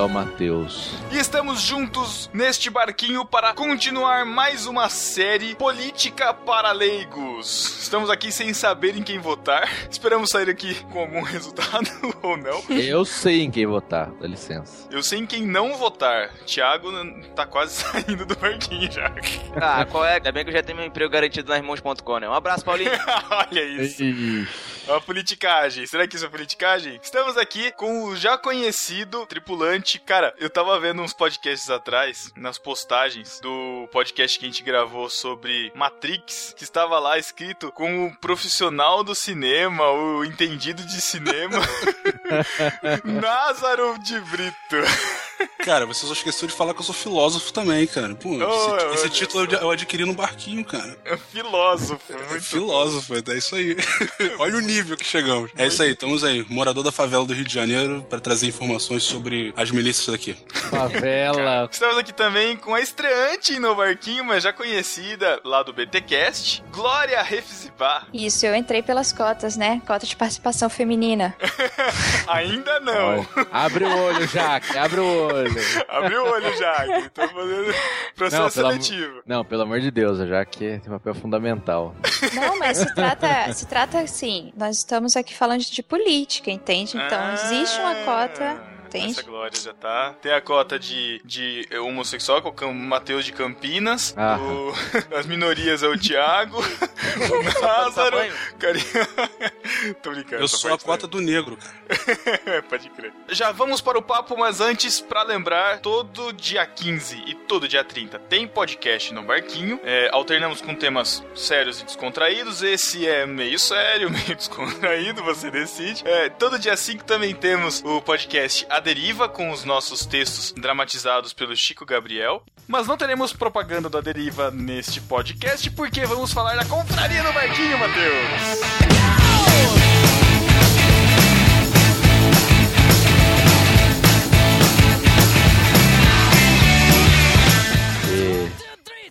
Aqui é o Matheus. E estamos juntos neste barquinho para continuar mais uma série Política para Leigos. Estamos aqui sem saber em quem votar. Esperamos sair aqui com algum resultado ou não. Eu sei em quem votar, dá licença. Eu sei em quem não votar. Thiago tá quase saindo do barquinho já. Ah, qual é? Ainda bem que eu já tenho meu emprego garantido na Irmãos.com, né? Um abraço, Paulinho. Olha isso. A politicagem. Será que isso é politicagem? Estamos aqui com o já conhecido tripulante. Cara, eu tava vendo uns podcasts atrás, nas postagens do podcast que a gente gravou sobre Matrix, que estava lá escrito com o profissional do cinema, o entendido de cinema, Názaro de Brito. Cara, você só esqueceu de falar que eu sou filósofo também, cara. Pô, Oh, esse, esse olha título só. eu adquiri no barquinho, cara. É filósofo. É Muito filósofo, é isso aí. Olha o nível que chegamos. É isso aí, estamos aí, morador da favela do Rio de Janeiro, para trazer informações sobre as milícias daqui. Favela. Estamos aqui também com a estreante no barquinho, mas já conhecida lá do BTcast, Glória Refzibá. Isso, eu entrei pelas cotas, né? Cota de participação feminina. Ainda não. Ó, Abre o olho, Jaque, abre o olho. Abre o olho já, que tô fazendo processo am- seletivo. Não, pelo amor de Deus, a Jaque tem papel fundamental. Não, mas se trata, se trata assim, nós estamos aqui falando de política, entende? Então, existe uma cota, entende? Essa Glória já tá. Tem a cota de, de homossexual, com o Matheus de Campinas. Ah. O- as minorias é o Thiago. o Lázaro. tamanho. Carinha. Tô brincando. Eu sou a cota do negro, cara. Pode crer. Já vamos para o papo, mas antes, pra lembrar, todo dia 15 e todo dia 30 tem podcast no Barquinho. É, alternamos com temas sérios e descontraídos. Esse é meio sério, meio descontraído, você decide. É, todo dia 5 também temos o podcast A Deriva, com os nossos textos dramatizados pelo Chico Gabriel. Mas não teremos propaganda da Deriva neste podcast, porque vamos falar da confraria no Barquinho, Matheus.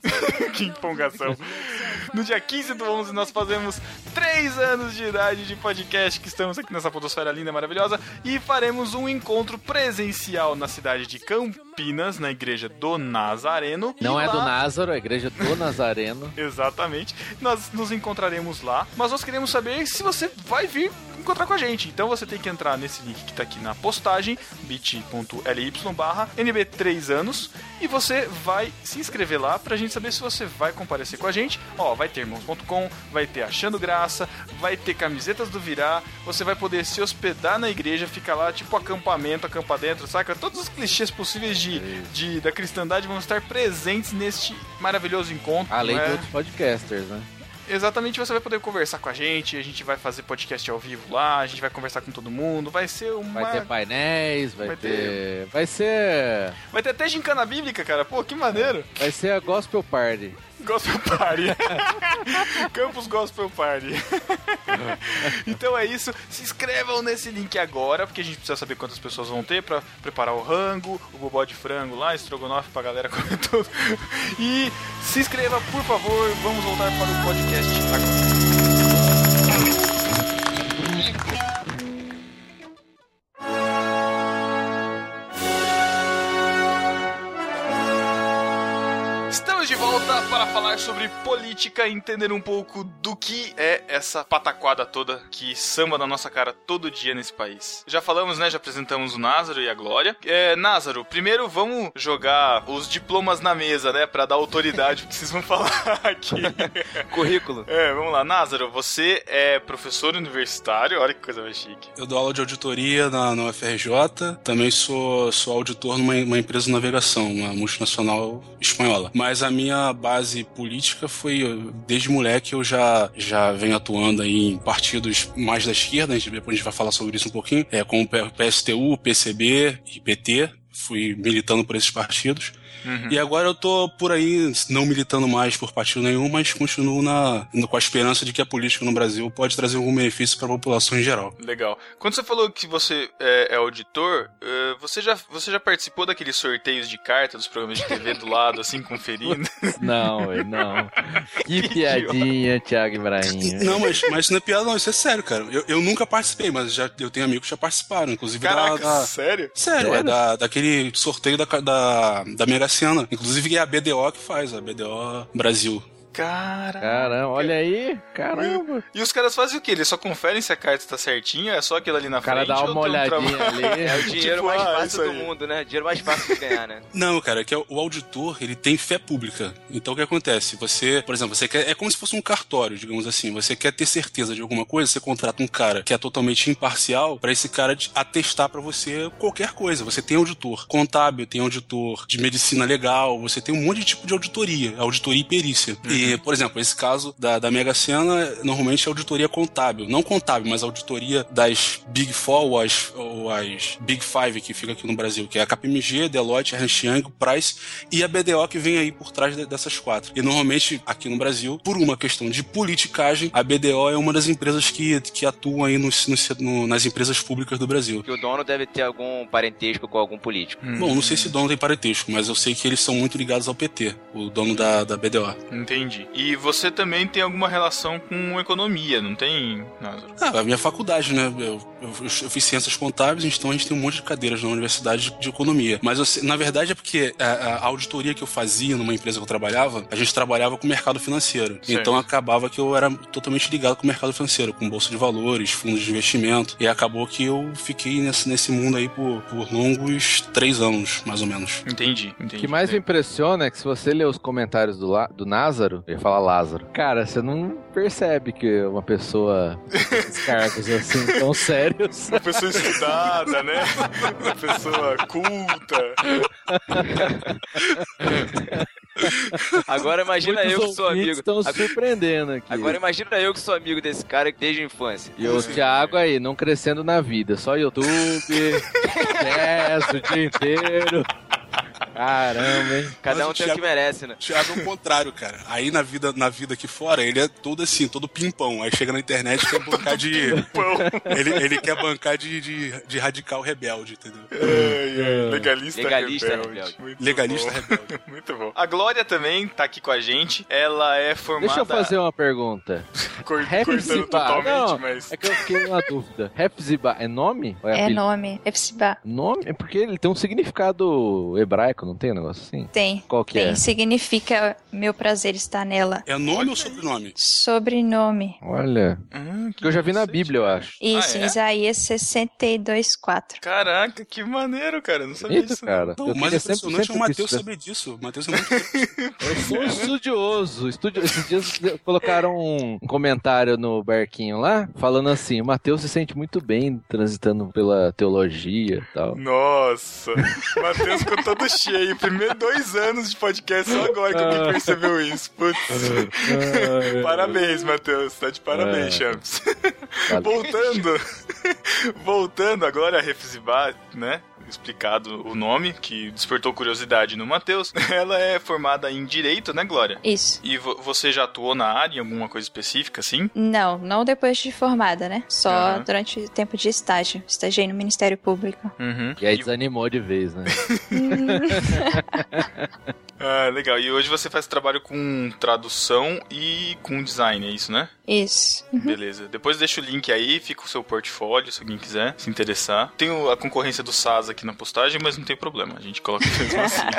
Que empolgação. No dia 15 do 11 nós fazemos 3 anos de idade de podcast que estamos aqui nessa podosfera linda, maravilhosa e faremos um encontro presencial na cidade de Campinas, na igreja do Nazareno. não E é do lá- Názaro, é a igreja do Nazareno. Exatamente. Nós nos encontraremos lá, mas nós queremos saber se você vai vir encontrar com a gente. Então você tem que entrar nesse link que tá aqui na postagem, bit.ly barra NB3 anos, e você vai se inscrever lá pra gente saber se você vai comparecer com a gente. Ó, vai ter irmãos.com, vai ter Achando Graça, vai ter camisetas do Virá, você vai poder se hospedar na igreja, ficar lá tipo acampamento, acampar dentro, saca? Todos os clichês possíveis de, de- da cristandade vão estar presentes neste maravilhoso encontro. Além não de outros podcasters, né? Exatamente, você vai poder conversar com a gente, a gente vai fazer podcast ao vivo lá, a gente vai conversar com todo mundo, vai ser uma... Vai ter painéis, vai, Vai ter... Vai ser... Vai ter até gincana bíblica, cara, pô, que maneiro. Vai ser a Gospel Party. Gospel Party. Campus Gospel Party. então é isso, se inscrevam nesse link agora, porque a gente precisa saber quantas pessoas vão ter pra preparar o rango, o bobó de frango lá, estrogonofe pra galera comer tudo. E se inscreva, por favor, vamos voltar para o podcast agora. Volta para falar sobre política e entender um pouco do que é essa pataquada toda que samba na nossa cara todo dia nesse país. Já falamos, né? Já apresentamos o Názaro e a Glória. É, Názaro, primeiro vamos jogar os diplomas na mesa, né? Pra dar autoridade que vocês vão falar aqui. Currículo. É, vamos lá. Názaro, você é professor universitário, olha que coisa mais chique. Eu dou aula de auditoria na, na UFRJ, também sou, sou auditor numa uma empresa de navegação, uma multinacional espanhola. Mas a minha base política foi, desde moleque, eu já, já venho atuando em partidos mais da esquerda, a gente, depois a gente vai falar sobre isso um pouquinho, é, como PSTU, PCB e PT. Fui militando por esses partidos. Uhum. E agora eu tô por aí, não militando mais por partido nenhum, mas continuo na, com a esperança de que a política no Brasil pode trazer algum benefício para a população em geral. Legal. Quando você falou que você é, é auditor, uh, você, já, você já participou daqueles sorteios de carta dos programas de TV do lado, assim, conferindo? Não, ué, não. Que piadinha, Thiago Ibrahim. Não, mas, mas isso não é piada, não, isso é sério, cara. Eu, eu nunca participei, mas já, eu tenho amigos que já participaram, inclusive Caraca, da, da- sério? Sério, é da, daquele sorteio da, da, da Mega Sena. Inclusive é a BDO que faz, a BDO Brasil. Cara. Caramba, olha aí. Caramba. E os caras fazem o quê? Eles só conferem se a carta tá certinha? É só aquilo ali na O cara frente? dá uma um olhadinha trabalho? ali. É o dinheiro Tipo, mais ah, fácil do mundo, né? Dinheiro mais fácil de ganhar, né? Não, cara, que é o o auditor, ele tem fé pública. Então o que acontece? Você, por exemplo, você quer. É como se fosse um cartório, digamos assim. Você quer ter certeza de alguma coisa, você contrata um cara que é totalmente imparcial pra esse cara te atestar pra você qualquer coisa. Você tem auditor contábil, tem auditor de medicina legal, você tem um monte de tipo de auditoria, auditoria e perícia. E, por exemplo, esse caso da, da Mega Sena, normalmente é auditoria contábil. Não contábil, mas auditoria das Big Four ou as, ou as Big Five que fica aqui no Brasil, que é a KPMG, Deloitte, Ernst Young, Price e a BDO que vem aí por trás de- dessas quatro. E normalmente, aqui no Brasil, por uma questão de politicagem, a BDO é uma das empresas que, que atuam aí nos- nos- no- nas empresas públicas do Brasil. Que o dono deve ter algum parentesco com algum político. Hum, Bom, não sei se o dono tem parentesco, mas eu sei que eles são muito ligados ao PT, o dono da, da BDO. Entendi. E você também tem alguma relação com economia, não tem, Názaro? Ah, a minha faculdade, né? Eu, eu, eu fiz ciências contábeis, então a gente tem um monte de cadeiras na universidade de, de economia. Mas eu na verdade é porque a, a auditoria que eu fazia numa empresa que eu trabalhava, a gente trabalhava com o mercado financeiro. Certo. Então acabava que eu era totalmente ligado com o mercado financeiro, com bolsa de valores, fundos de investimento. E acabou que eu fiquei nesse, nesse mundo aí por, por longos três anos, mais ou menos. Entendi, entendi. O que mais me impressiona é que se você ler os comentários do, do Názaro, eu ia falar Lázaro, cara, você não percebe que uma pessoa com esses cargos assim tão sérios. Uma pessoa estudada, né? Uma pessoa culta. Agora imagina eu que sou amigo. estão se surpreendendo aqui. Agora imagina eu que sou amigo desse cara desde a infância. E o Thiago aí, não crescendo na vida, só YouTube, jazz o dia inteiro. Caramba, hein? Cada Mas um o tem o que merece, né? O Thiago é o contrário, cara. Aí na vida, na vida aqui fora, ele é todo assim, todo pimpão. Aí chega na internet e quer bancar de. ele, ele quer bancar de, de, de radical rebelde, entendeu? Ai, ai, Legalista, Legalista rebelde. rebelde. Muito Legalista bom. rebelde. Muito bom. A Glória também tá aqui com a gente. Ela é formada. Deixa eu fazer uma pergunta. cor- cortando totalmente, não, mas. é que eu fiquei uma dúvida. Hefzibah é nome? Ou é, É nome. Epsibá. Nome? É porque ele tem um significado hebraico, não tem um negócio assim? Tem. Qual que Tem. é? Significa meu prazer está nela. É nome ou sobrenome? Sobrenome. Olha, Hum, que eu já vi na Bíblia, eu acho. Isso, Ah, é? Isaías 62,4. Caraca, que maneiro, cara. Eu Não sabia Eita, disso. cara. Não, eu o mais impressionante é 100% o Matheus disso. saber disso. O Matheus é muito. Eu sou estudioso. Estudio... Esses dias colocaram um comentário no barquinho lá, falando assim: o Matheus se sente muito bem transitando pela teologia e tal. Nossa, o Matheus ficou todo cheio. Primeiro dois anos de podcast, só agora que alguém percebeu isso. Putz. Parabéns, Matheus. Tá de parabéns, É. Champs. Voltando. Voltando agora a Refzibah, né? Explicado o nome, que despertou curiosidade no Matheus. Ela é formada em Direito, né, Glória? Isso. E vo- você já atuou na área em alguma coisa específica, assim? Não, não depois de formada, né? Só Aham. durante o tempo de estágio. Estagiei no Ministério Público. Uhum. E aí desanimou de vez, né? Ah, legal. E hoje você faz trabalho com tradução e com design, é isso, né? Isso. Beleza. Depois deixa o link aí, fica o seu portfólio, se alguém quiser se interessar. Tem a concorrência do SAS aqui na postagem, mas não tem problema, a gente coloca mesmo assim.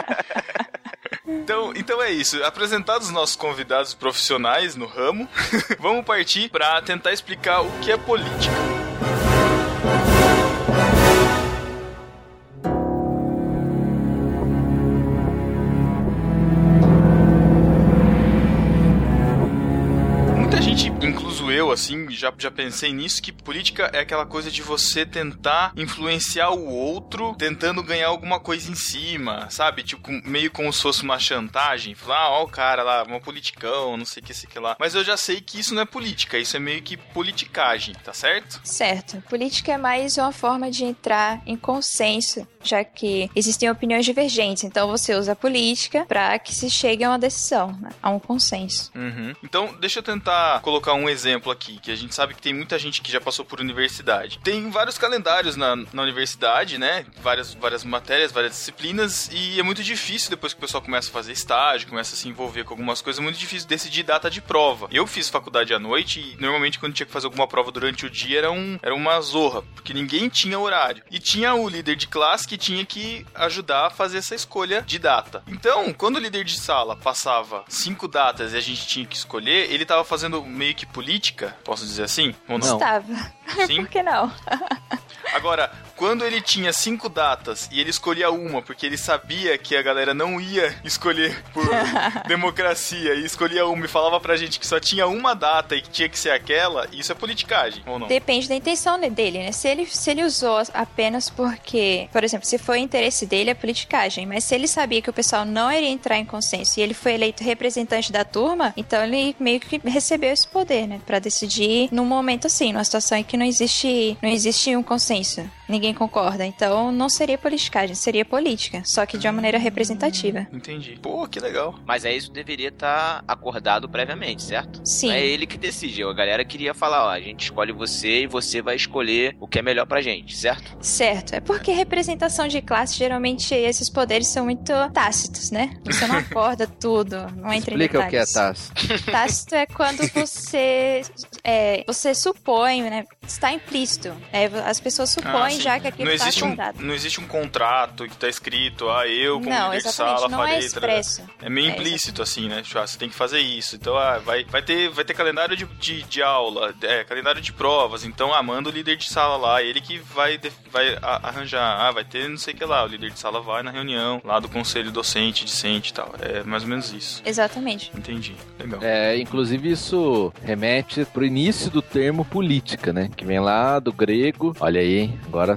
Então, então é isso. Apresentados os nossos convidados profissionais no ramo, vamos partir para tentar explicar o que é política. Eu, assim, já, já pensei nisso, que política é aquela coisa de você tentar influenciar o outro, tentando ganhar alguma coisa em cima, sabe? Tipo, meio como se fosse uma chantagem. Falar, ah, ó o cara lá, uma politicão, não sei o que, sei que lá. Mas eu já sei que isso não é política, isso é meio que politicagem, tá certo? Certo. Política é mais uma forma de entrar em consenso, já que existem opiniões divergentes. Então você usa a política para que se chegue a uma decisão, né? a um consenso. Uhum. Então, deixa eu tentar colocar um exemplo aqui, que a gente sabe que tem muita gente que já passou por universidade. Tem vários calendários na, na universidade, né? Várias, várias matérias, várias disciplinas, e é muito difícil depois que o pessoal começa a fazer estágio, começa a se envolver com algumas coisas, é muito difícil decidir data de prova. Eu fiz faculdade à noite e normalmente quando tinha que fazer alguma prova durante o dia era, um, era uma zorra, porque ninguém tinha horário. E tinha o líder de classe que tinha que ajudar a fazer essa escolha de data. Então, quando o líder de sala passava cinco datas e a gente tinha que escolher, ele tava fazendo meio que política, posso dizer assim? Ou não? Estava. Sim? Por que não? Agora, quando ele tinha cinco datas e ele escolhia uma, porque ele sabia que a galera não ia escolher por democracia e escolhia uma e falava pra gente que só tinha uma data e que tinha que ser aquela, isso é politicagem, ou não? Depende da intenção dele, né? Se ele, se ele usou apenas porque, por exemplo, se foi interesse dele, é politicagem. Mas se ele sabia que o pessoal não iria entrar em consenso e ele foi eleito representante da turma, então ele meio que recebeu esse poder, né? Pra decidir num momento assim, numa situação em que não existe, não existe um consenso. Ninguém concorda. Então não seria politicagem, seria política. Só que de uma maneira representativa. Entendi. Pô, que legal. Mas é isso deveria estar tá acordado previamente, certo? Sim. Não é ele que decide. A galera queria falar, ó, a gente escolhe você e você vai escolher o que é melhor pra gente, certo? Certo. É porque representação de classe, geralmente esses poderes são muito tácitos, né? Você não acorda tudo, não entra Explica em detalhes. o que é tácito. Tácito é quando você é, você supõe, né? Está implícito. É, as pessoas supõem já que aquilo está acordado. Um, não existe um contrato que está escrito, ah, eu como não, líder de sala não farei... É, expresso. é meio é, implícito, assim, né? Tipo, ah, você tem que fazer isso. Então, ah, vai, vai, ter, vai ter calendário de, de, de aula, é, calendário de provas. Então, ah, manda o líder de sala lá, ele que vai, vai arranjar. Ah, vai ter não sei o que lá. O líder de sala vai na reunião lá do conselho docente, discente e tal. É mais ou menos isso. Exatamente. Entendi. Legal. É, inclusive isso remete pro início do termo política, né? Que vem lá do grego. Olha aí, agora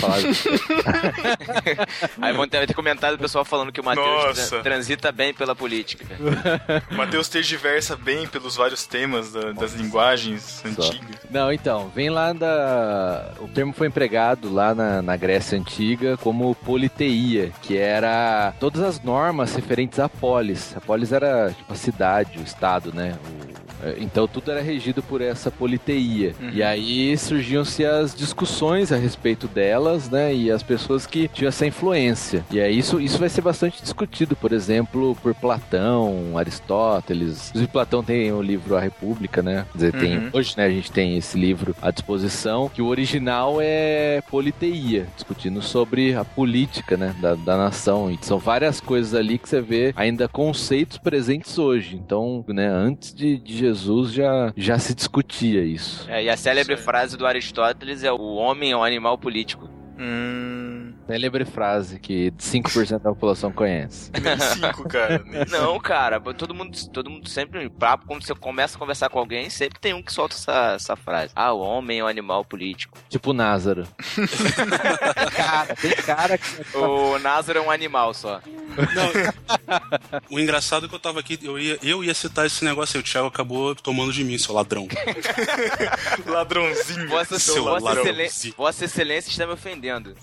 falar. aí vão ter, ter comentado o pessoal falando que o Matheus transita bem pela política. o Matheus tergiversa bem pelos vários temas da, das linguagens Só. antigas. Não, então, vem lá da. O termo foi empregado lá na, na Grécia Antiga como politeia, que era todas as normas referentes à polis. A polis era tipo a cidade, o estado, né? O então tudo era regido por essa politeia. Uhum. E aí surgiam-se as discussões a respeito delas, né? E as pessoas que tinham essa influência. E aí isso, isso vai ser bastante discutido, por exemplo, por Platão, Aristóteles. Inclusive, Platão tem o livro A República, né? Quer dizer, tem, uhum. hoje né, a gente tem esse livro à disposição, que o original é politeia, discutindo sobre a política, né? Da, da nação. E são várias coisas ali que você vê ainda conceitos presentes hoje. Então, né, antes de, de Jesus já, já se discutia isso. É, e a célebre frase do Aristóteles é: o homem é um animal político. Hum. Célebre frase que 5% da população conhece. Nem 5, cara. Nem Não, cara, todo mundo, todo mundo sempre, papo, quando você começa a conversar com alguém, sempre tem um que solta essa, essa frase. Ah, o homem é um animal político. Tipo Názaro. cara, tem cara que. O Názaro é um animal só. Não, o engraçado é que eu tava aqui, eu ia, eu ia citar esse negócio aí, o Thiago acabou tomando de mim, seu ladrão. Ladrãozinho. Vossa, seu Vossa, ladrão. Excelência, Vossa Excelência está me ofendendo.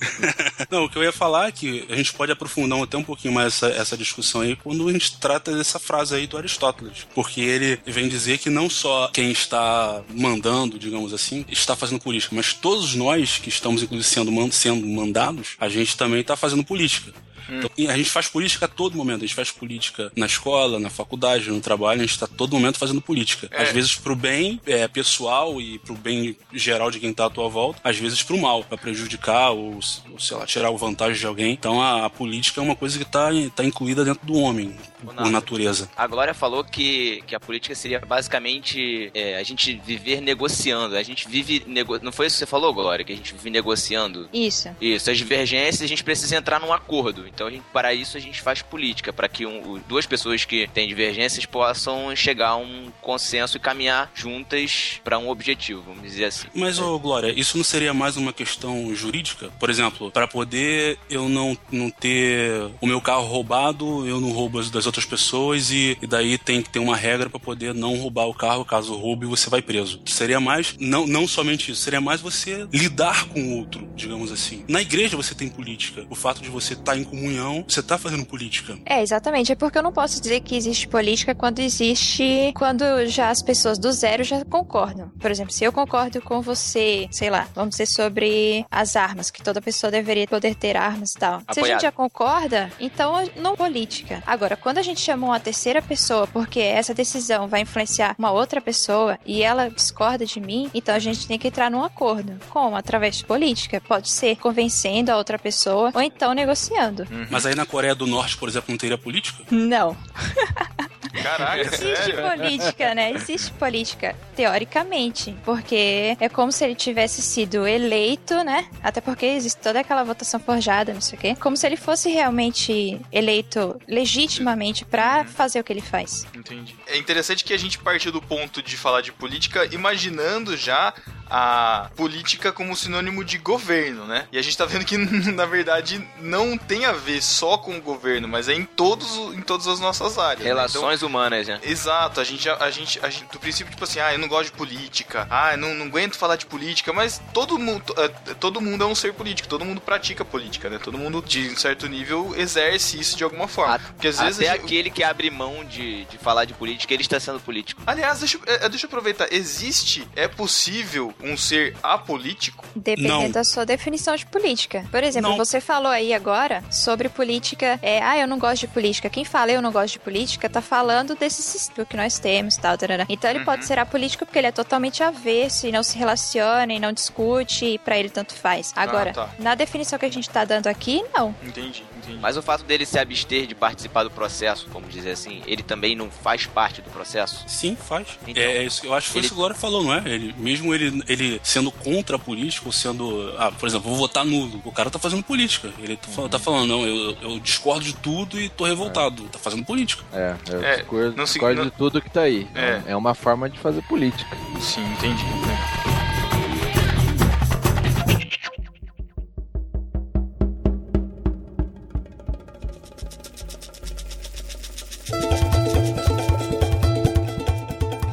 Não, o que eu ia falar é que a gente pode aprofundar até um pouquinho mais essa, essa discussão aí quando a gente trata dessa frase aí do Aristóteles. Porque ele vem dizer que não só quem está mandando, digamos assim, está fazendo política, mas todos nós que estamos, inclusive, sendo, sendo mandados, a gente também está fazendo política. Então, a gente faz política a todo momento. A gente faz política na escola, na faculdade, no trabalho. A gente está a todo momento fazendo política. É. Às vezes pro bem é, pessoal e pro bem geral de quem está à tua volta. Às vezes pro mal, para prejudicar ou, ou, sei lá, tirar o vantagem de alguém. Então a, a política é uma coisa que está tá incluída dentro do homem, por natureza. A Glória falou que, que a política seria basicamente é, a gente viver negociando. A gente vive. Nego... Não foi isso que você falou, Glória? Que a gente vive negociando? Isso. Isso. As divergências a gente precisa entrar num acordo. Então, gente, para isso, a gente faz política, para que um, duas pessoas que têm divergências possam chegar a um consenso e caminhar juntas para um objetivo, vamos dizer assim. Mas, ô Glória, isso não seria mais uma questão jurídica? Por exemplo, para poder eu não, não ter o meu carro roubado, eu não roubo as das outras pessoas e, e daí tem que ter uma regra para poder não roubar o carro, caso roube você vai preso. Seria mais, não, não somente isso, seria mais você lidar com o outro, digamos assim. Na igreja você tem política. O fato de você estar tá em comunhão, você está fazendo política. É, exatamente. É porque eu não posso dizer que existe política quando existe. quando já as pessoas do zero já concordam. Por exemplo, se eu concordo com você, sei lá, vamos dizer sobre as armas, que toda pessoa deveria poder ter armas e tal. Apoiado. Se a gente já concorda, então não política. Agora, quando a gente chama uma terceira pessoa porque essa decisão vai influenciar uma outra pessoa e ela discorda de mim, então a gente tem que entrar num acordo. Como? Através de política. Pode ser convencendo a outra pessoa ou então negociando. Uhum. Mas aí na Coreia do Norte, por exemplo, não teria política? Não. Caraca, Existe sério? política, né? Existe política, teoricamente. Porque é como se ele tivesse sido eleito, né? Até porque existe toda aquela votação forjada, não sei o quê. Como se ele fosse realmente eleito legitimamente para fazer o que ele faz. Entendi. É interessante que a gente partiu do ponto de falar de política imaginando já a política como sinônimo de governo, né? E a gente tá vendo que, na verdade, não tem a ver só com o governo, mas é em, todos, em todas as nossas áreas. Relações né? então, humanas, né? Exato, a gente, a, gente, a gente, do princípio, tipo assim, ah, eu não gosto de política, ah, eu não, não aguento falar de política, mas todo mundo, é, todo mundo é um ser político, todo mundo pratica política, né? Todo mundo, de um certo nível, exerce isso de alguma forma. A, Porque às vezes. Até gente... aquele que abre mão de, de falar de política, ele está sendo político. Aliás, deixa, é, deixa eu aproveitar, existe, é possível um ser apolítico? Dependendo não. da sua definição de política. Por exemplo, não. você falou aí agora sobre política, é, ah, eu não gosto de política. Quem fala eu não gosto de política tá falando desse sistema que nós temos tal. Tarará. Então ele uhum. pode ser apolítico porque ele é totalmente avesso e não se relaciona e não discute e pra ele tanto faz. Agora, ah, tá. na definição que a gente tá dando aqui, não. Entendi. Mas o fato dele se abster de participar do processo, como dizer assim, ele também não faz parte do processo? Sim, faz. Então, é, isso, eu acho que foi ele... isso que o Glória falou, não é? Ele, mesmo ele, ele sendo contra a política, ou sendo. Ah, por exemplo, vou votar nulo. O cara tá fazendo política. Ele tá, uhum. tá falando, não, eu, eu, discordo de tudo e tô revoltado. É. Tá fazendo política. É, eu é, discordo, não, discordo não... de tudo que tá aí. É. é uma forma de fazer política. Sim, entendi. É.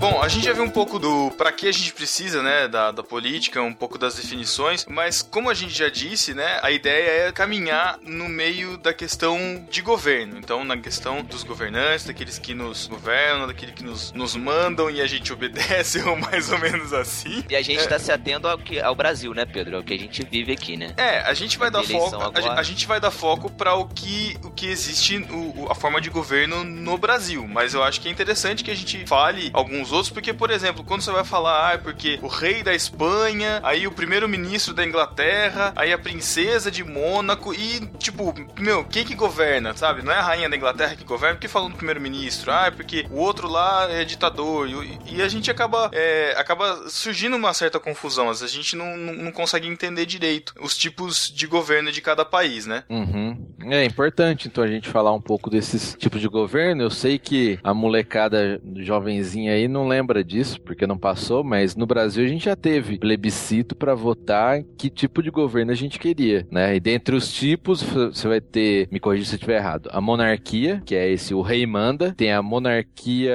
Bom, a gente já viu um pouco do para que a gente precisa, né, da, da política, um pouco das definições, mas como a gente já disse, né, a ideia é caminhar no meio da questão de governo. Então, na questão dos governantes, daqueles que nos governam, daqueles que nos, nos mandam e a gente obedece, ou mais ou menos assim. E a gente está é. se atendo ao, que, ao Brasil, né, Pedro? É o que a gente vive aqui, né? É, a gente vai dar foco, a, a, gente vai dar foco para o que, o que existe, o, a forma de governo no Brasil. Mas eu acho que é interessante que a gente fale alguns outros, porque, por exemplo, quando você vai falar, ah, porque o rei da Espanha, aí o primeiro-ministro da Inglaterra, aí a princesa de Mônaco e, tipo, meu, quem que governa, sabe? Não é a rainha da Inglaterra que governa, porque falando do primeiro-ministro, ah, porque o outro lá é ditador, e, e a gente acaba, é, acaba surgindo uma certa confusão, a gente não, não, não, consegue entender direito os tipos de governo de cada país, né? Uhum. É importante, então, a gente falar um pouco desses tipos de governo. Eu sei que a molecada jovenzinha aí não lembra disso, porque não passou, mas no Brasil a gente já teve plebiscito para votar que tipo de governo a gente queria, né? E dentre os tipos, você vai ter, me corrija se eu estiver errado, a monarquia, que é esse o rei manda, tem a monarquia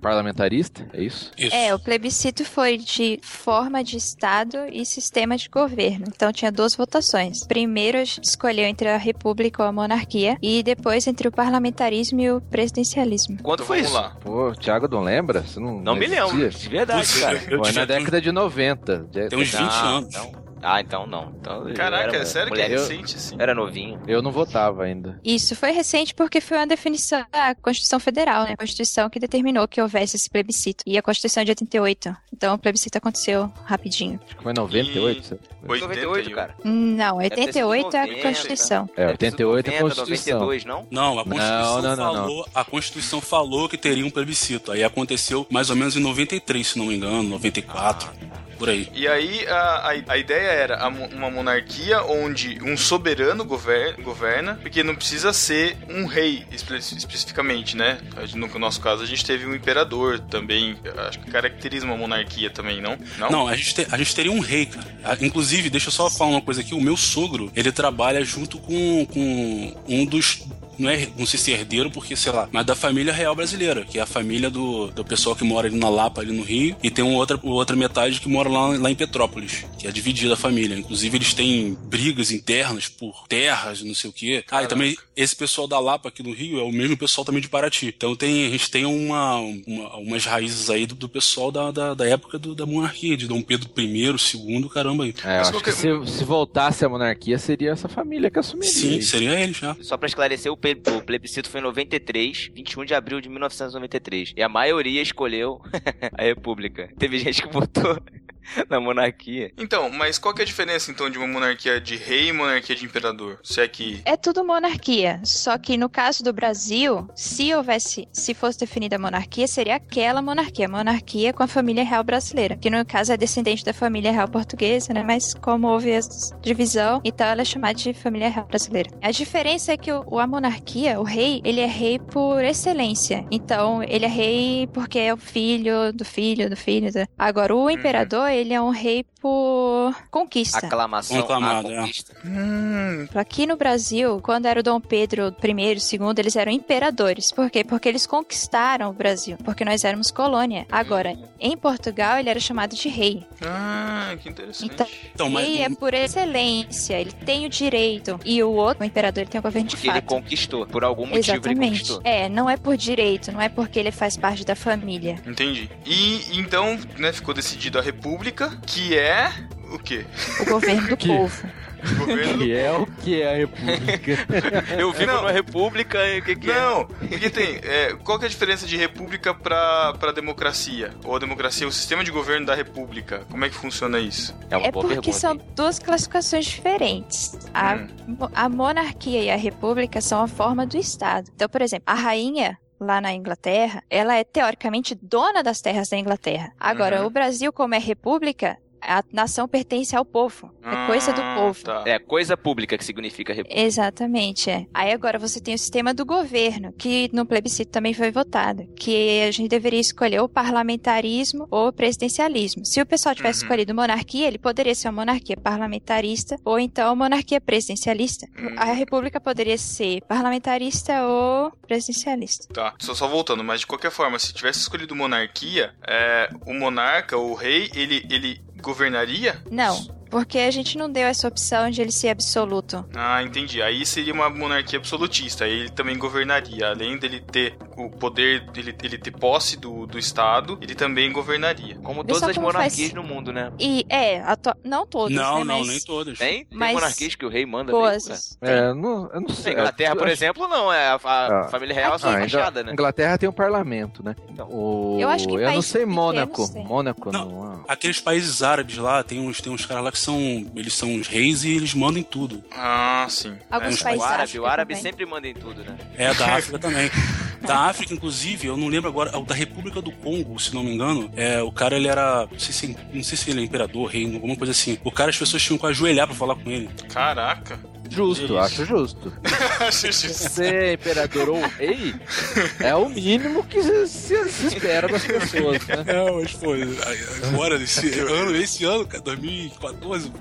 parlamentarista, é isso? isso? É, o plebiscito foi de forma de Estado e sistema de governo. Então tinha duas votações. Primeiro escolheu entre a república ou a monarquia e depois entre o parlamentarismo e o presidencialismo. Quando foi isso? Lá? Pô, o Thiago não lembra? Você não não me lembro, de verdade, cara. Foi na década de 90. Tem uns 20 ah, anos. Então... Ah, então não. Então, Caraca, é sério que é recente, sim. Era novinho. Eu não votava ainda. Isso foi recente porque foi uma definição da Constituição Federal, né? A Constituição que determinou que houvesse esse plebiscito. E a Constituição é de 88. Então o plebiscito aconteceu rapidinho. Acho que foi 98. E... 88, cara. Não, 88 é a Constituição. É, 88 é a Constituição. 92, não? Não, a Constituição, não, não, não, falou, a Constituição falou que teria um plebiscito. Aí aconteceu mais ou menos em 93, se não me engano, 94. Ah, por aí. E aí a, a, a ideia era uma monarquia onde um soberano gover- governa, porque não precisa ser um rei espe- especificamente, né? No nosso caso, a gente teve um imperador também. Acho que caracteriza uma monarquia também, não? Não, a gente, te- a gente teria um rei, cara. Inclusive, deixa eu só falar uma coisa aqui. O meu sogro, ele trabalha junto com, com um dos. Não, é, não sei se é herdeiro, porque, sei lá, mas da família real brasileira, que é a família do, do pessoal que mora ali na Lapa, ali no Rio, e tem uma outra, outra metade que mora lá, lá em Petrópolis, que é dividida a família. Inclusive, eles têm brigas internas por terras, não sei o quê. Ah, e também esse pessoal da Lapa aqui no Rio é o mesmo pessoal também de Paraty. Então tem, a gente tem uma, uma- umas raízes aí do, do pessoal da, da, da época do- da monarquia, de Dom Pedro I, II, caramba aí. É, eu Mas acho qualquer- que se, se voltasse a monarquia, seria essa família que assumiria. Sim, seria eles já. Só pra esclarecer, o, pe- o plebiscito foi em 93, 21 de abril de 1993. E a maioria escolheu a república. Teve gente que votou na monarquia. Então, mas qual que é a diferença então de uma monarquia de rei e monarquia de imperador? Se é que. É tudo monarquia. Só que no caso do Brasil, se houvesse, se fosse definida a monarquia, seria aquela monarquia, monarquia com a família real brasileira, que no caso é descendente da família real portuguesa, né? Mas como houve essa divisão, então ela é chamada de família real brasileira. A diferença é que o, a monarquia, o rei, ele é rei por excelência. Então ele é rei porque é o filho do filho do filho. Do... Agora o imperador, ele é um rei por conquista. Aclamação Aclamado, à é. conquista. Hum, Aqui no Brasil, quando era o Dom Pedro I, II, eles eram imperadores. Por quê? Porque eles conquistaram o Brasil. Porque nós éramos colônia. Agora, em Portugal, ele era chamado de rei. ah, que interessante. Então, Então, mas. rei é por excelência, ele tem o direito. E o outro, o imperador, ele tem o governo de Porque ele fato. conquistou. Por algum motivo ele Exatamente. conquistou. É, não é por direito, não é porque ele faz parte da família. Entendi. E então, né, ficou decidido a república, que é o quê? O governo do Que- povo. O governo Que é o que é a república. Eu vivo Não. numa república e o que que é? Não, porque tem. é, qual que é a diferença de república pra, pra democracia? Ou a democracia, o sistema de governo da república? Como é que funciona isso? É uma É boa porque pergunta. são duas classificações diferentes. A, Hum. a monarquia e a república são a forma do Estado. Então, por exemplo, a rainha lá na Inglaterra, ela é teoricamente dona das terras da Inglaterra. Agora, Uhum. o Brasil, como é república, a nação pertence ao povo. É coisa do Ah, povo. Tá. É coisa pública que significa república. Exatamente, é. Aí agora você tem o sistema do governo, que no plebiscito também foi votado, que a gente deveria escolher o parlamentarismo ou o presidencialismo. Se o pessoal tivesse Uhum. escolhido monarquia, ele poderia ser uma monarquia parlamentarista ou então monarquia presidencialista. Hum. A república poderia ser parlamentarista ou presidencialista. Tá, só, só voltando, mas de qualquer forma, se tivesse escolhido monarquia, é, o monarca, o rei, ele, ele governaria? Não, porque a gente não deu essa opção de ele ser absoluto. Ah, entendi. Aí seria uma monarquia absolutista. Aí ele também governaria. Além dele ter o poder, dele ele ter posse do, do Estado, ele também governaria. Como Vê todas as como monarquias faz- no mundo, né? E é, não todos, não, né, não, mas nem todas. Tem? Tem Mas- monarquias que o rei manda mesmo, cara? boas. É, não, eu não Na sei. Inglaterra, por exemplo, não. É a, a Ah. família real é só Ah, ainda- fachada, né? Inglaterra tem um parlamento, né? Então. O... Eu acho que Eu não sei Mônaco. tem. Mônaco Não. não. ah. Aqueles países árabes lá, tem uns, tem uns caras lá que são. Eles são os reis e eles mandam em tudo. Ah, sim. Alguns É, países O árabe, o árabe também. sempre manda em tudo, né? É, da África também. Da África, inclusive, eu não lembro agora, o da República do Congo, se não me engano, é, o cara ele era. Não sei, se, não sei se ele é imperador, rei, alguma coisa assim. O cara, as pessoas tinham que ajoelhar pra falar com ele. Caraca. Justo, Isso. acho justo. Acho justo. Ser imperador ou rei é o mínimo que se, se- se espera das pessoas, né? É, mas, pô, agora, esse ano, esse ano, cara, 2014,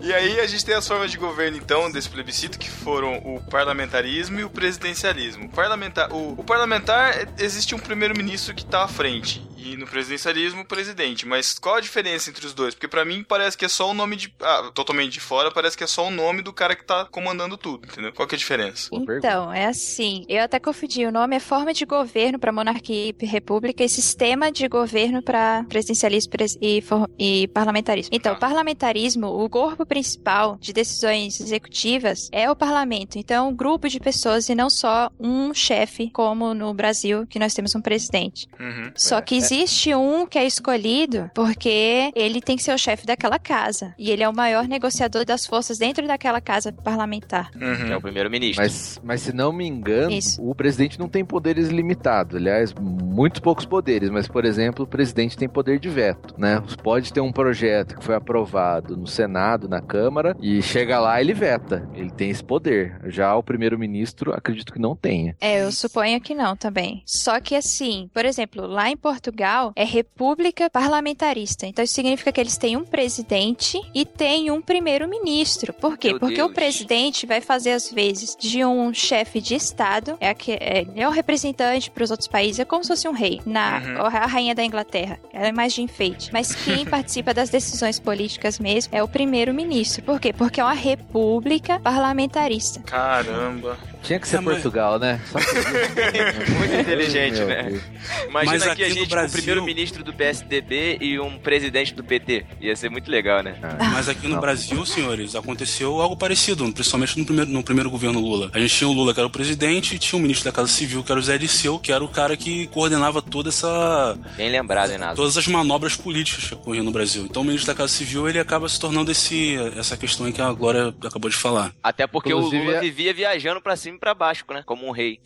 E aí a gente tem as formas de governo, então, desse plebiscito, que foram o parlamentarismo e o presidencialismo. O parlamentar, o, o parlamentar, existe um primeiro-ministro que tá à frente. E no presidencialismo, o presidente. Mas qual a diferença entre os dois? Porque pra mim parece que é só o nome de... Ah, totalmente de fora, parece que é só o nome do cara que tá comandando tudo, entendeu? Qual que é a diferença? Então, é assim. Eu até confundi. O nome é forma de governo para monarquia e república e sistema de governo para presidencialismo pres- e, for- e parlamentarismo. Então, o parlamentarismo, o corpo principal de decisões executivas é o parlamento. Então, é um grupo de pessoas e não só um chefe, como no Brasil, que nós temos um presidente. Uhum. Só que É, Existe um que é escolhido porque ele tem que ser o chefe daquela casa. E ele é o maior negociador das forças dentro daquela casa parlamentar. Que é o Uhum. primeiro-ministro. Mas, mas se não me engano, Isso. o presidente não tem poderes limitados. Aliás, muito poucos poderes. Mas, por exemplo, o presidente tem poder de veto, né? Pode ter um projeto que foi aprovado no Senado, na Câmara, e chega lá ele veta. Ele tem esse poder. Já o primeiro-ministro, acredito que não tenha. É, eu suponho que não também. Só que assim, por exemplo, lá em Portugal é república parlamentarista. Então isso significa que eles têm um presidente e têm um primeiro-ministro. Por quê? Meu Porque Deus. o presidente vai fazer às vezes de um chefe de estado, é, aque- é, é o representante para os outros países, é como se fosse um rei, na Uhum. a rainha da Inglaterra. Ela é mais de enfeite. Mas quem participa das decisões políticas mesmo é o primeiro-ministro. Por quê? Porque é uma república parlamentarista. Caramba. Tinha que ser É, mas- Portugal, né? Só que- Muito inteligente, né? Deus. Imagina Mas aqui aqui a gente com o Brasil- primeiro-ministro do PSDB e um presidente do PT. Ia ser muito legal, né? Mas aqui no Não. Brasil, senhores, aconteceu algo parecido, principalmente no primeiro, no primeiro governo Lula. A gente tinha o Lula, que era o presidente, e tinha o ministro da Casa Civil, que era o Zé Disseu, que era o cara que coordenava toda essa. Bem lembrado, hein, Naso? todas as manobras políticas que ocorriam no Brasil. Então o ministro da Casa Civil ele acaba se tornando esse, essa questão que a Glória acabou de falar. Até porque Inclusive, o Lula é- vivia viajando pra cima e pra baixo, né? Como um rei.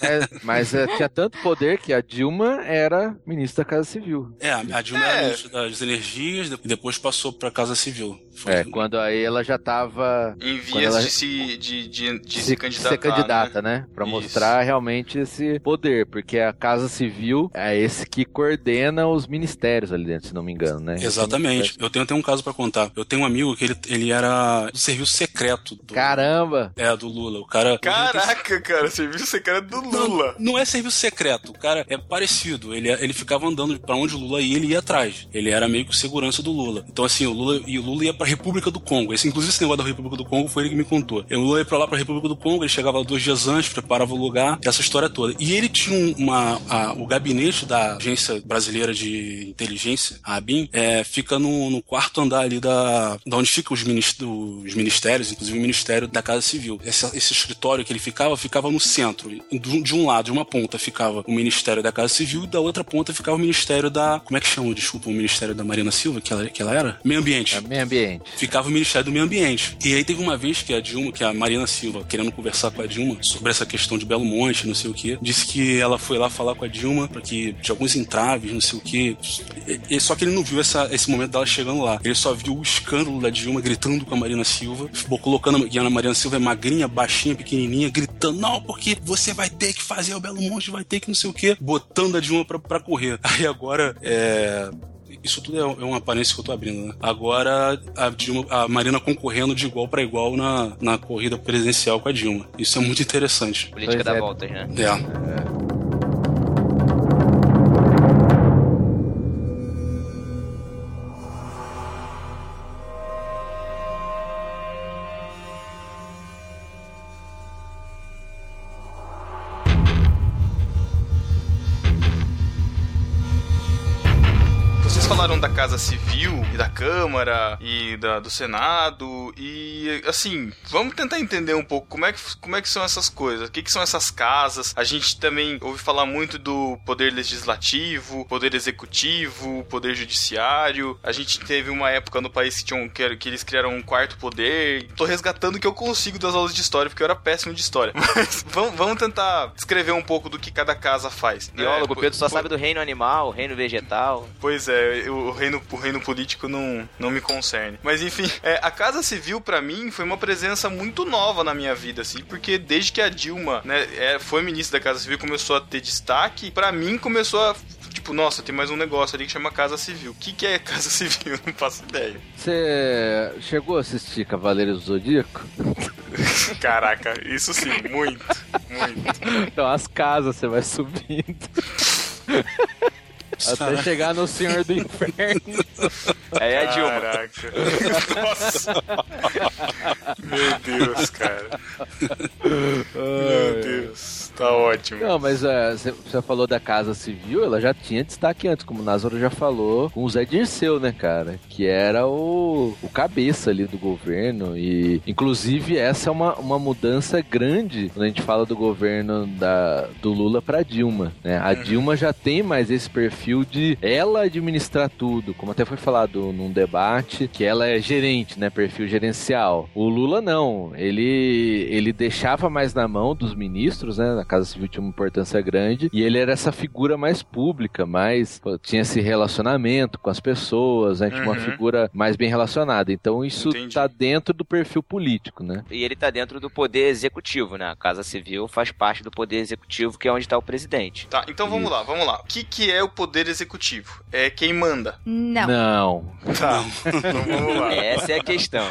Mas, mas, é, tinha tanto poder que a Dilma era ministra da Casa Civil. É, a Dilma É. era ministra das Energias e depois passou pra Casa Civil. É, quando aí ela já tava Em vias ela- de se, de, de, de se, se, candidatar. ser candidata, né? né? Pra Isso. mostrar realmente esse poder, porque a Casa Civil é esse que coordena os ministérios ali dentro, se não me engano, né? Exatamente. Eu tenho até um caso pra contar. Eu tenho um amigo que ele, ele era do serviço secreto do, Caramba! é, do Lula. O cara. Caraca, cara, serviço secreto do Lula. Não, não é serviço secreto, o cara é parecido. Ele, ele ficava andando pra onde o Lula ia, ele ia atrás. Ele era meio que segurança do Lula. Então, assim, o Lula e o Lula ia pra República do Congo. Esse, inclusive, esse negócio da República do Congo foi ele que me contou. E Lula ia pra lá pra República do Congo, ele chegava dois dias antes, preparava o lugar, essa história toda. E ele tinha um- uma. a- o gabinete da Agência Brasileira de Inteligência, a ABIN, é, fica no, no quarto andar ali da, da onde ficam os, minis- os ministérios, inclusive o Ministério da Casa Civil. Esse, esse escritório que ele ficava, ficava no centro. E do- De um lado, de uma ponta, ficava o Ministério da Casa Civil e da outra ponta ficava o Ministério da. Como é que chama? Desculpa, o Ministério da Marina Silva, que ela, que ela era? Meio Ambiente É meio ambiente. Ficava o Ministério do Meio Ambiente. E aí teve uma vez que a Dilma, que a Marina Silva, querendo conversar com a Dilma sobre essa questão de Belo Monte, não sei o que, disse que ela foi lá falar com a Dilma para que de alguns entraves, não sei o que. Só que ele não viu essa, esse momento dela chegando lá. Ele só viu o escândalo da Dilma gritando com a Marina Silva, colocando e a Marina Silva é magrinha, baixinha, pequenininha, gritando: "Não, porque você vai ter que fazer o Belo Monte, vai ter que não sei o que", botando a Dilma pra, pra correr. Aí agora é isso tudo é é uma aparência que eu tô abrindo, né? Agora a, Dilma, a Marina concorrendo de igual para igual na, na corrida presidencial com a Dilma. Isso é muito interessante. Política Pois da é. voltas, né? É. Vocês e da Câmara e da, do Senado e assim, vamos tentar entender um pouco como é que, como é que são essas coisas, o que, que são essas casas. A gente também ouve falar muito do poder legislativo, poder executivo, poder judiciário. A gente teve uma época no país que, tinham, que, que eles criaram um quarto poder. Tô resgatando o que eu consigo das aulas de história, porque eu era péssimo de história. Mas vamos, vamos tentar descrever um pouco do que cada casa faz. né? Biólogo, o Po- Pedro só sabe do reino animal, reino vegetal. Pois é, o reino, o reino político não, não me concerne. Mas enfim, é, a Casa Civil pra mim foi uma presença muito nova na minha vida, assim, porque desde que a Dilma, né, é, foi ministra da Casa Civil, começou a ter destaque, pra mim começou a tipo, nossa, tem mais um negócio ali que chama Casa Civil. O que que é Casa Civil? Não faço ideia. Você chegou a assistir Cavaleiros do Zodíaco? Caraca, isso sim, muito, muito. Então as casas você vai subindo. Até chegar no Senhor do Inferno. Aí é a Dilma. Caraca. Nossa. Meu Deus, cara. Meu Deus. Tá ótimo. Não, mas é, você falou da Casa Civil, ela já tinha destaque antes, como o Názaro já falou, com o Zé Dirceu, né, cara? Que era o, o cabeça ali do governo. E, inclusive, essa é uma, uma mudança grande quando a gente fala do governo da, do Lula pra Dilma, né? A Dilma já tem mais esse perfil de ela administrar tudo, como até foi falado num debate, que ela é gerente, né? Perfil gerencial. O Lula não. Ele, ele deixava mais na mão dos ministros, né? A Casa Civil tinha uma importância grande. E ele era essa figura mais pública, mais. pô, tinha esse relacionamento com as pessoas, né? Tinha uma Uhum. figura mais bem relacionada. Então isso Entendi. tá dentro do perfil político, né? E ele tá dentro do poder executivo, né? A Casa Civil faz parte do poder executivo, que é onde tá o presidente. Tá, então vamos lá, vamos lá. O que, que é o poder executivo? É quem manda. Não. Não. Tá, então vamos lá. Essa é a questão.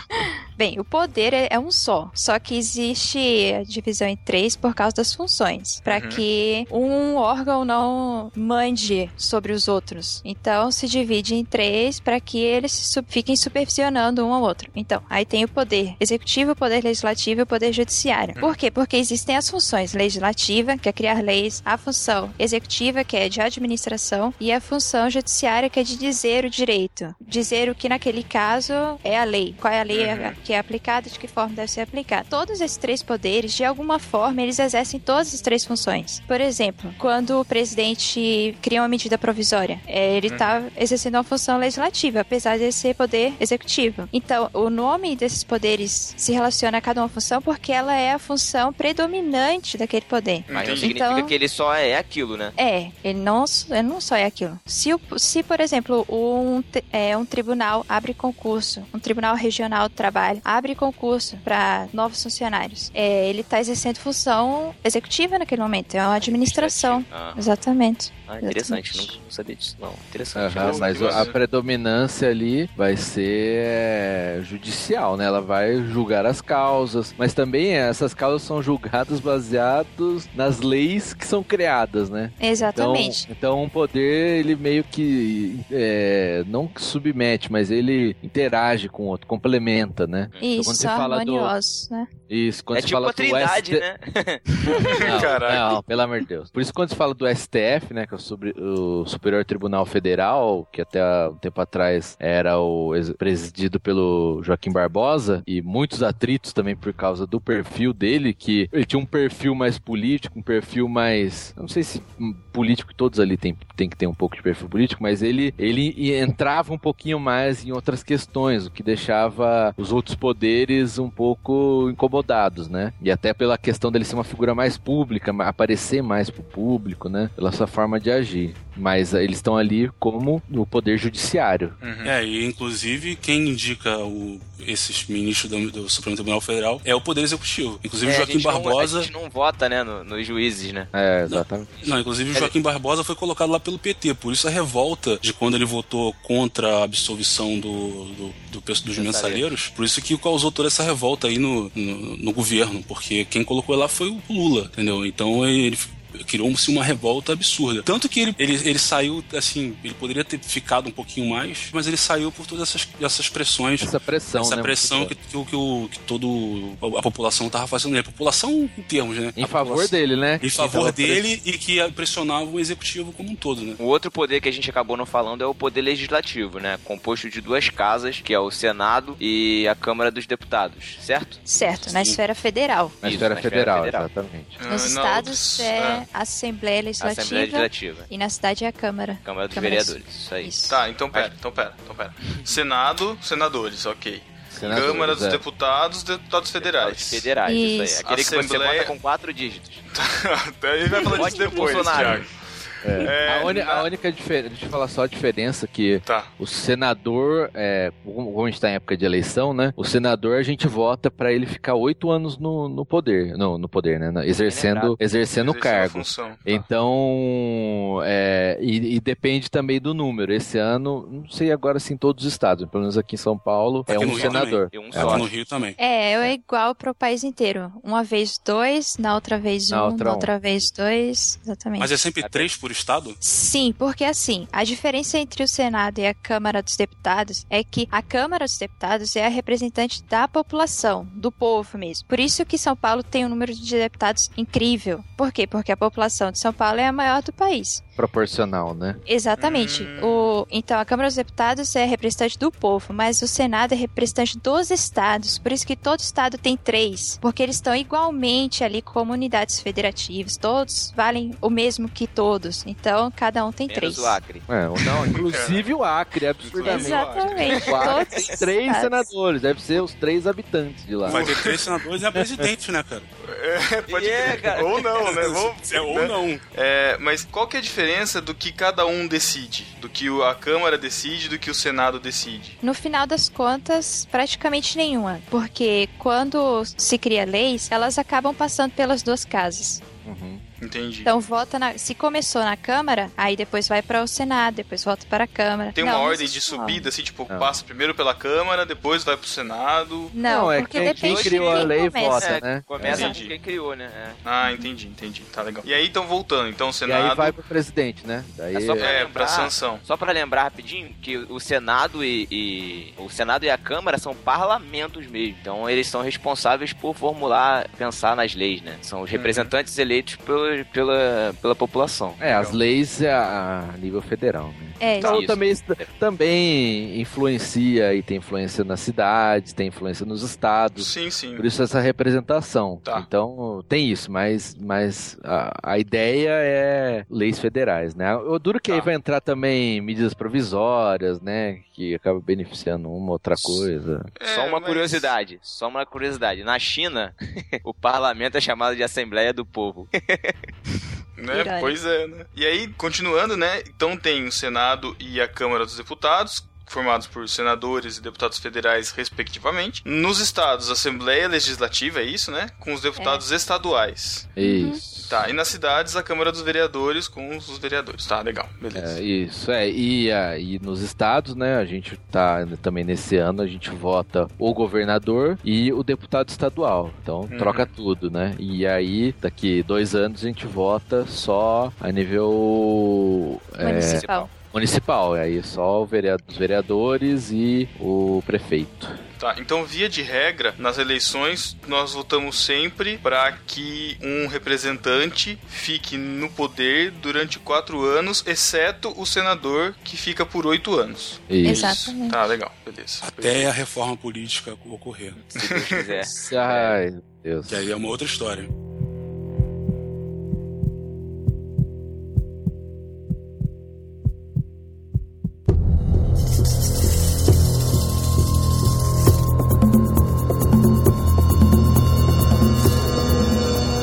Bem, o poder é, é um só, só que existe a divisão em três por causa das funções, para Uhum. que um órgão não mande sobre os outros. Então se divide em três para que eles fiquem supervisionando um ao outro. Então, aí tem o poder executivo, o poder legislativo e o poder judiciário. Por quê? Porque existem as funções legislativa, que é criar leis, a função executiva, que é de administração, e a função judiciária, que é de dizer o direito. Dizer o que naquele caso é a lei. Qual é a lei Uhum. que é aplicada, de que forma deve ser aplicada. Todos esses três poderes, de alguma forma, eles exercem todas as três funções. Por exemplo, quando o presidente cria uma medida provisória, é, ele está exercendo uma função legislativa, apesar de ser poder executivo. Então, o nome desses poderes se relaciona a cada uma função porque ela é a função predominante daquele poder. Mas não Entendi. significa Então- que ele só é aquilo, né? É, ele não, ele não só é aquilo. Se, se por exemplo, um, é, um tribunal abre concurso, um tribunal regional do trabalho abre concurso para novos funcionários, é, ele está exercendo função executiva naquele momento, é uma administração. Ah, Exatamente. Ah, interessante. Exatamente. Não, não sabia disso, não. Interessante. Aham, Mas- mas a predominância ali vai ser é, judicial, né? Ela vai julgar as causas, mas também essas causas são julgadas baseados nas leis que são criadas, né? Exatamente. Então, então o poder, ele meio que é, não submete, mas ele interage com o outro, complementa, né? Isso, quando você fala do- né? Isso, quando É você tipo fala a trindade, do ST... né? Não, não, pelo amor de Deus. Por isso, quando se fala do STF, né, que é sobre- o Superior Tribunal Federal, que até um tempo atrás era o presidido pelo Joaquim Barbosa, e muitos atritos também por causa do perfil dele, que ele tinha um perfil mais político, um perfil mais. Não sei se político, todos ali tem, tem que ter um pouco de perfil político, mas ele, ele entrava um pouquinho mais em outras questões, o que deixava os outros poderes um pouco incomodados, né? E até pela questão dele ser uma figura mais pública, aparecer mais pro público, né? Pela sua forma de agir. Mas eh, eles estão ali como no poder judiciário. Uhum. É, e inclusive quem indica o- esses ministros do, do Supremo Tribunal Federal é o Poder Executivo. Inclusive É, o a Joaquim gente não- Barbosa. a gente não vota, né, no- nos juízes, né? É, exatamente. Não, inclusive o Joaquim Barbosa foi colocado lá pelo PT, por isso a revolta de quando ele votou contra a absolvição do, do, do dos mensaleiros, por isso que causou toda essa revolta aí no, no, no governo, porque quem colocou lá foi o Lula, entendeu? Então ele criou-se uma revolta absurda. Tanto que ele, ele, ele saiu, assim, ele poderia ter ficado um pouquinho mais, mas ele saiu por todas essas, essas pressões Essa pressão, essa né? pressão que, que, o- que, o- que todo a população tava fazendo nele. A população em termos, né? Em A favor população- dele, né? Em favor dele e que pressionava o executivo como um todo, né? O outro poder que a gente acabou não falando é o poder legislativo, né? Composto de duas casas, que é o Senado e a Câmara dos Deputados, certo? Certo, na Sim. esfera federal. Na Isso, esfera na esfera federal, federal. exatamente. Ah, Nos não, estados é ah. Assembleia Legislativa, Assembleia Legislativa. e na cidade é a Câmara. Câmara dos Câmara- Vereadores, isso aí. Isso. Tá, então pera, então pera, então pera. Senado, senadores, ok. Senadores, Câmara dos é. Deputados, deputados federais. Deputados Federais, isso, Isso. aí. Aquele que você Assembleia- bota com quatro dígitos. Até ele vai falar disso depois. Thiago. É. É, a, uni- na- a única diferença, deixa eu falar só a diferença que Tá. o senador, é, como a gente está em época de eleição, né? O senador a gente vota para ele ficar oito anos no, no poder, no, no poder, né? Exercendo, exercendo o cargo. função, tá. Então, é, e, e depende também do número. Esse ano, não sei agora se em todos os estados, pelo menos aqui em São Paulo, é Aqui um no Rio senador. também. E um É, só. Aqui no Rio também. É, é igual para o país inteiro. Uma vez dois, na outra vez um, Na na outra outra, um. vez dois. Exatamente. Mas é sempre três por estado? Sim, porque assim, a diferença entre o Senado e a Câmara dos Deputados é que a Câmara dos Deputados é a representante da população, do povo mesmo. Por isso que São Paulo tem um número de deputados incrível. Por quê? Porque a população de São Paulo é a maior do país. Proporcional, né? Exatamente. Hum. O, então, a Câmara dos Deputados é representante do povo, mas o Senado é representante dos estados. Por isso que todo estado tem três. Porque eles estão igualmente ali como unidades federativas. Todos valem o mesmo que todos. Então, cada um tem Menos três. o Acre. É, não, inclusive o Acre, absurdamente. Exatamente. O Acre Todos tem três estados. senadores, deve ser os três habitantes de lá. Vai ter três senadores e a presidente, né, cara? É, pode E é, crer. cara. Ou não, né? Vamos- É ou né? não. É, mas qual que é a diferença do que cada um decide? Do que a Câmara decide, do que o Senado decide? No final das contas, praticamente nenhuma. Porque quando se cria leis, elas acabam passando pelas duas casas. Uhum. Entendi. Então, vota na, se começou na Câmara, aí depois vai para o Senado, depois volta para a Câmara. Tem uma não ordem de subida, assim, tipo, Não. passa primeiro pela Câmara, depois vai pro Senado. Não, Não, é porque quem- depende quem criou de a quem lei começa. vota. É, né? Começa Entendi. com quem criou, né? É. Ah, entendi, entendi. Tá legal. E aí, então, voltando. Então, o E Senado aí vai pro presidente, né? Daí É só pra- é pra lembrar- sanção. Só pra lembrar rapidinho que o Senado e, e- o Senado e a Câmara são parlamentos mesmo. Então eles são responsáveis por formular, pensar nas leis, né? São os representantes eleitos pelo- pela, pela população. É, as leis é a, a nível federal, né? É, Então Isso. também, também influencia e tem influência nas cidades, tem influência nos estados. Sim, sim. Por isso essa representação. Tá. Então tem isso, mas, mas a, a ideia é leis federais, né? Eu duro que Tá. aí vai entrar também medidas provisórias, né? Que acaba beneficiando uma outra coisa. Só É, uma mas- curiosidade, só uma curiosidade. Na China, o parlamento é chamado de Assembleia do Povo. Né? Pois é, né? E aí, continuando, né? Então tem o Senado e a Câmara dos Deputados, formados por senadores e deputados federais, respectivamente. Nos estados, Assembleia Legislativa, é isso, né? Com os deputados estaduais. Isso. Tá, e nas cidades, a Câmara dos Vereadores com os vereadores. Tá, legal, beleza. É, isso, é. E, ah, e nos estados, né, a gente tá também nesse ano, a gente vota o governador e o deputado estadual. Então Uhum. troca tudo, né? E aí, daqui dois anos, a gente vota só a nível é, municipal. E aí só o vereador, os vereadores e o prefeito. Tá, então, via de regra, nas eleições, nós votamos sempre para que um representante fique no poder durante quatro anos, exceto o senador, que fica por oito anos. Isso. Exatamente. Tá, legal, beleza. Até a reforma política ocorrer. Se Deus quiser. Ai, meu Deus. Que aí é uma outra história.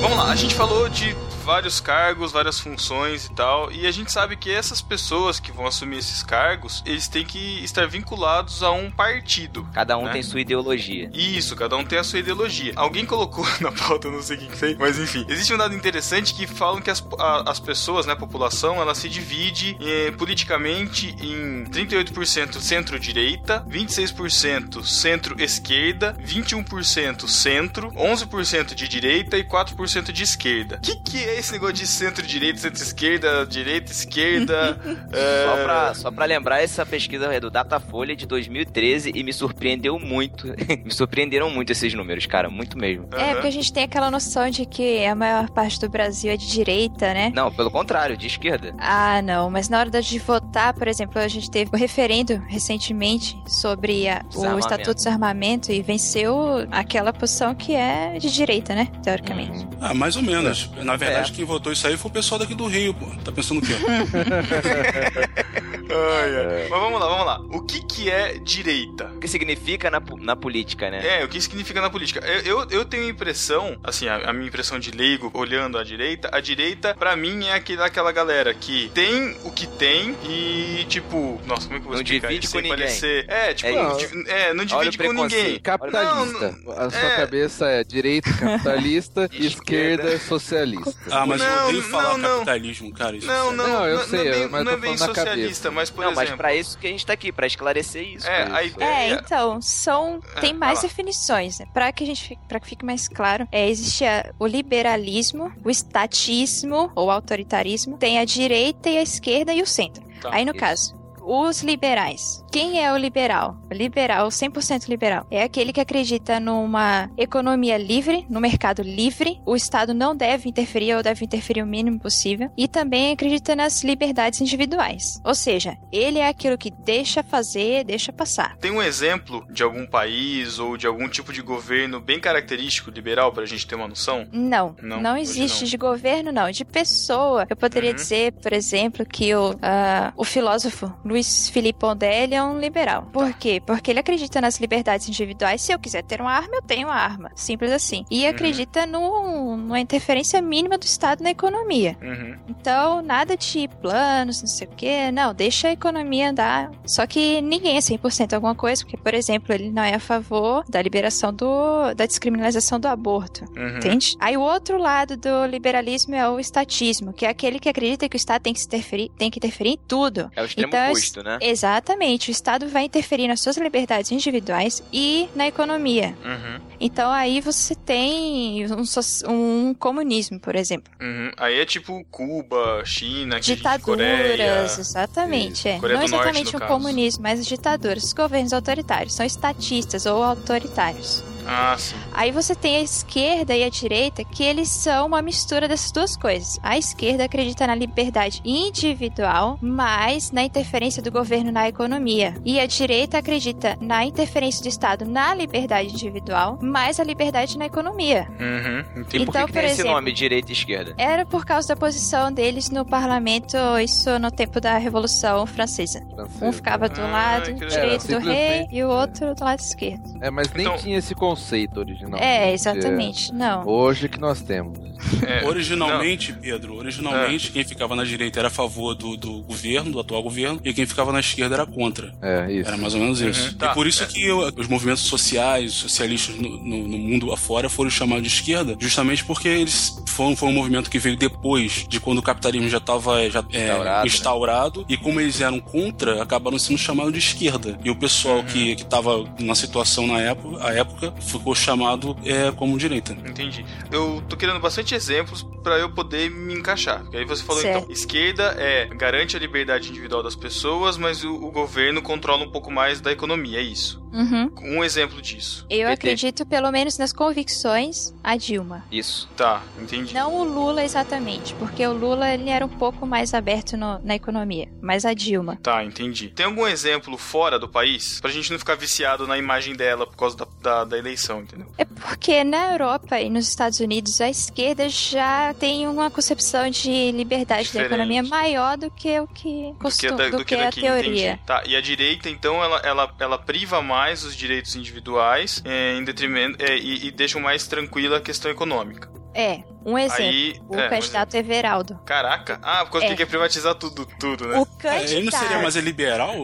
Vamos lá, a gente falou de vários cargos, várias funções e tal, e a gente sabe que essas pessoas que vão assumir esses cargos, eles têm que estar vinculados a um partido. Cada um né? tem sua ideologia. Isso, cada um tem a sua ideologia. Alguém colocou na pauta, não sei quem que foi, mas enfim. Existe um dado interessante que falam que as, a- as pessoas, né, a população, ela se divide eh, politicamente em 38% centro-direita, 26% centro-esquerda, 21% centro, 11% de direita e 4% de esquerda. O que, que é esse negócio de centro-direita, centro-esquerda, direita, esquerda? é, Só pra, só pra lembrar, essa pesquisa é do Datafolha de 2013 e me surpreendeu muito. me surpreenderam muito esses números, cara, muito mesmo. É, porque a gente tem aquela noção de que a maior parte do Brasil é de direita, né? Não, pelo contrário, de esquerda. Ah, não, mas na hora da- de votar, por exemplo, a gente teve o referendo recentemente sobre a- o. Estatuto de Desarmamento e venceu aquela posição que é de direita, né? Teoricamente. Ah, mais ou menos. Na verdade, quem votou isso aí foi o pessoal daqui do Rio, pô. Tá pensando o quê? Ai, ai. Mas vamos lá, vamos lá. O que, que é direita? O que significa na, na política, né? É, o que significa na política? Eu, eu, eu tenho a impressão, assim, a, a minha impressão de leigo, olhando a direita, a direita, pra mim, é aquele, aquela galera que tem o que tem e, tipo, nossa, como é que eu vou Não explicar divide isso com sem ninguém. parecer... É, tipo, É não, é, não divide com ninguém. Capitalista. a sua é. cabeça é direita capitalista, esquerda socialista. Ah, mas eu Não, odeio falar não, não. capitalismo, cara. Isso Não, não, Não, eu não, sei, não é bem, mas não é tô bem socialista, mas, por Não, mas exemplo... pra isso que a gente tá aqui, pra esclarecer isso. É, a Isso. É, ideia... então, são É, tem vai mais definições, né? Para que a gente fique, para que fique mais claro, é existe a- o liberalismo, o estatismo ou autoritarismo, tem a direita e a esquerda e o centro. Tá, Aí no isso. caso, os liberais. Quem é o liberal? O liberal, 100% liberal, é aquele que acredita numa economia livre, no mercado livre, o Estado não deve interferir ou deve interferir o mínimo possível, e também acredita nas liberdades individuais. Ou seja, ele é aquilo que deixa fazer, deixa passar. Tem um exemplo de algum país ou de algum tipo de governo bem característico liberal pra gente ter uma noção? Não, Não, não, existe não. de governo, não. De pessoa. Eu poderia Uhum. dizer, por exemplo, que o, ah, o filósofo Luiz Felipe Pondelli é um liberal. Por quê? Porque ele acredita nas liberdades individuais. Se eu quiser ter uma arma, eu tenho uma arma. Simples assim. E Uhum. acredita no, numa interferência mínima do Estado na economia. Uhum. Então, nada de planos, não sei o quê. Não, deixa a economia andar. Só que ninguém é 100% alguma coisa, porque, por exemplo, ele não é a favor da liberação do, da descriminalização do aborto. Uhum. Entende? Aí o outro lado do liberalismo é o estatismo, que é aquele que acredita que o Estado tem que, se interferir, tem que interferir em tudo. É o extremo Então, custo, né? Exatamente, o Estado vai interferir nas suas liberdades individuais e na economia. Uhum. Então aí você tem um, um comunismo, por exemplo. Uhum. Aí é tipo Cuba, China, que- Coreia. Ditaduras, exatamente. É. Não Norte, exatamente no um caso. comunismo, mas ditaduras. Os governos autoritários são estatistas ou autoritários. Ah, sim. Aí você tem a esquerda e a direita, que eles são uma mistura dessas duas coisas. A esquerda acredita na liberdade individual, mas na interferência do governo na economia. E a direita acredita na interferência do Estado na liberdade individual, mas a liberdade na economia. Uhum. Entendi. E por que, Então, que por tem esse exemplo- nome, direita e esquerda? Era por causa da posição deles no parlamento, isso no tempo da Revolução Francesa. Um ficava do Ah, lado direito do rei e o outro do lado esquerdo. É, mas nem Então- tinha esse conceito original. É, exatamente. Não. Hoje que nós temos. É, Originalmente, Pedro, É. originalmente quem ficava na direita era a favor do, do governo, do atual governo, e quem ficava na esquerda era contra. É, isso. Era mais ou menos isso. Uhum, tá. E por isso que o- os movimentos sociais, socialistas no, no- no mundo afora foram chamados de esquerda, justamente porque eles foram, foi um movimento que veio depois de quando o capitalismo já estava já, é, Instaurado, né? instaurado, e como eles eram contra, acabaram sendo chamados de esquerda. E o pessoal Uhum. que que estava na situação na época, a época ficou chamado é, como direita. Entendi. Eu tô querendo bastante exemplos pra eu poder me encaixar. Porque aí você falou Certo. então, esquerda é garante a liberdade individual das pessoas, mas o, o governo controla um pouco mais da economia, é isso. Uhum. Um exemplo disso. Eu PT. acredito, pelo menos nas convicções, a Dilma. Isso. Tá, entendi. Não o Lula exatamente, porque o Lula ele era um pouco mais aberto no- na economia, mas a Dilma. Tá, entendi. Tem algum exemplo fora do país? Pra gente não ficar viciado na imagem dela por causa da, da, da eleição, entendeu? É porque na Europa e nos Estados Unidos a esquerda já tem uma concepção de liberdade Diferente. da economia maior do que o que Do que, costuma, da- do que a daqui, teoria. entendi. Tá, e a direita, então, ela, ela, ela priva mais os direitos individuais é, em detrimento é, e, e deixa mais tranquila a questão econômica. É, um exemplo. Aí, o é, um candidato Everaldo. Caraca. Ah, por causa É. que quer privatizar tudo, tudo, né? O É, candidato. ele não seria mais liberal?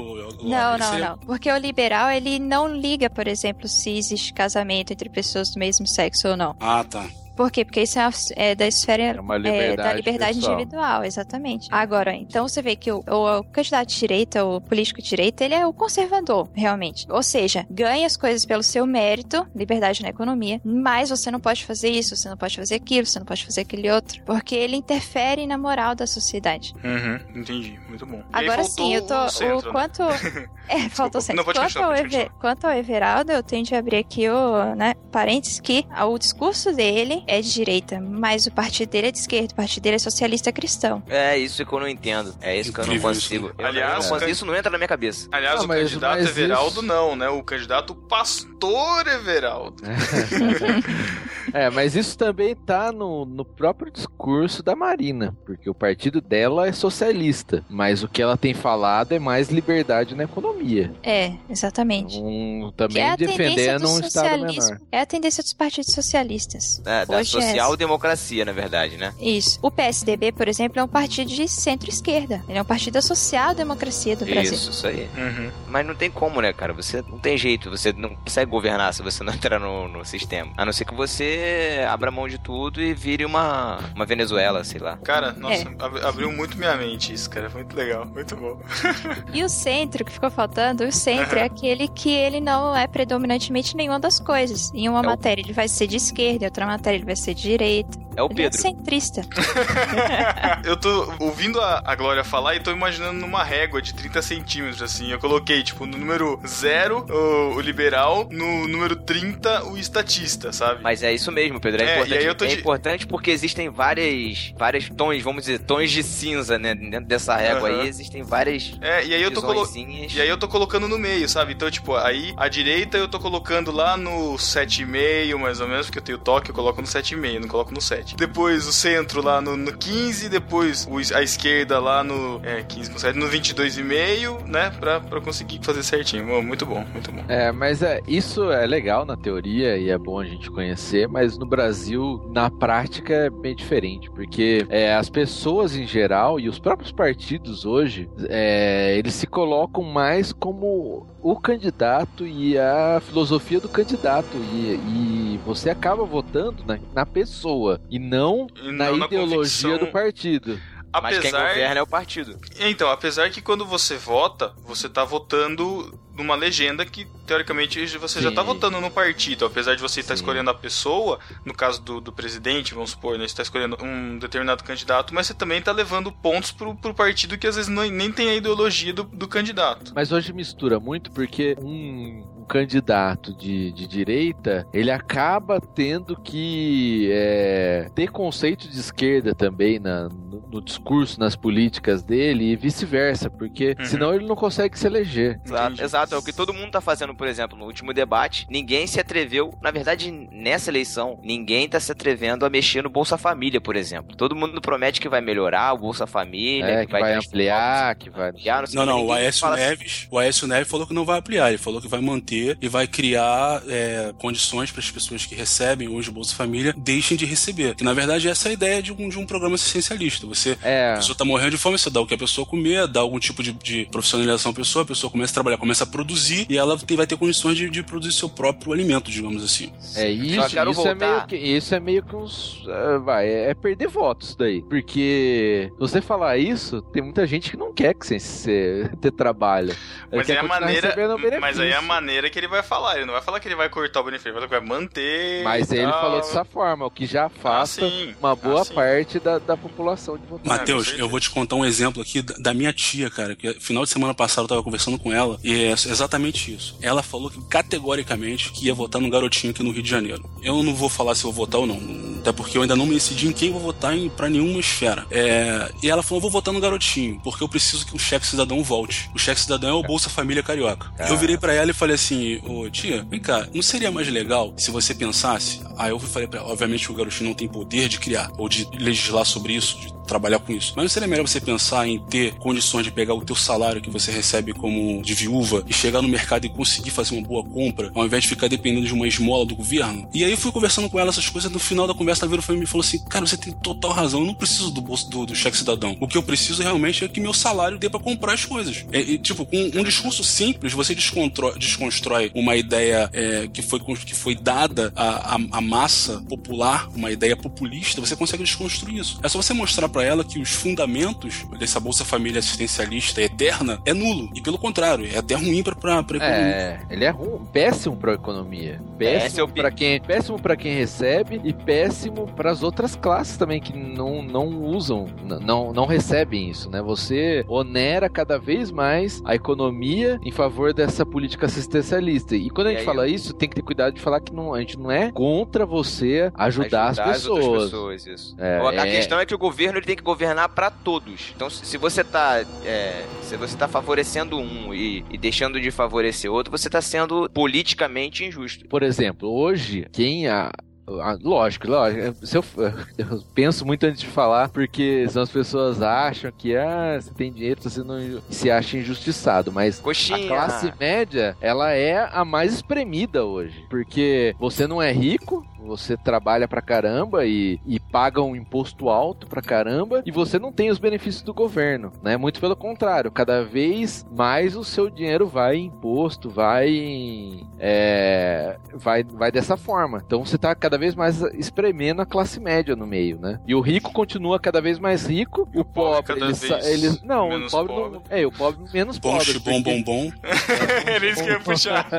Não, não, seria- não. Porque o liberal, ele não liga, por exemplo, se existe casamento entre pessoas do mesmo sexo ou não. Ah, tá. Por quê? Porque isso é, é da esfera É uma é, liberdade da liberdade pessoal. individual, exatamente. Agora, então você vê que o, o- o candidato de direita, o político de direita, ele é o conservador, realmente. Ou seja, ganha as coisas pelo seu mérito, liberdade na economia, mas você não pode fazer isso, você não pode fazer aquilo, você não pode fazer aquele outro, porque ele interfere na moral da sociedade. Uhum, entendi. Muito bom. E Agora sim, eu tô. o centro, o né? quanto. É, faltou o centro. Não, quanto, continuar, ao Ever- quanto ao Everaldo, eu tenho de abrir aqui o, né, parênteses que o discurso dele é de direita, mas o partido dele é de esquerda, o partido dele é socialista cristão. É isso que eu não entendo. É isso que eu não consigo. né? Eu, Aliás, não Isso não entra na minha cabeça. Aliás, Não, o mas- candidato mas Everaldo isso- não, né? O candidato Pastor Everaldo. É, mas isso também tá no, no próprio discurso da Marina, porque o partido dela é socialista, mas o que ela tem falado é mais liberdade na economia. É, exatamente. Um, Que é também a tendência defendendo do um Estado menor. É a tendência dos partidos socialistas. É, da Hoje é essa. social-democracia, na verdade, né? Isso. O PSDB, por exemplo, é um partido de centro-esquerda. Ele é um partido da social-democracia do Brasil. Isso, isso aí. Uhum. Mas não tem como, né, cara? Você não tem jeito, você não consegue governar se você não entrar no, no sistema. A não ser que você abra mão de tudo e vire uma, uma Venezuela, sei lá. Cara, nossa, É. ab- abriu muito minha mente isso, cara. Muito legal, muito bom. E o centro, que ficou faltando, o centro é aquele que ele não é predominantemente nenhuma das coisas. Em uma É o- matéria ele vai ser de esquerda, em outra matéria ele vai ser de direita. É o Ele é Pedro. centrista. Eu tô ouvindo a, a Glória falar e tô imaginando numa régua de 30 centímetros, assim. Eu coloquei, tipo, no número 0 o, o liberal, no número 30 o estatista, sabe? Mas é isso mesmo, Pedro. É, É, importante, e aí eu tô é de- importante porque existem várias, várias tons, vamos dizer, tons de cinza, né? Dentro dessa régua Aham. aí existem várias É, e aí eu tô colo... E aí eu tô colocando no meio, sabe? Então, tipo, aí a direita eu tô colocando lá no 7,5, mais ou menos, porque eu tenho toque, eu coloco no 7,5, não coloco no 7. Depois o centro lá no, no 15, depois a esquerda lá no é, 15 com 7, no 22,5, né? Pra, pra conseguir fazer certinho. Muito bom, muito bom. É, mas é, isso é legal na teoria e é bom a gente conhecer, mas no Brasil, na prática, é bem diferente, porque é, as pessoas em geral e os próprios partidos hoje, é, eles se colocam mais como o candidato e a filosofia do candidato e, e você acaba votando na, na pessoa e não E na não na ideologia convicção. do partido. Mas quem Apesar, governa é o partido. Então, apesar que quando você vota, você tá votando numa legenda que, teoricamente, você já Sim. tá votando no partido. Apesar de você estar Sim. escolhendo a pessoa, no caso do, do presidente, vamos supor, né? Você tá escolhendo um determinado candidato, mas você também tá levando pontos pro, pro partido que às vezes não, nem tem a ideologia do, do candidato. Mas hoje mistura muito porque um, um candidato de, de direita ele acaba tendo que é, ter conceito de esquerda também na, no, no discurso, nas políticas dele e vice-versa, porque Uhum. senão ele não consegue se eleger. Exato, exato, é o que todo mundo tá fazendo, por exemplo, no último debate. Ninguém se atreveu, na verdade, nessa eleição, ninguém tá se atrevendo a mexer no Bolsa Família, por exemplo. Todo mundo promete que vai melhorar o Bolsa Família, É, que vai transformar ampliar, que vai. ampliar, sei Não, o que, não, o Aécio fala assim, Neves, o Aécio Neves falou que não vai ampliar, ele falou que vai manter e vai criar é, condições para as pessoas que recebem hoje o Bolsa Família deixem de receber. Que na verdade essa é a ideia de um, de um programa assistencialista. Você É, A pessoa tá morrendo de fome, você dá o que a pessoa comer, dá algum tipo de, de profissionalização à pessoa, a pessoa começa a trabalhar, começa a produzir e ela tem- vai ter condições de, de produzir seu próprio alimento, digamos assim. É isso, quero isso é meio que isso é meio que uns ah, vai, é, é perder votos isso daí. Porque se você falar isso, tem muita gente que não quer que você, você ter trabalho. Mas a maneira. Mas aí é a benefício. Maneira que ele vai falar. Ele não vai falar que ele vai cortar o benefício, ele vai falar que vai manter. Mas e ele tal. falou dessa forma, o que já afasta Ah, uma boa Ah, parte da, da população de votar. Matheus, eu vou te contar um exemplo aqui da minha tia, cara, que final de semana passado eu tava conversando com ela e é exatamente isso. Ela falou que categoricamente que ia votar no garotinho aqui no Rio de Janeiro. Eu não vou falar se eu vou votar ou não, até porque eu ainda não me decidi em quem vou votar em, pra nenhuma esfera. É, e ela falou: eu vou votar no garotinho, porque eu preciso que o cheque cidadão volte. O cheque cidadão é o Bolsa Família Carioca. Eu virei pra ela e falei assim: Ô tia, vem cá, não seria mais legal se você pensasse? Aí eu falei pra ela: obviamente o garotinho não tem poder de criar ou de legislar sobre isso, de trabalhar com isso. Mas não seria melhor você pensar em ter condições de pegar o teu salário que você recebe como de viúva e chegar no mercado e conseguir fazer uma boa compra, ao invés de ficar dependendo de uma esmola do governo? E aí eu fui conversando com ela essas coisas, no final da conversa ela virou pra e falou assim: Cara, você tem total razão, eu não preciso do bolso do, do cheque cidadão. O que eu preciso realmente é que meu salário dê pra comprar as coisas. É, e, tipo, com um discurso simples, você descontro- desconstrói uma ideia é, que, foi, que foi dada à, à, à massa popular, uma ideia populista, você consegue desconstruir isso. É só você mostrar pra ela que os fundamentos dessa Bolsa Família assistencialista eterna é nulo. E pelo contrário, é até ruim pra, pra, pra economia. É, ele é ruim, péssimo pra economia. Péssimo o pi- pra quem, péssimo para quem recebe e péssimo para as outras classes também que não, não usam, não, não recebem isso, né? Você onera cada vez mais a economia em favor dessa política assistencialista. E quando a E gente aí fala eu- isso, tem que ter cuidado de falar que não, a gente não é contra você ajudar, as outras pessoas. pessoas, isso. É, a é- questão é que o governo ele tem que governar pra todos. Então, se se você tá, é, se você tá favorecendo um e, e deixando de favorecer outro, você tá sendo politicamente injusto. Por exemplo, hoje, quem a. a- Lógico, lógico. Se eu, eu penso muito antes de falar, porque senão as pessoas acham que ah, você tem dinheiro, você não se acha injustiçado. Mas a Coxinha. classe média, ela é a mais espremida hoje. Porque você não é rico, você trabalha pra caramba e, e paga um imposto alto pra caramba e você não tem os benefícios do governo, né? Muito pelo contrário, cada vez mais o seu dinheiro vai em imposto, vai é, vai, vai dessa forma. Então você tá cada vez mais espremendo a classe média no meio, né? E o rico continua cada vez mais rico, e o, pobre, cada ele, ele não, o pobre, pobre. Não, é, o pobre menos Bom, pobre. xibom, porque- bom, bom. Era isso que eu ia puxar.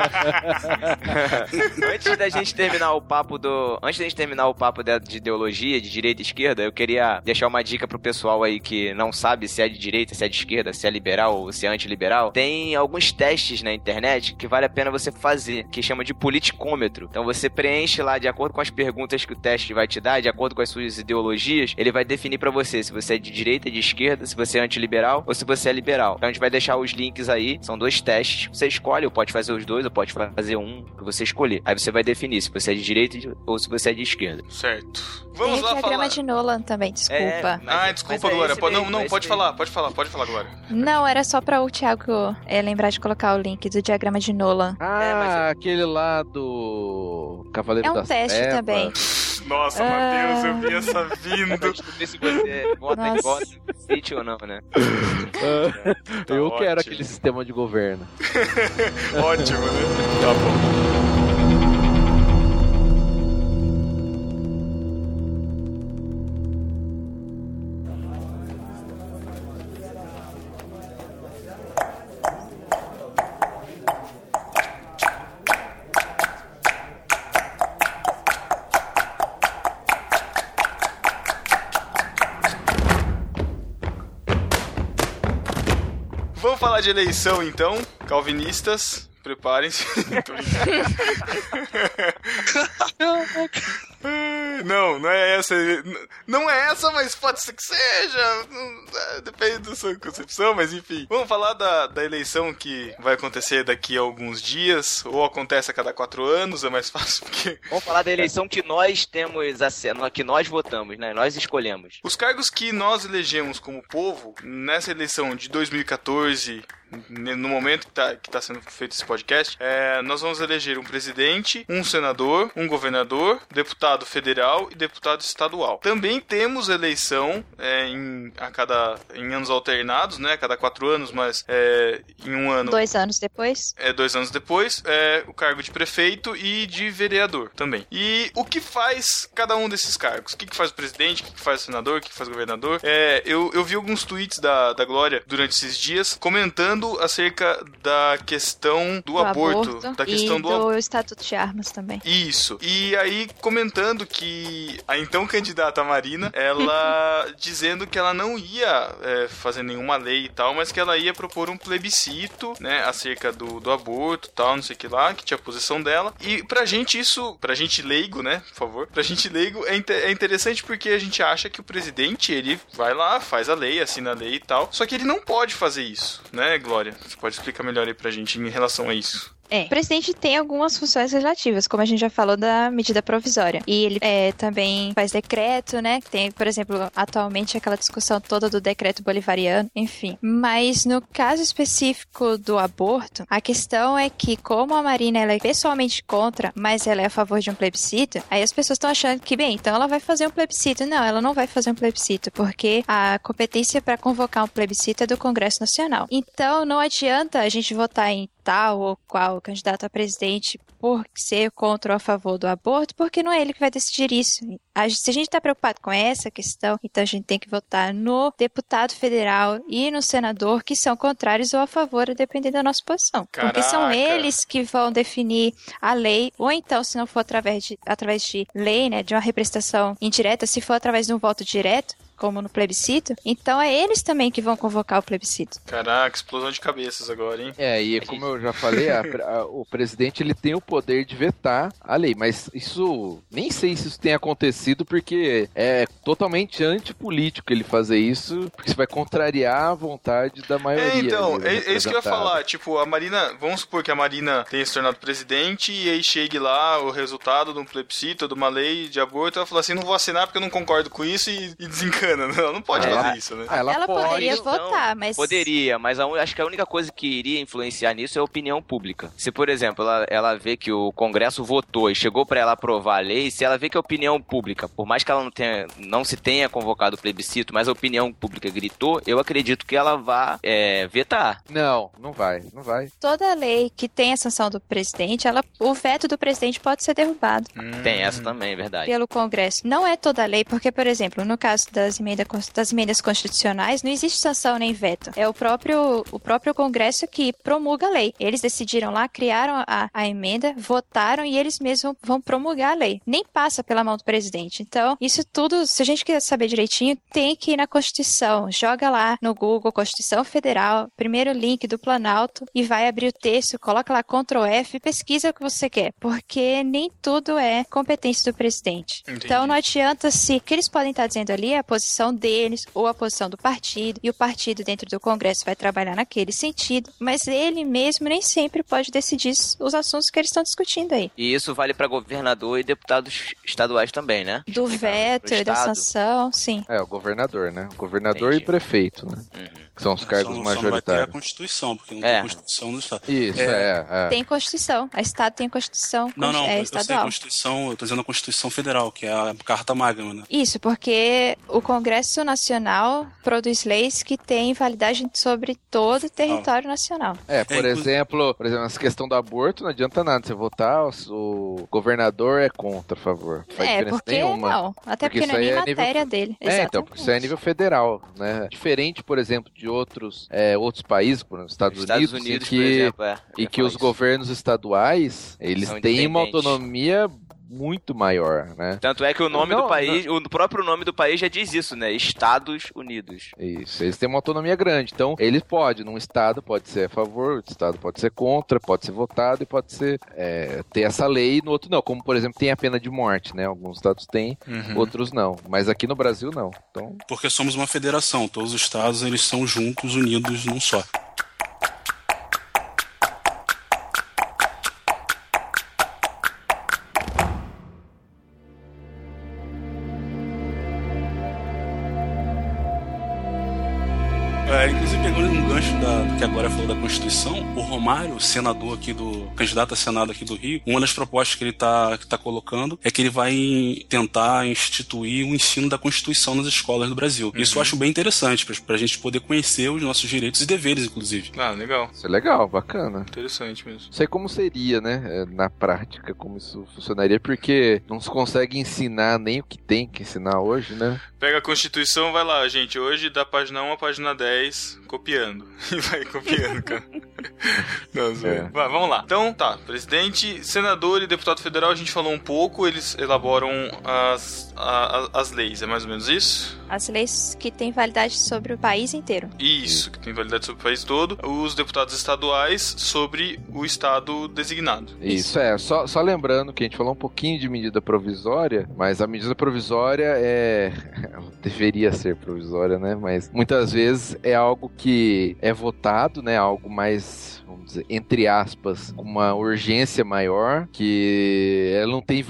Antes da gente terminar o papo do. Antes da gente terminar o papo de, de ideologia, de direita e esquerda, eu queria deixar uma dica pro pessoal aí que não sabe se é de direita, se é de esquerda, se é liberal ou se é antiliberal. Tem alguns testes na internet que vale a pena você fazer, que chama de politicômetro. Então você preenche lá de acordo com as perguntas que o teste vai te dar, de acordo com as suas ideologias, ele vai definir pra você se você é de direita, de esquerda, se você é antiliberal ou se você é liberal. Então a gente vai deixar os links aí, são dois testes. Você escolhe, ou pode fazer os dois, ou pode fazer um que você escolher. Aí você vai definir se você é de direita ou se você é de esquerda. certo. Tem Vamos o lá diagrama falar. de Nolan também, desculpa. mas- Ah, desculpa, é Glória. não, não, é pode mesmo. falar, pode falar, pode falar, Glória. Não, era só pra o Thiago é, lembrar de colocar o link do diagrama de Nolan. Ah, É, mas- aquele lá do Cavaleiro É um das teste Trevas. Também. Nossa, Ah. Matheus, eu vi essa vindo. se você vota em vota City ou não, né? Ah, Eu Tá quero aquele sistema de governo. Ótimo, né? Tá bom. De eleição então, calvinistas. Preparem-se. Tô brincando. Não, não é essa. Não é essa, mas pode ser que seja. Depende da sua concepção, mas enfim. Vamos falar da, da eleição que vai acontecer daqui a alguns dias, ou acontece a cada quatro anos, é mais fácil porque. Vamos falar da eleição que nós temos acesso, que nós votamos, né? Nós escolhemos. Os cargos que nós elegemos como povo nessa eleição de 2014, n- no momento que está tá sendo feito esse podcast, é, nós vamos eleger um presidente, um senador, um governador, deputado federal e deputado estadual. Também temos eleição é, em, a cada, em anos alternados, né? A cada quatro anos, mas é, em um ano Dois anos depois. é, dois anos depois, é o cargo de prefeito e de vereador também. E o que faz cada um desses cargos? O que, que faz o presidente? O que, que faz o senador? O que, que faz o governador? É, eu, eu vi alguns tweets da, da Glória durante esses dias comentando acerca da questão do, Do aborto, Da questão do aborto. do Estatuto de Armas também. Isso. E aí, comentando que a então candidata Marina, ela dizendo que ela não ia é, fazer nenhuma lei e tal, mas que ela ia propor um plebiscito, né, acerca do, do aborto e tal, não sei o que lá, que tinha a posição dela. E pra gente isso, pra gente leigo, né, por favor, pra gente leigo é, é interessante porque a gente acha que o presidente, ele vai lá, faz a lei, assina a lei e tal, só que ele não pode fazer isso, né, Glória? Você pode explicar melhor aí pra gente em relação a isso. É. O presidente tem algumas funções legislativas, como a gente já falou da medida provisória. E ele é, também faz decreto, né? Tem, por exemplo, atualmente aquela discussão toda do decreto bolivariano, enfim. Mas no caso específico do aborto, a questão é que, como a Marina ela é pessoalmente contra, mas ela é a favor de um plebiscito, aí as pessoas estão achando que, bem, então ela vai fazer um plebiscito. Não, ela não vai fazer um plebiscito, porque a competência para convocar um plebiscito é do Congresso Nacional. Então não adianta a gente votar em tal ou qual candidato a presidente por ser contra ou a favor do aborto, porque não é ele que vai decidir isso. Se a gente está preocupado com essa questão, então a gente tem que votar no deputado federal e no senador que são contrários ou a favor, dependendo da nossa posição. Porque são Caraca. eles que vão definir a lei, ou então, se não for através de, através de lei, né, de uma representação indireta, se for através de um voto direto, como no plebiscito, então é eles também que vão convocar o plebiscito. Caraca, explosão de cabeças agora, hein? É, e como eu já falei, a- a- o presidente ele tem o poder de vetar a lei, mas isso nem sei se isso tem acontecido porque é totalmente antipolítico ele fazer isso, porque isso vai contrariar a vontade da maioria. É, então, ali, é, é isso que eu ia falar. Tipo, a Marina, vamos supor que a Marina tenha se tornado presidente e aí chegue lá o resultado de um plebiscito, de uma lei de aborto, ela fala assim: não vou assinar porque eu não concordo com isso e, e desencana né? Ela não pode É. fazer isso, né? Ah, ela, Ela pode. poderia Então, votar, mas. Poderia, mas a acho que a única coisa que iria influenciar nisso é a opinião pública. Se, por exemplo, ela, ela vê que o Congresso votou e chegou pra ela aprovar a lei, se ela vê que a opinião pública, por mais que ela não, tenha, não se tenha convocado o plebiscito, mas a opinião pública gritou, eu acredito que ela vá é, vetar. Não, não vai, não vai. Toda lei que tem a sanção do presidente, ela, o veto do presidente pode ser derrubado Tem Hum. essa também, é verdade. pelo Congresso. Não é toda lei, porque, por exemplo, no caso das, emenda, das emendas constitucionais, não existe sanção nem veto. É o próprio, o próprio Congresso que promulga a lei. Eles decidiram lá, criaram a, a emenda, votaram e eles mesmos vão promulgar a lei. Nem passa pela mão do presidente. Então, isso tudo, se a gente quer saber direitinho, tem que ir na Constituição. Joga lá no Google Constituição Federal, primeiro link do Planalto e vai abrir o texto, coloca lá Ctrl F e pesquisa o que você quer, porque nem tudo é competência do presidente. Entendi. Então não adianta se o que eles podem estar dizendo ali é a posição deles ou a posição do partido, e o partido dentro do Congresso vai trabalhar naquele sentido, mas ele mesmo nem sempre pode decidir os assuntos que eles estão discutindo aí. E isso vale pra governador e deputados estaduais também, né? Do veto e da sanção, sim. É, o governador, né? O governador Entendi. e prefeito, né? Uhum. Que são os cargos só, não- só não vai ter a majoritários. Constituição, porque não É. tem Constituição no Estado. Isso, é, é. Tem Constituição. A Estado tem Constituição Não, não, é eu sei a estadual. Constituição, eu tô dizendo a Constituição Federal, que é a Carta Magna, né? Isso, porque o Congresso Nacional produz leis que têm validade sobre todo o território nacional. É, por É, inclu- exemplo, por exemplo, essa questão do aborto, não adianta nada você votar, o, governador é contra, a favor. Não faz é, diferença porque nenhuma. não. Até Porque porque, não é nem é nível- matéria dele. É, então, porque isso é a nível federal, né? Diferente, por exemplo, de outros, é, outros países, por exemplo, Estados, Estados Unidos, Unidos, por que, exemplo, é. ia que os isso. governos estaduais, eles São têm uma autonomia muito maior, né? Tanto é que o nome Não, do país, o próprio nome do país já diz isso, né? Estados Unidos. Isso, eles têm uma autonomia grande. Então, eles podem, num estado pode ser a favor, outro estado pode ser contra, pode ser votado e pode ser é, ter essa lei, no outro não. Como, por exemplo, tem a pena de morte, né? Alguns estados têm, Uhum. outros não. Mas aqui no Brasil, não. Então, Porque somos uma federação, todos os estados eles são juntos, unidos num só. Constituição, o Romário, senador aqui do. candidato a Senado aqui do Rio, uma das propostas que ele está tá colocando é que ele vai tentar instituir o ensino da Constituição nas escolas do Brasil. Isso eu acho bem interessante, para a gente poder conhecer os nossos direitos e deveres, inclusive. Ah, legal. isso é legal, bacana. Interessante mesmo. Não sei como seria, né? é, Na prática, como isso funcionaria, porque não se consegue ensinar nem o que tem que ensinar hoje, né? Pega a Constituição, vai lá, gente. Hoje, da página 1 à página 10, copiando. E vai copiando, cara. Não. É. Vai, vamos lá. Então, tá. Presidente, senador e deputado federal, a gente falou um pouco. Eles elaboram as, a- as leis, é mais ou menos isso? As leis que têm validade sobre o país inteiro. Isso, que tem validade sobre o país todo. Os deputados estaduais sobre o estado designado. Isso é, só, só lembrando que a gente falou um pouquinho de medida provisória, mas a medida provisória é. deveria ser provisória, né? Mas muitas vezes é algo que é votado, né? Algo mais. Vamos dizer, entre aspas, uma urgência maior, que ela não tem,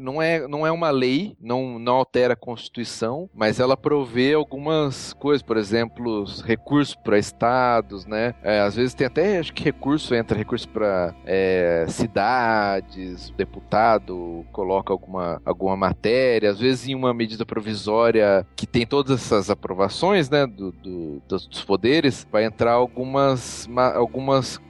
não é, não é uma lei, não, não altera a Constituição, mas ela provê algumas coisas, por exemplo, os recursos para estados, né? É, às vezes tem até, acho que recurso entra recurso para é, cidades, deputado coloca alguma, alguma matéria, às vezes em uma medida provisória que tem todas essas aprovações, né, do, do- dos, poderes, vai entrar algumas, ma-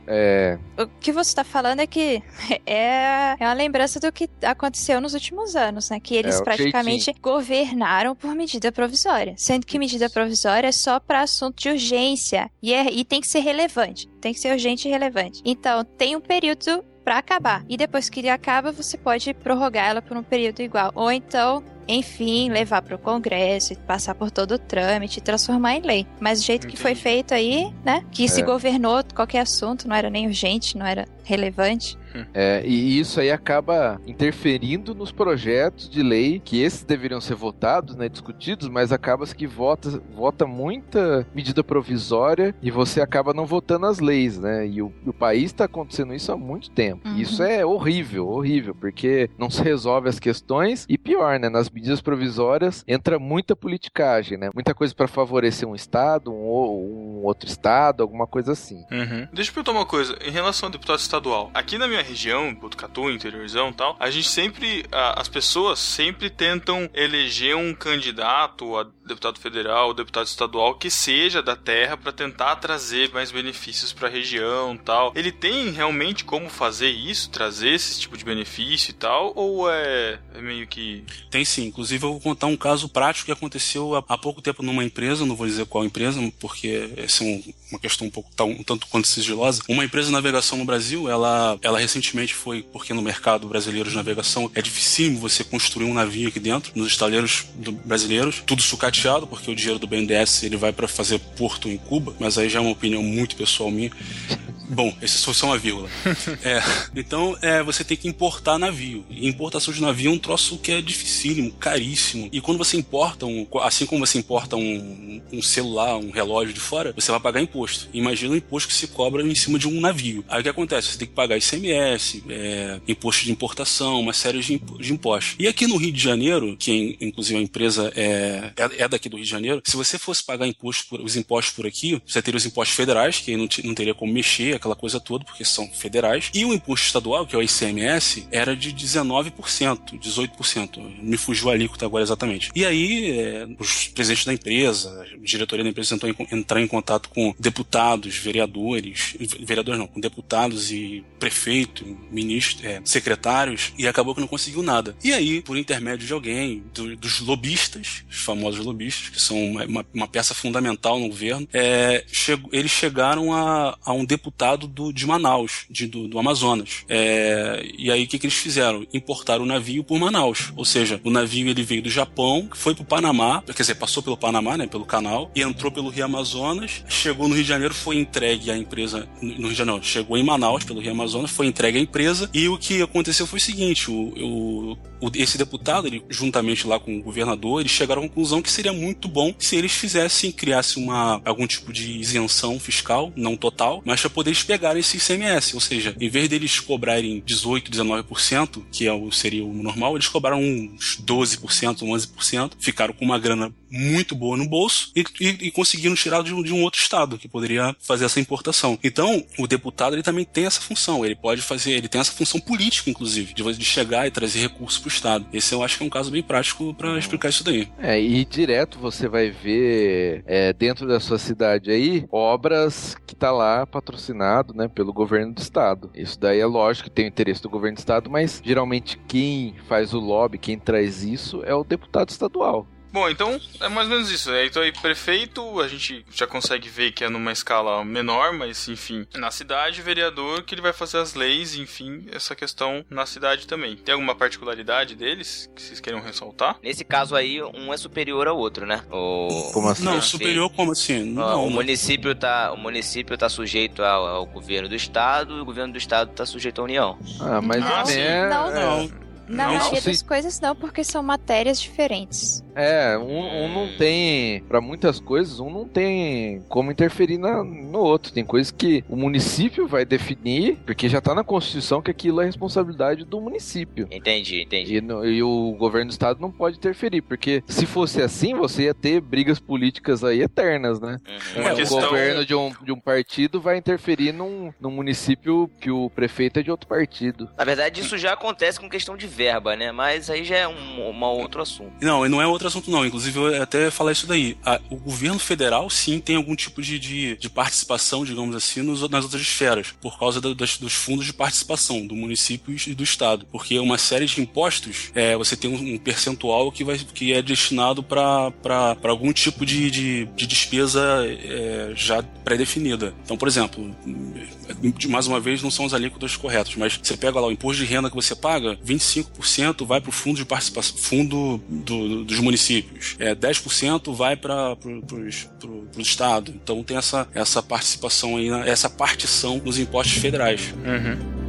é, O que você está falando é que é, é uma lembrança do que aconteceu nos últimos anos, né? Que eles É, praticamente governaram por medida provisória. Sendo que medida provisória é só para assunto de urgência. E, é- e tem que ser relevante. Tem que ser urgente e relevante. Então, tem um período para acabar. E depois que ele acaba, você pode prorrogar ela por um período igual. Ou então. Enfim, levar para o Congresso, e passar por todo o trâmite e transformar em lei. Mas o jeito que foi Entendi. feito aí, né? Que se É. governou qualquer assunto, não era nem urgente, não era relevante. É, e isso aí acaba interferindo nos projetos de lei que esses deveriam ser votados, né, discutidos, mas acaba que vota, vota muita medida provisória e você acaba não votando as leis, né? E o, o país está acontecendo isso há muito tempo. Uhum. Isso é horrível, horrível, porque não se resolve as questões e pior, né? Nas medidas provisórias entra muita politicagem, né? Muita coisa para favorecer um estado, um, um, outro estado, alguma coisa assim. Uhum. Deixa eu perguntar uma coisa em relação ao deputado estadual. Aqui na minha região, Botucatu, interiorzão, tal, a gente sempre, a, as pessoas sempre tentam eleger um candidato a deputado federal, deputado estadual que seja da terra para tentar trazer mais benefícios para a região, tal. Ele tem realmente como fazer isso, trazer esse tipo de benefício e tal, ou é, é meio que Tem sim, inclusive eu vou contar um caso prático que aconteceu há, há pouco tempo numa empresa, não vou dizer qual empresa, porque essa é um, uma questão um pouco um tanto quanto sigilosa. Uma empresa de navegação no Brasil, ela ela recentemente foi porque no mercado brasileiro de navegação é dificílimo você construir um navio aqui dentro, nos estaleiros brasileiros, tudo sucateado, porque o dinheiro do BNDES ele vai para fazer porto em Cuba, mas aí já é uma opinião muito pessoal minha. Bom, esse é só uma vírgula. é, então, é, você tem que importar navio. E importação de navio é um troço que é dificílimo, caríssimo. E quando você importa um, assim como você importa um, um celular, um relógio de fora, você vai pagar imposto. Imagina o imposto que se cobra em cima de um navio. Aí o que acontece? Você tem que pagar ICMS, é, imposto de importação, uma série de, de impostos. E aqui no Rio de Janeiro, que inclusive a empresa é, é, é, daqui do Rio de Janeiro, se você fosse pagar imposto por, os impostos por aqui, você teria os impostos federais, que não, não teria como mexer, aquela coisa toda, porque são federais. E o imposto estadual, que é o ICMS, era de 19%, 18%. Me fugiu a alíquota agora exatamente. E aí, é, os presidentes da empresa, a diretoria da empresa tentou entrar em contato com deputados, vereadores, vereadores não, com deputados e prefeito, ministro, é, secretários, e acabou que não conseguiu nada. E aí, por intermédio de alguém, do, dos lobistas, os famosos lobistas, que são uma, uma, peça fundamental no governo, é, eles chegaram a, a um deputado do, de Manaus, de, do, do, Amazonas. É, e aí o que, que eles fizeram? Importaram o navio por Manaus. Ou seja, o navio ele veio do Japão, foi pro Panamá, quer dizer, passou pelo Panamá, né, pelo canal, e entrou pelo Rio Amazonas, chegou no Rio de Janeiro, foi entregue à empresa, no Rio de Janeiro, chegou em Manaus, pelo Rio Amazonas, foi entregue à empresa, e o que aconteceu foi o seguinte, o, o, o esse deputado, ele, juntamente lá com o governador, eles chegaram à conclusão que seria muito bom se eles fizessem, criassem uma, algum tipo de isenção fiscal, não total, mas para poder pegar esse ICMS, ou seja, em vez deles cobrarem 18, 19%, que é o, seria o normal, eles cobraram uns 12%, 11%, ficaram com uma grana muito boa no bolso e, e, e conseguiram tirar de um, de um, outro estado que poderia fazer essa importação. Então, o deputado ele também tem essa função, ele pode fazer, ele tem essa função política, inclusive, de, de chegar e trazer recursos para o estado. Esse eu acho que é um caso bem prático para explicar isso daí. É, e direto você vai ver é, dentro da sua cidade aí obras que tá lá patrocinado, né, pelo governo do estado. Isso daí é lógico que tem o interesse do governo do estado, mas geralmente quem faz o lobby, quem traz isso é o deputado estadual. Bom, então é mais ou menos isso. Né? Então aí, prefeito, a gente já consegue ver que é numa escala menor, mas enfim, na cidade, vereador, que ele vai fazer as leis, enfim, essa questão na cidade também. Tem alguma particularidade deles que vocês queiram ressaltar? Nesse caso aí, um é superior ao outro, né? O... Como assim? Não, superior como assim? Não, o município tá, o município tá sujeito ao, ao, governo do estado e o governo do estado tá sujeito à União. Ah, mas ah, é... não. não. Na não, maioria das coisas não, porque são matérias diferentes. É, um, um não tem. para muitas coisas, um não tem como interferir na, no outro. Tem coisas que o município vai definir, porque já tá na Constituição que aquilo é responsabilidade do município. Entendi, entendi. E, no, e o governo do estado não pode interferir, porque se fosse assim, você ia ter brigas políticas aí eternas, né? Uhum. É, o questão... governo de um, de um partido vai interferir num, num município que o prefeito é de outro partido. Na verdade, isso já acontece com questão de verba, né? Mas aí já é um, um outro assunto. Não, não é outro assunto, não. Inclusive, eu até falar isso daí. o governo federal, sim, tem algum tipo de, de, de participação, digamos assim, nos, nas outras esferas, por causa das, dos fundos de participação do município e do estado. Porque uma série de impostos, é, você tem um, um percentual que, vai, que é destinado para algum tipo de, de, de despesa é, já pré-definida. Então, por exemplo, mais uma vez, não são os alíquotas corretos, mas você pega lá o imposto de renda que você paga, 25 5% vai para o fundo de participação, fundo do, dos municípios. É, 10% vai para o Estado. Então tem essa, essa participação aí, essa partição nos impostos federais. Uhum.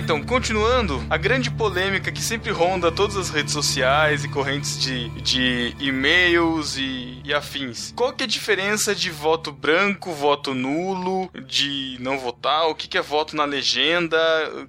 Então, continuando, a grande polêmica que sempre ronda todas as redes sociais e correntes de, de e-mails e, e afins. Qual que é a diferença de voto branco, voto nulo, de não votar? O que, que é voto na legenda?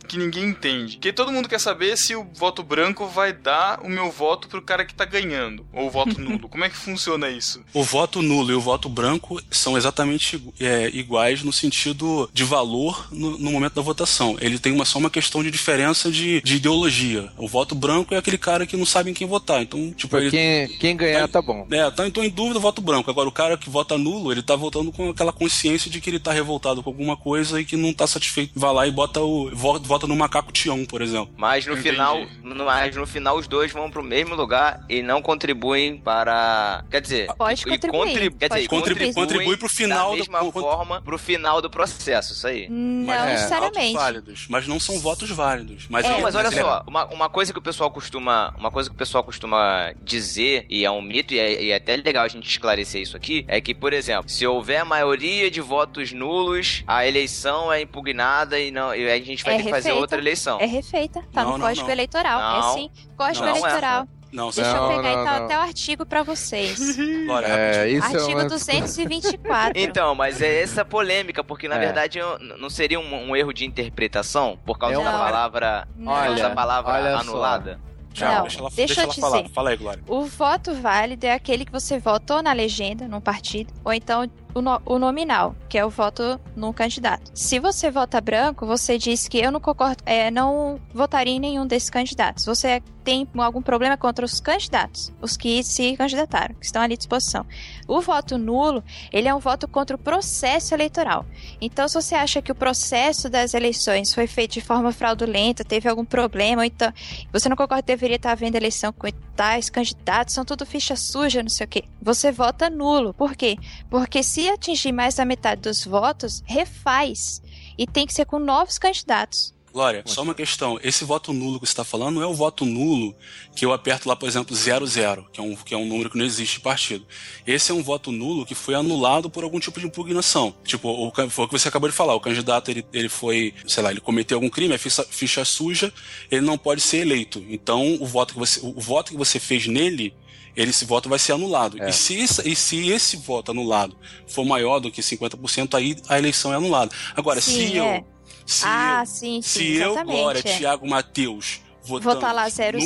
Que ninguém entende. Porque todo mundo quer saber se o voto branco vai dar o meu voto pro cara que tá ganhando. Ou o voto nulo. Como é que funciona isso? O voto nulo e o voto branco são exatamente é, iguais no sentido de valor no, no, momento da votação. Ele tem uma, só uma questão de diferença de, de ideologia. O voto branco é aquele cara que não sabe em quem votar. Então, tipo, ele, quem, quem ganhar tá, tá bom. É, tá, então em dúvida voto branco. Agora, o cara que vota nulo, ele tá votando com aquela consciência de que ele tá revoltado com alguma coisa e que não tá satisfeito. Vai lá e bota o. Vota, vota no macaco Tião, por exemplo. Mas no final. Mas no final os dois vão pro mesmo lugar e não contribuem para. Quer dizer. Pode contribuir. Contribu... Quer dizer, contribui, contribui pro final da mesma do... forma pro final do processo, isso aí. Não mas, é, necessariamente. válidos, mas não são votos válidos. Mas, é, mas olha é só, uma, uma coisa que o pessoal costuma. Uma coisa que o pessoal costuma dizer, e é um mito, e é, e é até legal a gente esclarecer isso aqui, é que, por exemplo, se houver a maioria de votos nulos, a eleição é impugnada e, não, e a gente vai é ter refeita. que fazer outra eleição. É refeita, tá não, no não, Código não. Eleitoral. É não, é sim, Código Eleitoral. Não, Deixa não, eu pegar não, então não. até o artigo para vocês. é, isso artigo é uma... 224. Então, mas é essa polêmica, porque na é. verdade não seria um, um, erro de interpretação por causa é da palavra, olha, da palavra anulada? Só. Tchau, não, deixa ela, deixa deixa eu te falar. dizer. Fala aí, Glória. O voto válido é aquele que você votou na legenda, num partido, ou então o, no, o, nominal, que é o voto no candidato. Se você vota branco, você diz que eu não concordo, é, não votaria em nenhum desses candidatos. Você tem algum problema contra os candidatos, os que se candidataram, que estão ali à disposição. O voto nulo, ele é um voto contra o processo eleitoral. Então, se você acha que o processo das eleições foi feito de forma fraudulenta, teve algum problema, então você não concorda que deveria estar havendo eleição com tais candidatos, são tudo ficha suja, não sei o quê, você vota nulo. Por quê? Porque se atingir mais da metade dos votos, refaz. E tem que ser com novos candidatos. Glória, só uma questão. Esse voto nulo que você está falando não é o voto nulo que eu aperto lá, por exemplo, 00, que é um, que é um número que não existe de partido. Esse é um voto nulo que foi anulado por algum tipo de impugnação. Tipo, o, foi o que você acabou de falar. O candidato, ele, ele foi, sei lá, ele cometeu algum crime, é ficha, ficha suja, ele não pode ser eleito. Então, o voto que você, o voto que você fez nele, ele, esse voto vai ser anulado. É. E, se esse, e se esse voto anulado for maior do que 50%, aí a eleição é anulada. Agora, Sim, se é. eu se ah, eu, sim, sim, se eu, Glória, é. Tiago Matheus, votamos Votar lá 00.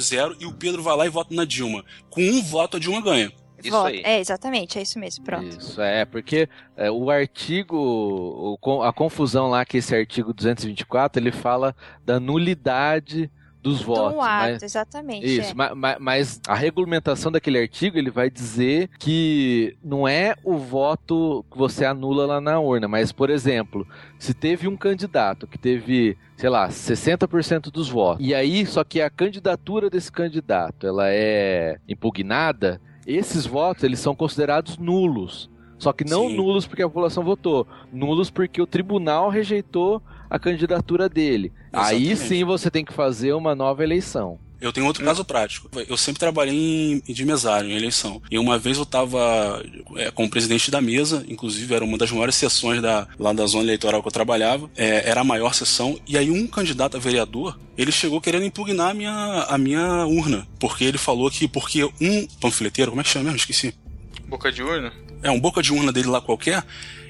00 e o Pedro vai lá e vota na Dilma. Com um voto, a Dilma ganha. Isso aí. É, exatamente, é isso mesmo, pronto. Isso, é, porque é, o artigo, o, a confusão lá que esse artigo 224, ele fala da nulidade dos votos. Do ato, mas, exatamente. Isso, é. mas, mas, a regulamentação daquele artigo ele vai dizer que não é o voto que você anula lá na urna, mas, por exemplo, se teve um candidato que teve, sei lá, 60% dos votos, e aí só que a candidatura desse candidato ela é impugnada, esses votos eles são considerados nulos. Só que não Sim. nulos porque a população votou, nulos porque o tribunal rejeitou a candidatura dele. Exatamente. Aí sim você tem que fazer uma nova eleição. Eu tenho outro caso prático. Eu sempre trabalhei em, de mesário, em eleição. E uma vez eu estava é, como presidente da mesa, inclusive era uma das maiores sessões da, lá da zona eleitoral que eu trabalhava. É, era a maior sessão. E aí um candidato a vereador, ele chegou querendo impugnar a minha, a minha urna. Porque ele falou que porque um panfleteiro, como é que chama mesmo? Esqueci. Boca de urna? É, um boca de urna dele lá qualquer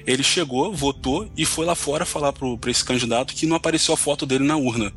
ele chegou, votou e foi lá fora falar pro, pra esse candidato que não apareceu a foto dele na urna.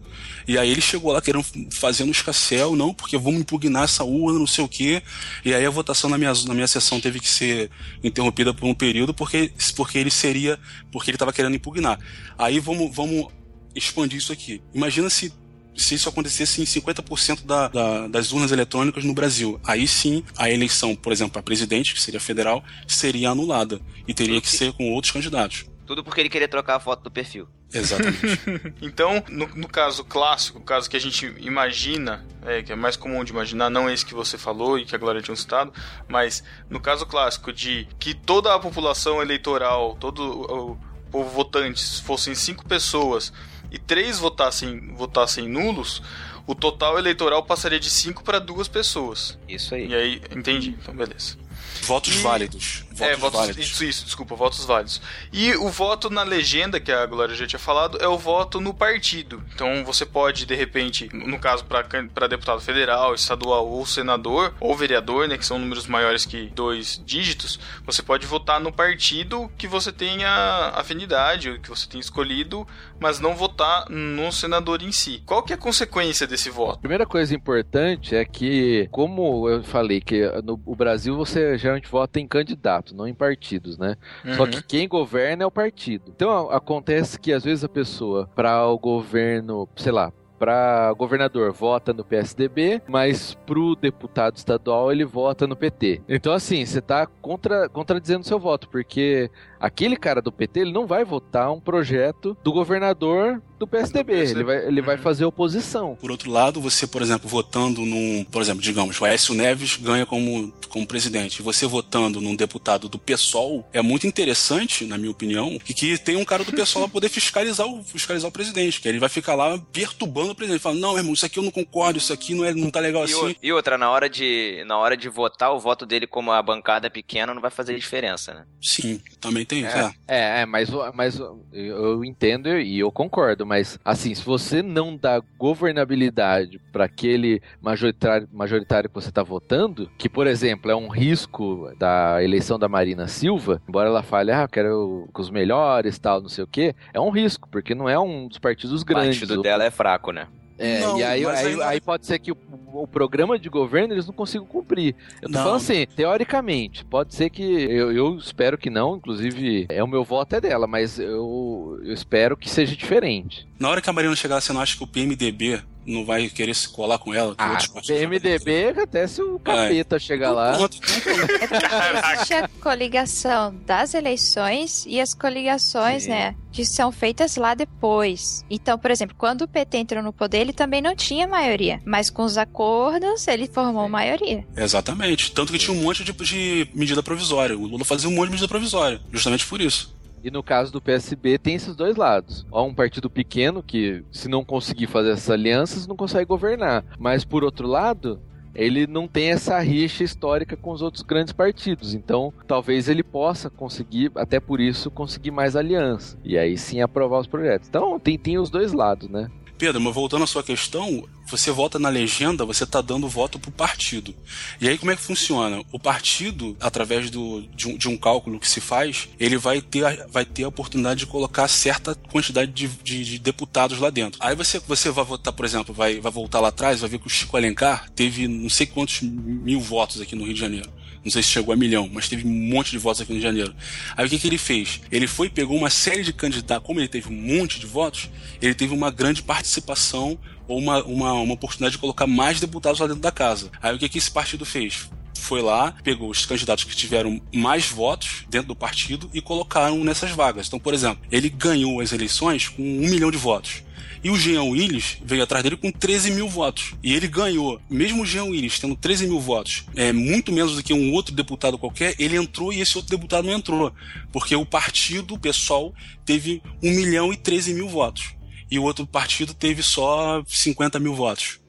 E aí ele chegou lá querendo fazendo um escassel, não, porque vamos impugnar essa urna, não sei o quê. E aí a votação na minha, na minha sessão teve que ser interrompida por um período porque, porque ele seria. porque ele estava querendo impugnar. Aí vamos, vamos expandir isso aqui. Imagina se se isso acontecesse em 50% da, da, das urnas eletrônicas no Brasil. Aí sim, a eleição, por exemplo, para presidente, que seria federal, seria anulada. E teria que ser com outros candidatos. Tudo porque ele queria trocar a foto do perfil. Exatamente. então, no, no, caso clássico, o caso que a gente imagina, é, que é mais comum de imaginar, não esse que você falou e que a Glória tinha citado, mas no caso clássico de que toda a população eleitoral, todo o, povo votantes fossem cinco pessoas e três votassem, votassem nulos, o total eleitoral passaria de cinco para duas pessoas. Isso aí. E aí, entendi. Então, beleza. Votos E- válidos. Votos é, votos, válidos. Isso, isso, desculpa, votos válidos. E o voto na legenda, que a Glória já tinha falado, é o voto no partido. Então você pode, de repente, no caso para deputado federal, estadual ou senador, ou vereador, né, que são números maiores que dois dígitos, você pode votar no partido que você tenha afinidade, ou que você tenha escolhido, mas não votar no senador em si. Qual que é a consequência desse voto? Primeira coisa importante é que, como eu falei, que no o Brasil você geralmente vota em candidato, não em partidos, né? Só Uhum. que quem governa é o partido. Então acontece que às vezes a pessoa, para o governo, sei lá, para governador vota no PSDB, mas pro deputado estadual ele vota no PT. Então assim, você tá contra, contradizendo seu voto, porque aquele cara do PT ele não vai votar um projeto do governador do PSDB, PSDB. ele vai, ele vai Uhum. fazer oposição. Por outro lado, você, por exemplo, votando num. Por exemplo, digamos, o Aécio Neves ganha como, como presidente. Você votando num deputado do PSOL é muito interessante, na minha opinião, que, que tem um cara do PSOL pra poder fiscalizar o, fiscalizar o presidente. Que ele vai ficar lá perturbando o presidente. Fala, não, irmão, isso aqui eu não concordo, isso aqui não, é, não tá legal E, assim. o- e outra, na hora, de, na hora de votar, o voto dele, como a bancada é pequena, não vai fazer diferença, né? Sim, também tem. É, É. é, mas, mas eu entendo e eu concordo, mas assim, se você não dá governabilidade para aquele majoritário, majoritário que você está votando, que por exemplo é um risco da eleição da Marina Silva, embora ela fale, ah, eu quero com os melhores, tal, não sei o quê, é um risco, porque não é um dos partidos O grandes. partido O- dela é fraco, né? É, Não, e aí, aí, ainda- aí pode ser que o, o programa de governo eles não consigam cumprir. Eu tô Não. falando assim, teoricamente, pode ser que. Eu, eu espero que não, inclusive, é o meu voto é dela, mas eu, eu espero que seja diferente. Na hora que a Marina chegar, você não acha que o PMDB não vai querer se colar com ela? que Ah, PMDB, até se o capeta chegar lá. Pronto, É existe a coligação das eleições e as coligações, Sim. né, que são feitas lá depois. Então, por exemplo, quando o PT entrou no poder, ele também não tinha maioria, mas com os acordos ele formou maioria. Exatamente. Tanto que tinha um monte de, de medida provisória. O Lula fazia um monte de medida provisória. Justamente por isso. E no caso do PSB tem esses dois lados. Ó, um partido pequeno que, se não conseguir fazer essas alianças, não consegue governar. Mas por outro lado, ele não tem essa rixa histórica com os outros grandes partidos. Então, talvez ele possa conseguir, até por isso, conseguir mais aliança. E aí sim aprovar os projetos. Então, tem, tem os dois lados, né? Pedro, mas voltando à sua questão, você vota na legenda, você está dando voto pro partido. E aí como é que funciona? O partido, através do, de, um, de um cálculo que se faz, ele vai ter, a- vai ter a oportunidade de colocar certa quantidade de, de- de deputados lá dentro. Aí você, você vai votar, por exemplo, vai, vai voltar lá atrás, vai ver que o Chico Alencar teve não sei quantos mil votos aqui no Rio de Janeiro. Não sei se chegou a milhão, mas teve um monte de votos aqui no Rio de Janeiro. Aí o que, que ele fez? Ele foi e pegou uma série de candidatos. Como ele teve um monte de votos, ele teve uma grande participação ou uma, uma, uma oportunidade de colocar mais deputados lá dentro da casa. Aí o que, que esse partido fez? Foi lá, pegou os candidatos que tiveram mais votos dentro do partido e colocaram nessas vagas. Então, por exemplo, ele ganhou as eleições com um milhão de votos. E o Jean Willis veio atrás dele com 13 mil votos. E ele ganhou, mesmo o Jean Willis tendo 13 mil votos, é muito menos do que um outro deputado qualquer, ele entrou e esse outro deputado não entrou. Porque o partido, o PSOL, teve 1 milhão e 13 mil votos. E o outro partido teve só 50 mil votos.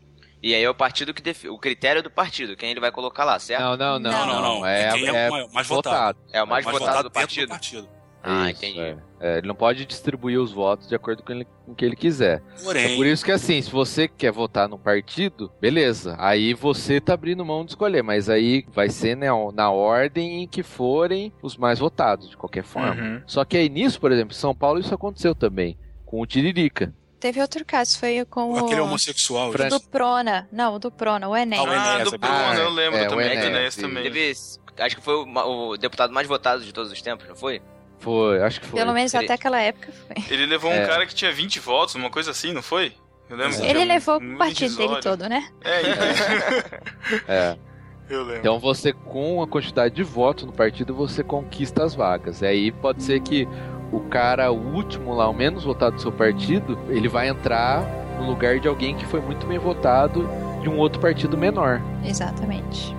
E aí é o partido que defi... o critério do partido, quem ele vai colocar lá, certo? Não, não, não. Não, não, não. É, Quem é o é mais votado. É o mais, Mas votado, do dentro partido. partido. Ah, Isso, entendi. é. É, ele não pode distribuir os votos de acordo com, ele- com o que ele quiser. É Porém, por isso que assim, se você quer votar num partido, beleza. Aí você tá abrindo mão de escolher, mas aí vai ser né, na ordem em que forem os mais votados, de qualquer forma. Uhum. Só que aí nisso, por exemplo, em São Paulo isso aconteceu também, com o Tiririca. Teve outro caso, foi com aquele o homossexual. Fran- do Prona. Não, o do Prona, o Enem. Ah, o Enéas, Ah, é do. Bruno, eu Ah, lembro é, o também, do Enéas, Enéas também. Teve, acho que foi o, o deputado mais votado de todos os tempos, não foi? Foi, acho que foi. Pelo menos Ele- até aquela época foi. Ele levou um É. cara que tinha 20 votos, uma coisa assim, não foi? Eu lembro. Ele tinha levou um o partido dele todo, né? É, então. É. eu lembro. Então você, com a quantidade de votos no partido, você conquista as vagas. E aí pode ser que o cara, o último lá, o menos votado do seu partido, ele vai entrar no lugar de alguém que foi muito bem votado de um outro partido menor. Exatamente.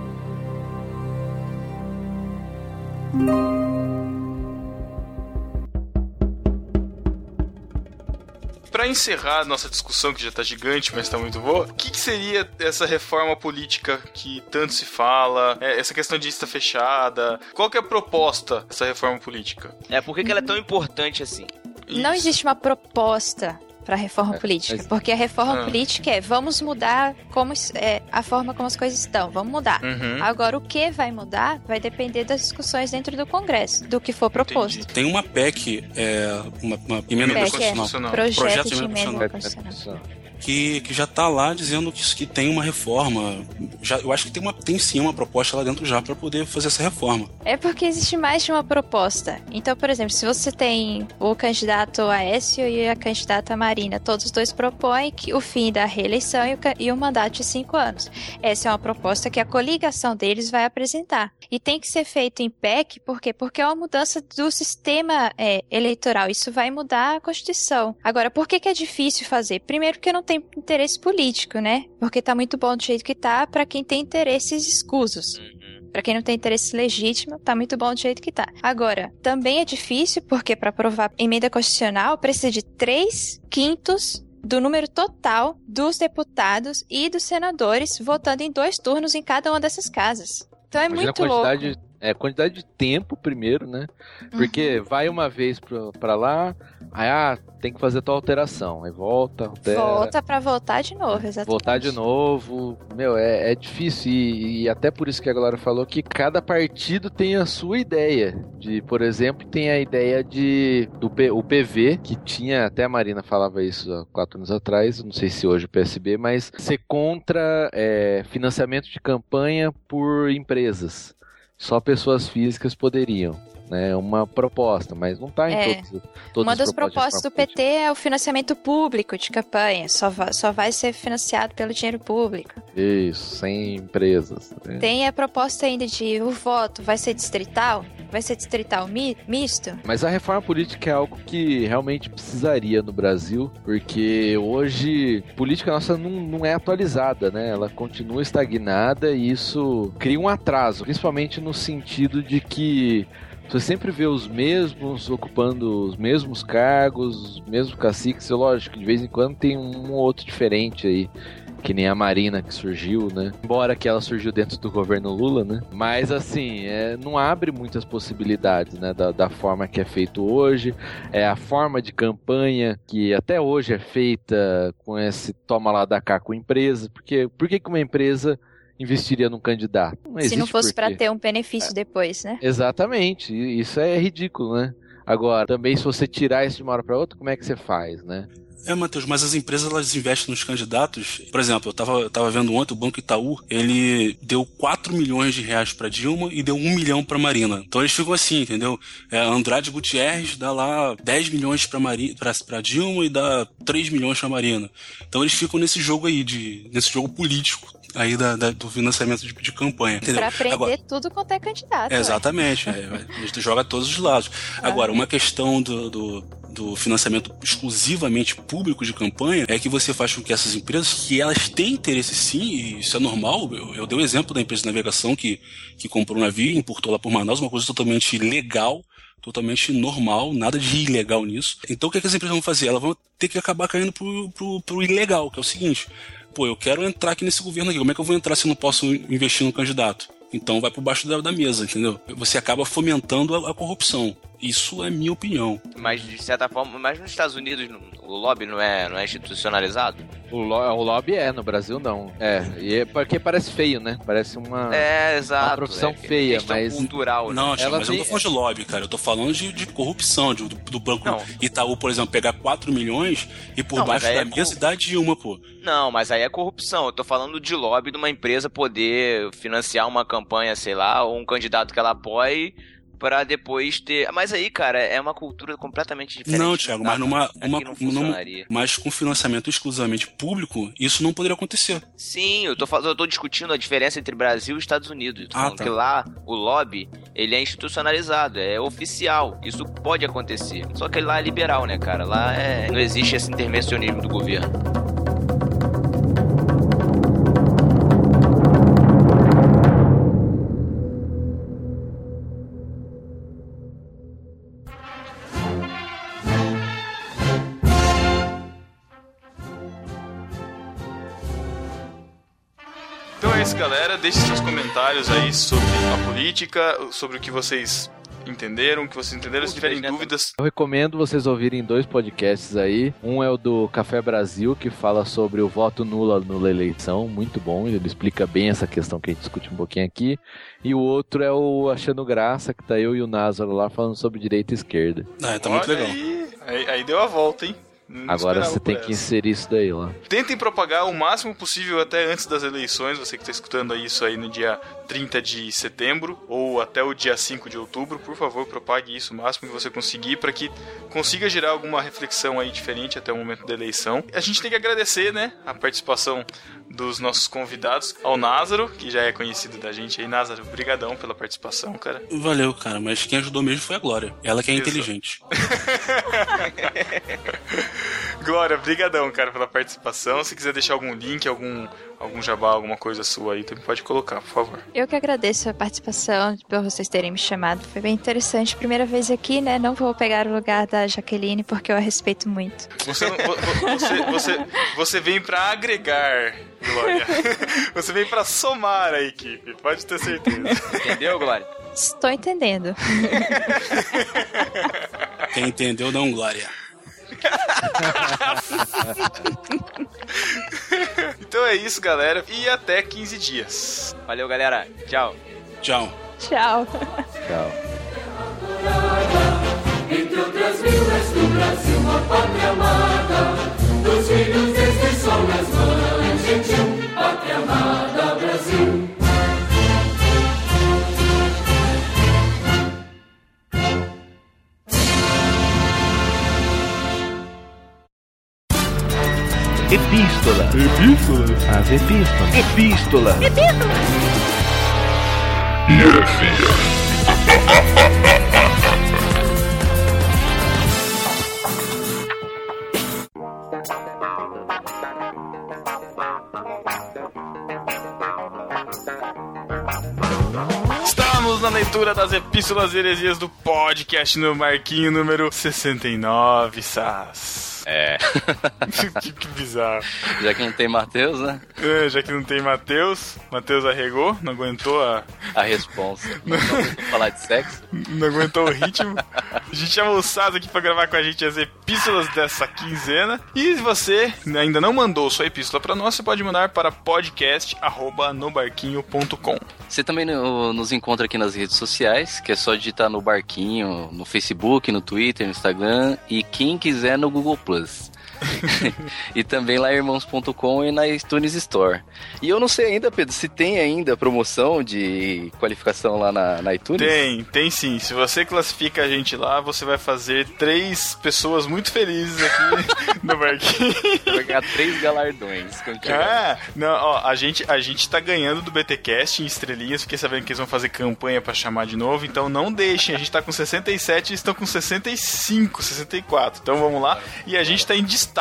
Para encerrar nossa discussão, que já tá gigante, mas tá muito boa, o que, que, seria essa reforma política que tanto se fala? É, essa questão de lista fechada? Qual que é a proposta dessa reforma política? É, por que, que ela é tão importante assim? Isso. Não existe uma proposta para a reforma é, política, mas... porque a reforma ah. política é vamos mudar como é, a forma como as coisas estão, vamos mudar. Uhum. Agora o que vai mudar vai depender das discussões dentro do Congresso, do que for proposto. Entendi. Tem uma PEC, é, uma, uma emenda PEC constitucional, é, projeto, projeto de emenda constitucional que, que já está lá dizendo que, que tem uma reforma. Já, eu acho que tem, uma, tem sim uma proposta lá dentro já para poder fazer essa reforma. É porque existe mais de uma proposta. Então, por exemplo, se você tem o candidato Aécio e a candidata Marina, todos os dois propõem que o fim da reeleição e o, e o mandato de cinco anos. Essa é uma proposta que a coligação deles vai apresentar. E tem que ser feito em PEC, por quê? Porque é uma mudança do sistema é, eleitoral. Isso vai mudar a Constituição. Agora, por que, que é difícil fazer? Primeiro, porque não tem tem interesse político, né? Porque tá muito bom do jeito que tá para quem tem interesses escusos. Uhum. Para quem não tem interesse legítimo, tá muito bom do jeito que tá. Agora, também é difícil porque para aprovar emenda constitucional precisa de 3 quintos do número total dos deputados e dos senadores votando em dois turnos em cada uma dessas casas. Então é Imagina muito a quantidade, louco. É, quantidade de tempo primeiro, né? Porque uhum. vai uma vez para lá, aí ah, tem que fazer tua alteração. Aí volta, altera. Volta pra voltar de novo, exatamente. Voltar de novo. Meu, é, é difícil. E, e, até por isso que a Glória falou que cada partido tem a sua ideia. De, por exemplo, tem a ideia de do P, o PV, que tinha, até a Marina falava isso há quatro anos atrás, não sei se hoje o PSB, mas ser contra é, financiamento de campanha por empresas. Só pessoas físicas poderiam né? Uma proposta, mas não está em é. todos, todos Uma das propostas do PT é o financiamento público de campanha, só vai, só vai ser financiado pelo dinheiro público. Isso, sem empresas. Né? Tem a proposta ainda de o voto vai ser distrital, vai ser distrital mi misto. Mas a reforma política é algo que realmente precisaria no Brasil, porque hoje a política nossa não, não é atualizada, né? Ela continua estagnada e isso cria um atraso, principalmente no sentido de que você sempre vê os mesmos ocupando os mesmos cargos, os mesmos caciques. Lógico, de vez em quando tem um ou outro diferente aí. Que nem a Marina que surgiu, né? Embora que ela surgiu dentro do governo Lula, né? Mas assim, é, não abre muitas possibilidades, né? Da, da, forma que é feito hoje. É a forma de campanha que até hoje é feita com esse toma lá da cá com empresa. Porque por que uma empresa investiria num candidato. Não Se não fosse para ter um benefício é. depois, né? Exatamente. Isso é ridículo, né? Agora, também se você tirar isso de uma hora para outra, como é que você faz, né? É, Matheus, mas as empresas elas investem nos candidatos. Por exemplo, eu tava, tava vendo ontem o Banco Itaú, ele deu 4 milhões de reais para Dilma e deu 1 milhão para Marina. Então eles ficam assim, entendeu? É, Andrade Gutierrez dá lá 10 milhões para Dilma e dá 3 milhões para Marina. Então eles ficam nesse jogo aí, de, nesse jogo político aí da, da, do financiamento de, de campanha. Entendeu? Pra aprender Agora, tudo quanto é candidato. É, exatamente. É, a gente joga todos os lados. Agora, uma questão do, do, do, financiamento exclusivamente público de campanha é que você faz com que essas empresas, que elas têm interesse sim, e isso é normal, eu, eu dei o um exemplo da empresa de navegação que, que comprou um navio e importou lá por Manaus, uma coisa totalmente legal, totalmente normal, nada de ilegal nisso. Então o que, é que as empresas vão fazer? Elas vão ter que acabar caindo pro, pro, pro ilegal, que é o seguinte: pô, eu quero entrar aqui nesse governo aqui, como é que eu vou entrar se eu não posso investir no candidato? Então vai por baixo da, da mesa, entendeu? Você acaba fomentando a, a, corrupção. Isso é minha opinião. Mas de certa forma, mas nos Estados Unidos o lobby não é, não é institucionalizado? O, lo, o lobby é, no Brasil não. É, e é porque parece feio, né? Parece uma, é, exato, uma profissão é, feia, mas. cultural. Né? Não, tia, mas eu não tô falando de lobby, cara. Eu tô falando de, de corrupção, de, do, do, banco não. Itaú, por exemplo, pegar 4 milhões e por não, baixo da é mesa e dar de uma, pô. Não, mas aí é corrupção. Eu tô falando de lobby de uma empresa poder financiar uma campanha, sei lá, ou um candidato que ela apoie para depois ter. Mas aí, cara, é uma cultura completamente diferente. Não, Thiago, mas numa, uma, numa, mas com financiamento exclusivamente público, isso não poderia acontecer. Sim, eu tô falando, eu tô discutindo a diferença entre Brasil e Estados Unidos. Ah, tá. que lá o lobby, ele é institucionalizado, é oficial. Isso pode acontecer. Só que lá é liberal, né, cara? Lá é, não existe esse intervencionismo do governo. Isso, galera. Deixe seus comentários aí sobre a política, sobre o que vocês entenderam, o que vocês entenderam. Se tiverem dúvidas, Eu recomendo vocês ouvirem dois podcasts aí. Um é o do Café Brasil, que fala sobre o voto nulo nula eleição, muito bom, ele explica bem essa questão que a gente discute um pouquinho aqui. E o outro é o Achando Graça, que tá eu e o Názaro lá falando sobre direita e esquerda. Ah, tá muito olha legal. Aí, aí, aí deu a volta, hein? Não Agora você tem que essa. inserir isso daí lá. Tentem propagar o máximo possível até antes das eleições, você que está escutando isso aí no dia 30 de setembro ou até o dia 5 de outubro, por favor, propague isso o máximo que você conseguir para que consiga gerar alguma reflexão aí diferente até o momento da eleição. A gente tem que agradecer, né, a participação dos nossos convidados, ao Názaro, que já é conhecido da gente aí. Názaro, brigadão pela participação, cara. Valeu, cara, mas quem ajudou mesmo foi a Glória. Ela que é Exato. inteligente. Glória, brigadão, cara, pela participação. Se quiser deixar algum link, algum algum jabá, alguma coisa sua aí, também pode colocar, por favor. Eu que agradeço a participação, por vocês terem me chamado. Foi bem interessante. Primeira vez aqui, né? Não vou pegar o lugar da Jaqueline, porque eu a respeito muito. Você, você, você, você vem pra agregar, Glória. Você vem pra somar a equipe, pode ter certeza. Entendeu, Glória? Estou entendendo. Quem entendeu, não, Glória. Então é isso, galera, e até 15 dias. Valeu, galera. Tchau. Tchau. Tchau. Tchau. Entre outras vilas do Brasil, uma pátria amada, dos filhos deste sol nas gentil, pátria amada, Brasil. Epístola. Epístola. As epístolas. Epístola. Estamos na leitura das epístolas e heresias do podcast no Marquinho número 69, Sas. É. que, que bizarro. Já que não tem Matheus, né? É, já que não tem Matheus, Matheus arregou, não aguentou a, A responsa. Não vamos falar de sexo. não aguentou o ritmo. A gente chamou o Saz aqui pra gravar com a gente as epístolas dessa quinzena. E se você ainda não mandou sua epístola pra nós, você pode mandar para podcast@nobarquinho.com. Você também no- nos encontra aqui nas redes sociais, que é só digitar no Barquinho, no Facebook, no Twitter, no Instagram e quem quiser no Google was e também lá irmãos.com e na iTunes Store. E eu não sei ainda, Pedro, se tem ainda promoção de qualificação lá na, na iTunes. Tem, tem sim. Se você classifica a gente lá, você vai fazer três pessoas muito felizes aqui no Barquinho. Vai ganhar três galardões. Ah, não, ó, a gente, a gente tá ganhando do BTcast em estrelinhas, fiquei sabendo que eles vão fazer campanha pra chamar de novo, então não deixem, a gente tá com 67 e estão com 65, 64. Então vamos lá. E a gente tá em destaque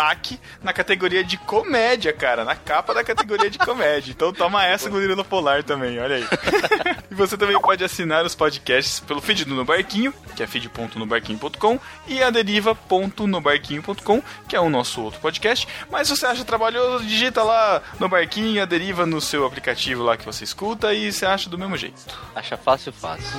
na categoria de comédia, cara, na capa da categoria de comédia. Então toma essa Gorila Polar também, olha aí. e você também pode assinar os podcasts pelo feed do No Barquinho, que é feed.nobarquinho.com, e a deriva.nobarquinho.com, que é o nosso outro podcast. Mas se você acha trabalhoso, digita lá no Barquinho, a deriva no seu aplicativo lá que você escuta e você acha do mesmo jeito. Acha fácil, fácil.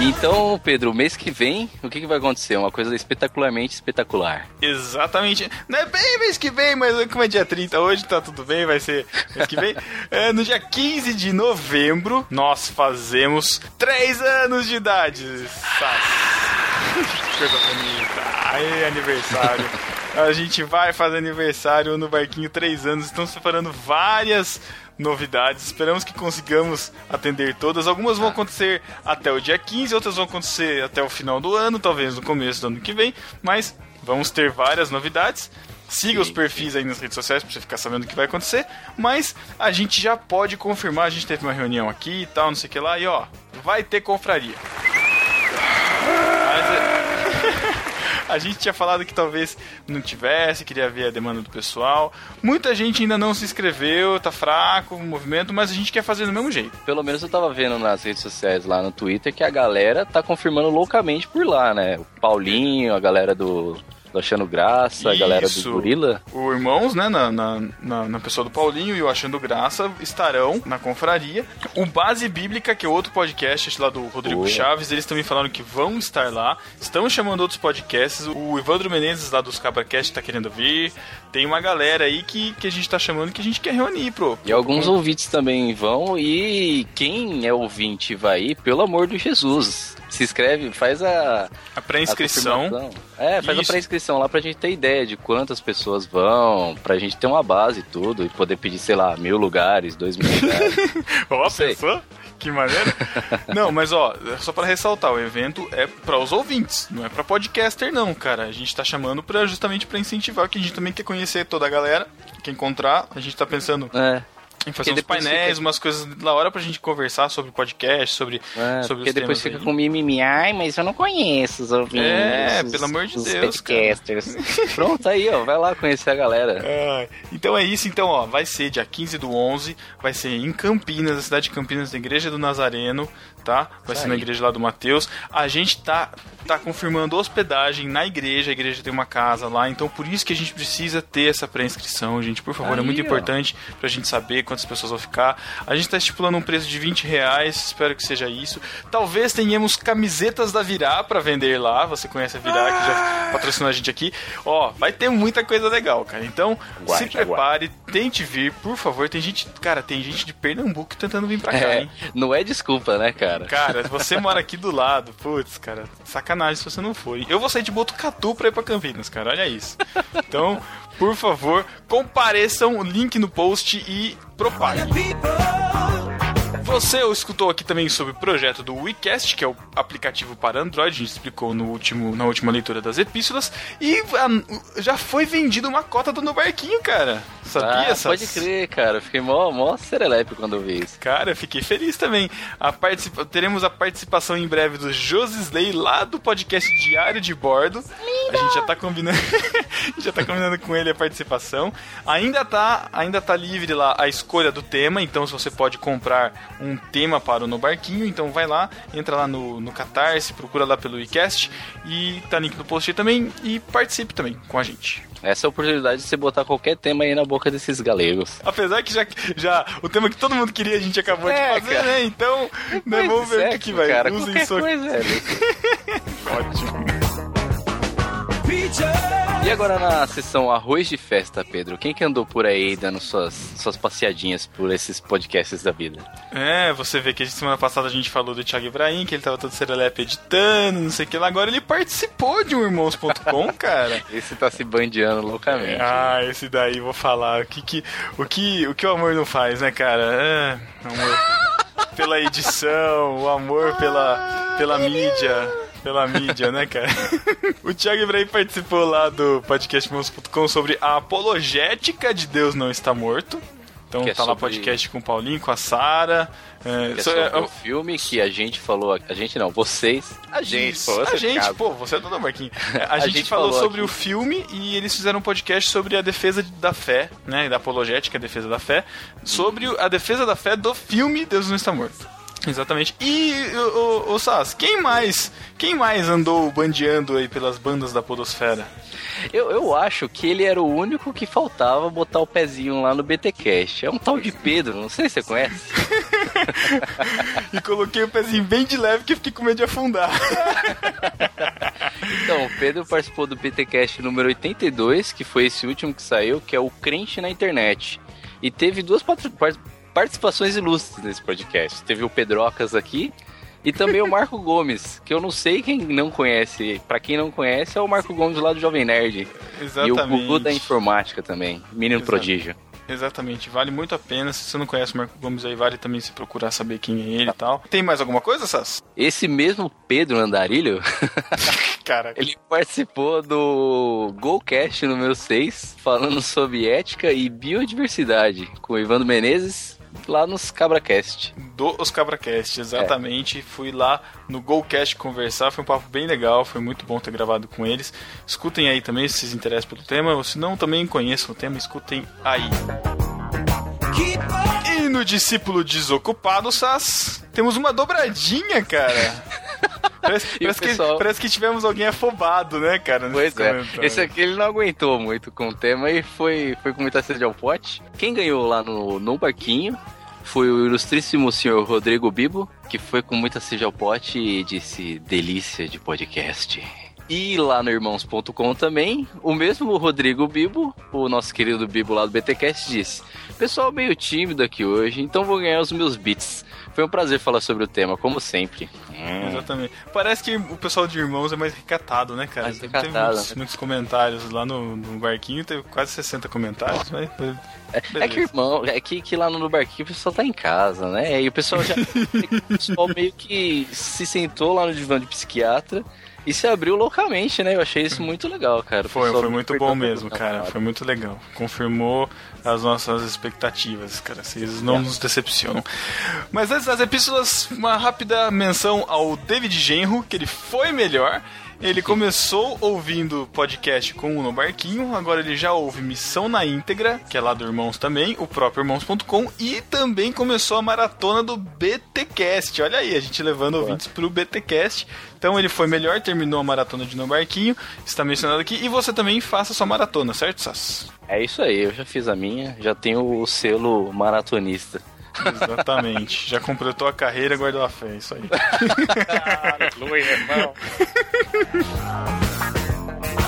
Então, Pedro, mês que vem, o que, que vai acontecer? Uma coisa espetacularmente espetacular. Exatamente. Não é bem mês que vem, mas como é dia 30 hoje, tá tudo bem, vai ser mês que vem. É, no dia 15 de novembro, nós fazemos 3 anos de idade. Sas. Que coisa bonita. Aí, aniversário. A gente vai fazer aniversário no Barquinho 3 anos. Estamos preparando várias novidades. Esperamos que consigamos atender todas. Algumas vão acontecer até o dia 15, outras vão acontecer até o final do ano, talvez no começo do ano que vem. Mas vamos ter várias novidades. Siga os perfis aí nas redes sociais pra você ficar sabendo o que vai acontecer. Mas a gente já pode confirmar. A gente teve uma reunião aqui e tal, não sei o que lá. E ó, vai ter confraria. Mas, é, a gente tinha falado que talvez não tivesse, queria ver a demanda do pessoal. Muita gente ainda não se inscreveu, tá fraco o movimento, mas a gente quer fazer do mesmo jeito. Pelo menos eu tava vendo nas redes sociais lá no Twitter que a galera tá confirmando loucamente por lá, né? O Paulinho, a galera do do Achando Graça, a galera do Gorila. O Irmãos, né, na, na, na, na pessoa do Paulinho e o Achando Graça estarão na confraria. O Base Bíblica, que é outro podcast lá do Rodrigo Boa. Chaves, eles também falaram que vão estar lá. Estão chamando outros podcasts. O Evandro Menezes lá dos CabraCast tá querendo vir. Tem uma galera aí que, que a gente tá chamando que a gente quer reunir, pro. E alguns ouvintes também vão. E quem é ouvinte vai ir, pelo amor de Jesus, se inscreve, faz a, A pré-inscrição. É, faz Isso. a pré-inscrição lá pra gente ter ideia de quantas pessoas vão, pra gente ter uma base e tudo, e poder pedir, sei lá, mil lugares, dois mil lugares. Ó, pensou? Que maneiro. não, mas ó, só pra ressaltar, o evento é para os ouvintes, não é pra podcaster não, cara. A gente tá chamando pra, justamente pra incentivar, que a gente também quer conhecer toda a galera, quer encontrar. A gente tá pensando é. Em fazer Porque uns painéis, fica- umas coisas da hora pra gente conversar sobre podcast, sobre, É, sobre porque depois fica aí. com mimimi. Ai, mas eu não conheço os ouvintes. É, os- pelo amor de os Deus, podcasters. Pronto, aí, ó. Vai lá conhecer a galera. Ah, então é isso, então, ó, vai ser dia 15 do 11, vai ser em Campinas, na cidade de Campinas, na igreja do Nazareno, tá? Vai ser na igreja lá do Mateus. A gente tá, tá confirmando hospedagem na igreja, a igreja tem uma casa lá, então por isso que a gente precisa ter essa pré-inscrição, gente, por favor, é Aí, muito ó. importante pra gente saber quantas pessoas vão ficar. A gente tá estipulando um preço de 20 reais, espero que seja isso. Talvez tenhamos camisetas da Virá pra vender lá, você conhece a Virá, que já patrocinou a gente aqui. Ó, vai ter muita coisa legal, cara, então se prepare, tente vir, por favor. Tem gente, cara, tem gente de Pernambuco tentando vir pra cá, É, hein? não é desculpa, né, cara? Cara, você mora aqui do lado, putz, cara, sacanagem se você não for. Eu vou sair de Botucatu pra ir pra Campinas, cara, olha isso. Então, por favor, compareçam, link no post e propague. Você escutou aqui também sobre o projeto do WeCast, que é o aplicativo para Android, a gente explicou no último, na última leitura das epístolas, e a- já foi vendido uma cota do No Barquinho, cara. Sabia? Ah, pode Sas? crer, cara. Eu Fiquei mó, mó serelepe quando eu vi isso. Cara, eu fiquei feliz também. A participa... Teremos a participação em breve do Josisley lá do podcast Diário de Bordo. A gente já tá combinando. já tá combinando com ele a participação. Ainda tá, ainda tá livre lá a escolha do tema, então se você pode comprar um tema para o No Barquinho, então vai lá, entra lá no, no Catarse, procura lá pelo iCast e tá link no post aí também e participe também com a gente. Essa é a oportunidade de você botar qualquer tema aí na boca desses galegos. Apesar que já, já o tema que todo mundo queria a gente acabou É, de fazer, cara. né? Então, né, vamos ver o que, que vai. Cara, Usem qualquer sua coisa. Ótimo. E agora na sessão Arroz de Festa, Pedro, quem que andou por aí dando suas, suas passeadinhas por esses podcasts da vida? É, você vê que semana passada a gente falou do Thiago Ibrahim, que ele tava todo serelepe editando, não sei o que lá. Agora ele participou de um irmãos.com, cara. Esse tá se bandeando loucamente. Ah, esse daí vou falar. O que, que, o que, o que o amor não faz, né, cara? É, amor pela edição, o amor pela, pela mídia. Pela mídia, né, cara? o Thiago Ibrahim participou lá do podcast irmãos.com sobre a apologética de Deus não está morto. Então Que é tá lá sobre- podcast com o Paulinho, com a Sara. É, é so- sobre é- o filme que a gente falou, a gente não, vocês, a gente, Isso, pô, a gente, pô, você é dono Marquinhos. A, A gente, gente falou, falou sobre aqui. o filme e eles fizeram um podcast sobre a defesa da fé, né? Da apologética, a defesa da fé, sobre a defesa da fé do filme Deus não está morto. Exatamente. E o, o, o Sass, quem mais? Quem mais andou bandeando aí pelas bandas da podosfera? Eu, eu acho que ele era o único que faltava botar o pezinho lá no BTcast. É um tal de Pedro, não sei se você conhece. E coloquei o pezinho bem de leve que fiquei com medo de afundar. Então, o Pedro participou do BTcast número 82, que foi esse último que saiu, que é o Crente na Internet. E teve duas participações ilustres nesse podcast. Teve o Pedrocas aqui e também o Marco Gomes, que eu não sei quem não conhece. Pra quem não conhece, é o Marco Gomes lá do Jovem Nerd. E o Gugu da Informática também, menino Exato. prodígio. Exatamente, vale muito a pena. Se você não conhece o Marco Gomes aí, vale também se procurar saber quem é ele e tal. Tem mais alguma coisa, Sass? Esse mesmo Pedro Andarilho, Cara, ele participou do Golcast número 6, falando sobre ética e biodiversidade, com o Ivandro Menezes, lá nos CabraCast. do Os Cabracast, exatamente. Fui lá no Golcast conversar, foi um papo bem legal, foi muito bom ter gravado com eles. Escutem aí também se vocês interessam pelo tema, ou se não também conheçam o tema, escutem aí. E no discípulo desocupado, Sass, temos uma dobradinha, cara. Parece, parece que, pessoal- parece que tivemos alguém afobado, né, cara? Pois é. Esse aqui ele não aguentou muito com o tema e foi, foi com muita sede ao pote. Quem ganhou lá no, no barquinho foi o ilustríssimo senhor Rodrigo Bibo, que foi com muita sede ao pote e disse delícia de podcast. E lá no irmãos.com também, o mesmo Rodrigo Bibo, o nosso querido Bibo lá do BTcast, disse: Pessoal meio tímido aqui hoje, então vou ganhar os meus bits. Foi um prazer falar sobre o tema, como sempre. Hum. Exatamente. Parece que o pessoal de Irmãos é mais recatado, né, cara? Mais Teve recatado, muitos, né? muitos comentários lá no, no barquinho, teve quase 60 comentários, mas... É, é que, irmão, é que, que lá no barquinho o pessoal tá em casa, né? E o pessoal já. o pessoal meio que se sentou lá no divã de psiquiatra e se abriu loucamente, né? Eu achei isso muito legal, cara. Foi, foi muito bom mesmo, cara. Foi muito legal. Confirmou as nossas expectativas, cara. Vocês não nos decepcionam. Mas antes das epístolas, uma rápida menção ao David Genro, que ele foi melhor. Ele começou ouvindo podcast com o No Barquinho, agora ele já ouve Missão na íntegra, que é lá do Irmãos também, o próprio Irmãos.com, e também começou a maratona do BTcast. Olha aí, a gente levando ouvintes pro BTcast. Então ele foi melhor, terminou a maratona de No Barquinho, está mencionado aqui, e você também faça sua maratona, certo, Sass? É isso aí, eu já fiz a minha, já tenho o selo maratonista. Exatamente. já completou a carreira, guardou a fé, isso aí.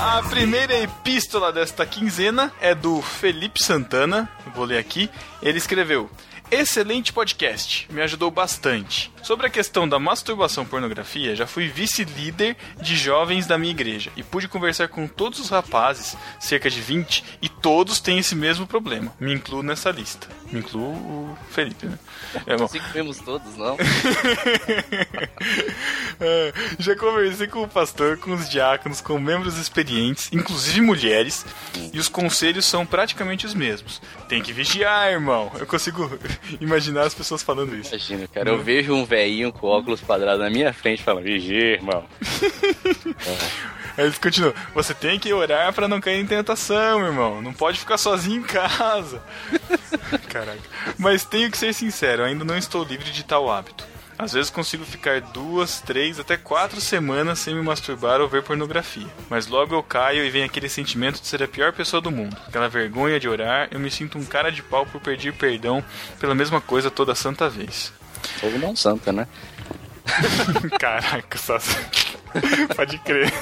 A primeira epístola desta quinzena é do Felipe Santana. Vou ler aqui. Ele escreveu: Excelente podcast, me ajudou bastante. Sobre a questão da masturbação pornografia, já fui vice-líder de jovens da minha igreja e pude conversar com todos os rapazes, cerca de 20, e todos têm esse mesmo problema. Me incluo nessa lista. Me incluo o Felipe, né? É, bom. Comemos todos, não? É, já conversei com o pastor, com os diáconos, com membros experientes, inclusive mulheres, e os conselhos são praticamente os mesmos. Tem que vigiar, irmão. Eu consigo imaginar as pessoas falando isso. Imagina, cara, eu vejo um velhinho com óculos quadrados na minha frente falando, vigia, irmão. Aí eles continuam. Você tem que orar pra não cair em tentação, irmão. Não pode ficar sozinho em casa. Caraca. Mas tenho que ser sincero, ainda não estou livre de tal hábito. Às vezes consigo ficar duas, três, até quatro semanas sem me masturbar ou ver pornografia. Mas logo eu caio e vem aquele sentimento de ser a pior pessoa do mundo. Aquela vergonha de orar, eu me sinto um cara de pau por pedir perdão pela mesma coisa toda santa vez. Fogo não santa, né? Caraca, só... pode crer.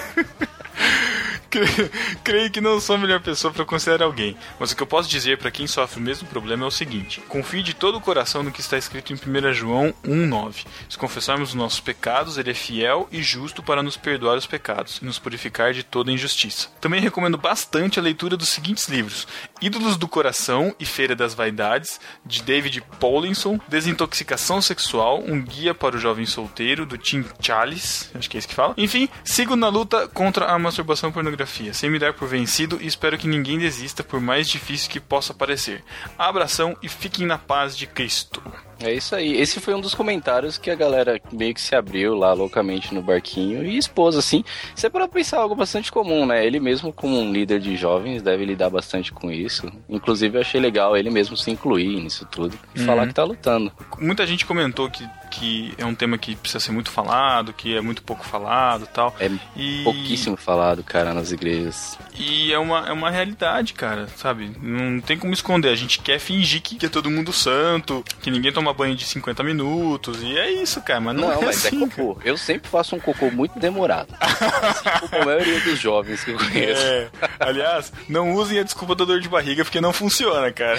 Cre- Creio que não sou a melhor pessoa para considerar alguém, mas o que eu posso dizer para quem sofre o mesmo problema é o seguinte: confie de todo o coração no que está escrito em 1 João 1,9. Se confessarmos os nossos pecados, ele é fiel e justo para nos perdoar os pecados e nos purificar de toda injustiça. Também recomendo bastante a leitura dos seguintes livros: Ídolos do Coração e Feira das Vaidades, de David Paulinson, Desintoxicação Sexual, um guia para o jovem solteiro, do Tim Challis, acho que é isso que fala. Enfim, sigo na luta contra a masturbação e pornografia, sem me dar por vencido e espero que ninguém desista, por mais difícil que possa parecer. Abração e fiquem na paz de Cristo. É isso aí. Esse foi um dos comentários que a galera meio que se abriu lá loucamente no barquinho e expôs assim. Isso é para pensar algo bastante comum, né? Ele mesmo, como um líder de jovens, deve lidar bastante com isso. Inclusive, eu achei legal ele mesmo se incluir nisso tudo e Uhum. falar que tá lutando. Muita gente comentou que, que é um tema que precisa ser muito falado, que é muito pouco falado e tal. É E... pouquíssimo falado, cara, nas igrejas. E é uma, é uma realidade, cara, sabe? Não tem como esconder. A gente quer fingir que, é todo mundo santo, que ninguém toma banho de 50 minutos, e é isso, cara. Mas não, Não, é mas assim, é cocô. Eu sempre faço um cocô muito demorado. Assim como a maioria dos jovens que eu conheço. É, aliás, não usem a desculpa da dor de barriga porque não funciona, cara.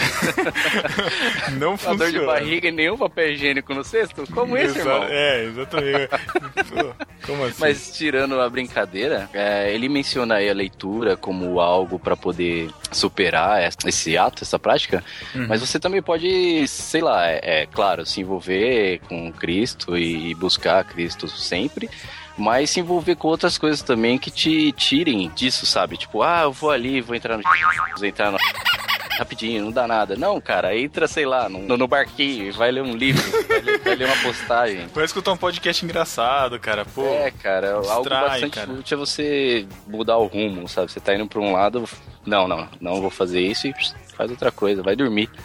não funciona. dor de barriga e nenhum papel higiênico no cesto? Como esse, Exa- irmão? É, exatamente. Como assim? Mas tirando a brincadeira, é, ele menciona aí a leitura como algo pra poder superar esse ato, essa prática. Uhum. Mas você também pode, sei lá, é, é claro, se envolver com Cristo e buscar Cristo sempre. Mas se envolver com outras coisas também que te tirem disso, sabe? Tipo, ah, eu vou ali, vou entrar no. Vou entrar no. Rapidinho, não dá nada. Não, cara, entra, sei lá, no, no barquinho, vai ler um livro, vai ler, vai ler uma postagem. Vai escutar um podcast engraçado, cara. Pô, É, cara, algo distrai, bastante cara. útil é você mudar o rumo, sabe? Você tá indo pra um lado, Não, não, não vou fazer isso e faz outra coisa, vai dormir.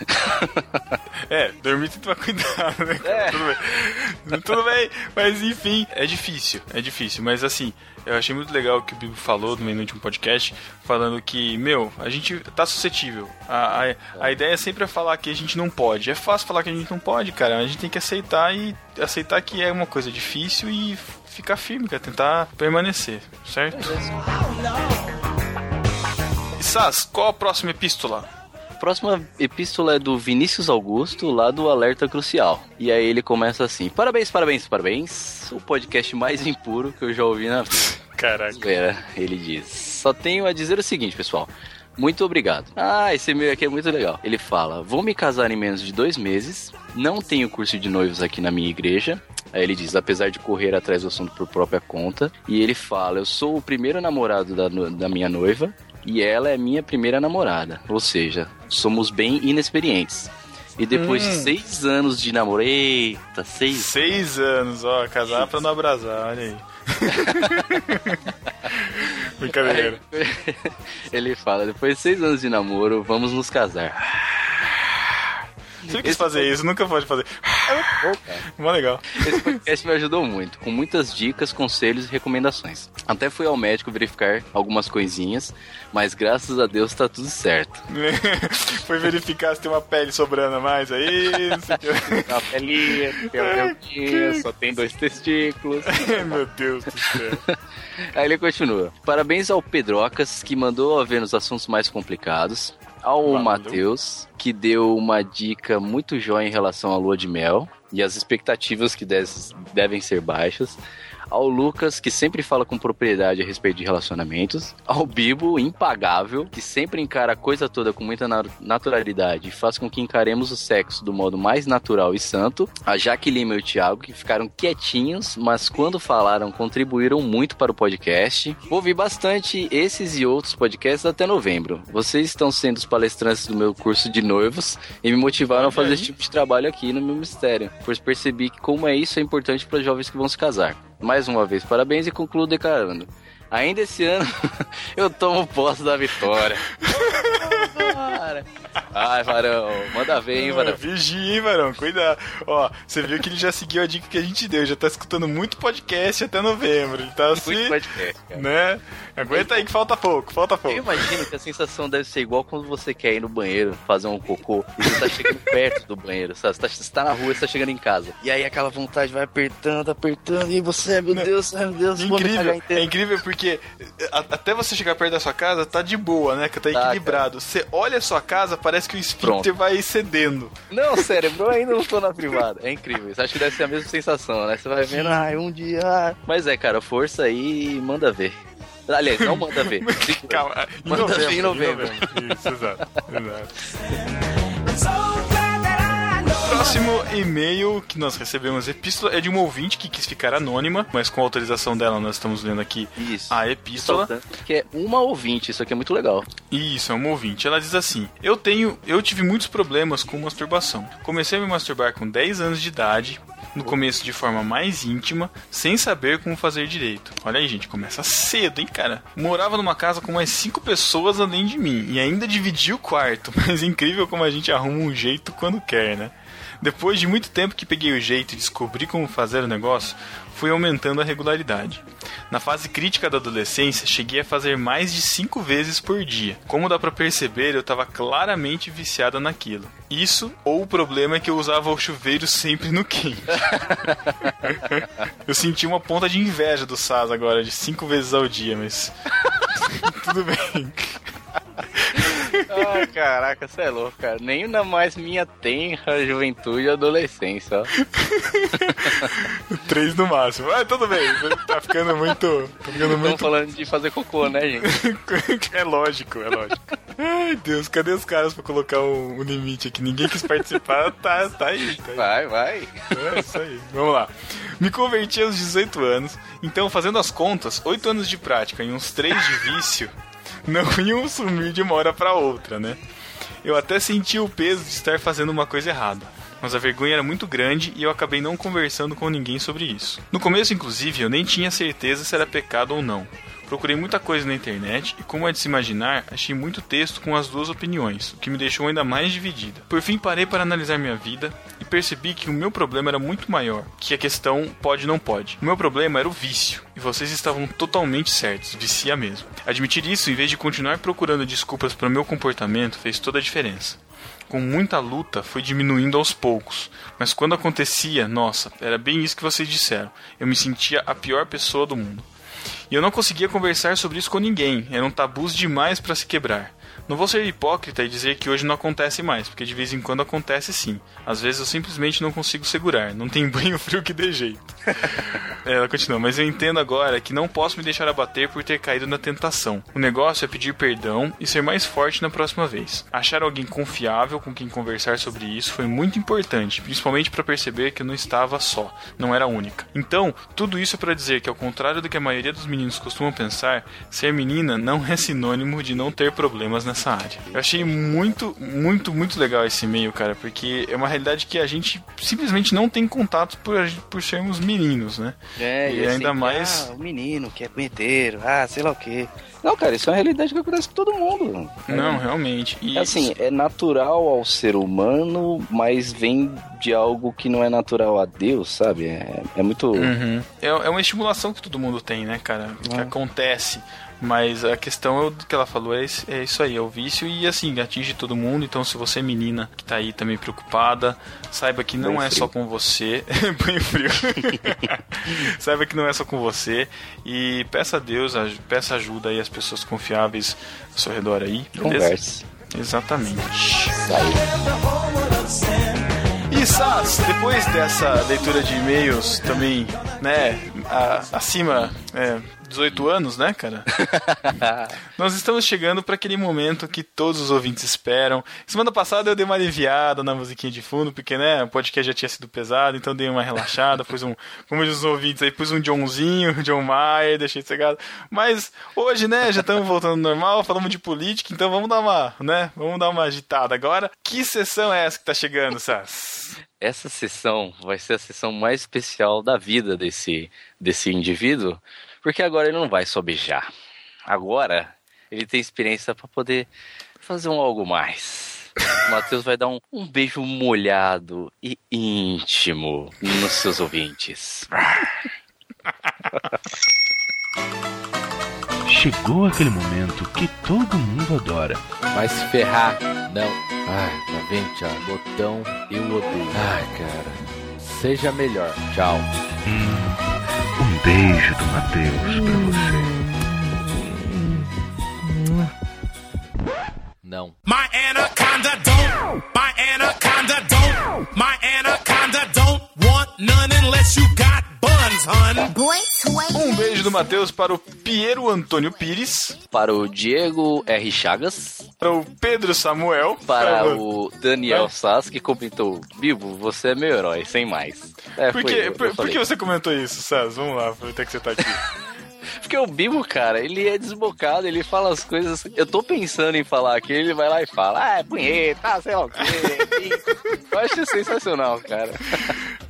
É, dormir tem que tomar cuidado, né? É. Tudo bem. Tudo bem, mas enfim, é difícil, é difícil. Mas assim, eu achei muito legal o que o Bibo falou no meio do último podcast, falando que, meu, a gente tá suscetível. A, a, a ideia sempre é falar que a gente não pode. É fácil falar que a gente não pode, cara. A gente tem que aceitar e aceitar que é uma coisa difícil e ficar firme, cara, tentar permanecer, certo? E Sas, qual a próxima epístola? A próxima epístola é do Vinícius Augusto, lá do Alerta Crucial. E aí ele começa assim: Parabéns, parabéns, parabéns. O podcast mais impuro que eu já ouvi na vida. Caraca. Ele diz. Só tenho a dizer o seguinte, pessoal. Muito obrigado. Ah, esse e-mail aqui é muito legal. Ele fala: Vou me casar em menos de dois meses. Não tenho curso de noivos aqui na minha igreja. Aí ele diz, apesar de correr atrás do assunto por própria conta. E ele fala: Eu sou o primeiro namorado da, da minha noiva. E ela é minha primeira namorada. Ou seja, somos bem inexperientes. E depois de seis anos de namoro. Eita, seis Seis anos, ó, casar pra não abrasar, olha aí. Brincadeira. Ele fala, depois de seis anos de namoro, vamos nos casar. Se ele quis fazer isso, nunca pode fazer. Mó legal. Esse podcast me ajudou muito, com muitas dicas, conselhos e recomendações. Até fui ao médico verificar algumas coisinhas, mas graças a Deus tá tudo certo. Foi verificar se tem uma pele sobrando a mais aí, não sei o que. A pelinha, tem só tem dois testículos. Meu Deus do céu. Aí ele continua. Parabéns ao Pedrocas, que mandou a ver nos assuntos mais complicados. Ao. Matheus, que deu uma dica muito jóia em relação à lua de mel e as expectativas que des- devem ser baixas. Ao Lucas, que sempre fala com propriedade a respeito de relacionamentos. Ao Bibo, impagável, que sempre encara a coisa toda com muita na- naturalidade e faz com que encaremos o sexo do modo mais natural e santo. A Jaque Lima e o Thiago, que ficaram quietinhos, mas quando falaram, contribuíram muito para o podcast. Ouvi bastante esses e outros podcasts até novembro. Vocês estão sendo os palestrantes do meu curso de noivos e me motivaram a fazer aí. esse tipo de trabalho aqui no meu mistério, pois percebi que como é isso é importante para jovens que vão se casar. Mais uma vez, parabéns e concluo declarando. Ainda esse ano eu tomo posse da vitória. Ai, Varão, manda ver, hein, Varão. Vigia, hein, Varão? Cuidado. Ó, você viu que ele já seguiu a dica que a gente deu. Já tá escutando muito podcast até novembro. Ele tá assim, Muito podcast, cara. né? Aguenta aí que falta pouco, falta Eu pouco. imagino que a sensação deve ser igual quando você quer ir no banheiro fazer um cocô e você tá chegando perto do banheiro, sabe? Você tá, você tá na rua, você tá chegando em casa. E aí aquela vontade vai apertando, apertando, e você, meu Deus, ai, meu Deus, cagar Incrível, é incrível porque a- até você chegar perto da sua casa tá de boa, né? Que tá Tá, equilibrado. Você olha a sua casa, parece que o esfíncter Pronto. vai cedendo. Não, cérebro, eu ainda não tô na privada. É incrível. Isso acho que deve ser a mesma sensação, né? Você vai vendo, ai, um dia. ah. Mas é, cara, força aí e manda ver. Aliás, não manda ver. Calma, em Manda novembro, ver em novembro. Isso, exato. exato. Próximo e-mail que nós recebemos epístola é de uma ouvinte que quis ficar anônima, mas com autorização dela nós estamos lendo aqui Isso. a epístola. Que é uma ouvinte, isso aqui é muito legal. Isso, é uma ouvinte. Ela diz assim: Eu tenho, eu tive muitos problemas com masturbação. Comecei a me masturbar com 10 anos de idade, no começo de forma mais íntima, sem saber como fazer direito. Olha aí, gente, começa cedo, hein, cara? Morava numa casa com mais cinco pessoas além de mim e ainda dividia o quarto, mas é incrível como a gente arruma um jeito quando quer, né? Depois de muito tempo que peguei o jeito e descobri como fazer o negócio, fui aumentando a regularidade. Na fase crítica da adolescência, cheguei a fazer mais de cinco vezes por dia. Como dá pra perceber, eu estava claramente viciada naquilo. Isso, ou o problema é que eu usava o chuveiro sempre no quente. eu senti uma ponta de inveja do Saz agora, de cinco vezes ao dia, mas. Tudo bem. Ai, caraca, você é louco, cara. Nem na mais minha tenra juventude e adolescência, ó. Três no máximo. Ah, tudo bem. Tá ficando muito. Tá ficando muito falando de fazer cocô, né, gente? é lógico, é lógico. Ai, Deus, cadê os caras pra colocar o, o limite aqui? Ninguém quis participar, tá, tá aí, tá aí. Vai, vai. É isso aí. Vamos lá. Me converti aos 18 anos, então fazendo as contas, 8 anos de prática e uns 3 de vício não iam sumir de uma hora pra outra, né? Eu até senti o peso de estar fazendo uma coisa errada. Mas a vergonha era muito grande e eu acabei não conversando com ninguém sobre isso. No começo, inclusive, eu nem tinha certeza se era pecado ou não. Procurei muita coisa na internet e, como é de se imaginar, achei muito texto com as duas opiniões, o que me deixou ainda mais dividida. Por fim, parei para analisar minha vida e percebi que o meu problema era muito maior que a questão pode não pode. O meu problema era o vício, e vocês estavam totalmente certos, vicia mesmo. Admitir isso, em vez de continuar procurando desculpas para o meu comportamento, fez toda a diferença com muita luta, foi diminuindo aos poucos. Mas quando acontecia, nossa, era bem isso que vocês disseram. Eu me sentia a pior pessoa do mundo. E eu não conseguia conversar sobre isso com ninguém, eram tabus demais para se quebrar. Não vou ser hipócrita e dizer que hoje não acontece mais, porque de vez em quando acontece sim. Às vezes eu simplesmente não consigo segurar, não tem banho frio que dê jeito. É, Ela continua, mas eu entendo agora que não posso me deixar abater por ter caído na tentação. O negócio é pedir perdão e ser mais forte na próxima vez. Achar alguém confiável com quem conversar sobre isso foi muito importante, principalmente para perceber que eu não estava só, não era única. Então, tudo isso é para dizer que, ao contrário do que a maioria dos meninos costumam pensar, ser menina não é sinônimo de não ter problemas nessa área. Eu achei muito, muito, muito legal esse e-mail, cara, porque é uma realidade que a gente simplesmente não tem contato por, por sermos meninos, né? É, E é ainda mais- Ah, o menino que é punheteiro, ah, sei lá o quê. Não, cara, isso é uma realidade que acontece com todo mundo. Não, realmente. E Assim, é natural ao ser humano, mas vem de algo que não é natural a Deus, sabe? É, é muito. Uhum. É, é uma estimulação que todo mundo tem, né, cara? Que É. acontece. Mas a questão é que ela falou é, é isso aí, é o vício e assim, atinge todo mundo. Então, se você é menina que tá aí também preocupada, saiba que não Banho é frio. só com você. Banho frio. saiba que não é só com você. E peça a Deus, peça ajuda aí às pessoas confiáveis ao seu redor aí. Beleza? Converse. Exatamente. E Sas, depois dessa leitura de e-mails também, né, a- acima é, 18 anos, né, cara? Nós estamos chegando para aquele momento que todos os ouvintes esperam. Semana passada eu dei uma aliviada na musiquinha de fundo, porque, né, o podcast já tinha sido pesado, então dei uma relaxada, pus um, como os ouvintes aí, pus um Johnzinho, John Mayer, deixei sossegado. Mas hoje, né, já estamos voltando ao normal, falamos de política, então vamos dar uma, né, vamos dar uma agitada agora. Que sessão é essa que tá chegando, Sas? Essa sessão vai ser a sessão mais especial da vida desse, desse indivíduo, porque agora ele não vai só beijar. Agora ele tem experiência para poder fazer um algo mais. O Matheus vai dar um, um beijo molhado e íntimo nos seus ouvintes. Chegou aquele momento que todo mundo adora. Mas se ferrar, não. Ai, tá vendo, Thiago? Botão, eu odeio. Ai, cara. Seja melhor. Tchau. Um beijo do Matheus pra você. Não. My anaconda don't. My anaconda don't. My anaconda don't want none unless you got hun. Um beijo do Matheus para o Piero Antônio Pires, Para o Diego R. Chagas, para o Pedro Samuel, para o Daniel Vai. Sass, que comentou: Bibo, você é meu herói, sem mais. É, Por que, eu, eu por, por que você comentou isso, Saz? Vamos lá, aproveitar que você tá aqui. Porque o Bibo, cara, ele é desbocado, ele fala as coisas. Eu tô pensando em falar aqui, ele vai lá e fala, ah, é punheta, ah, sei lá o quê. eu acho sensacional, cara.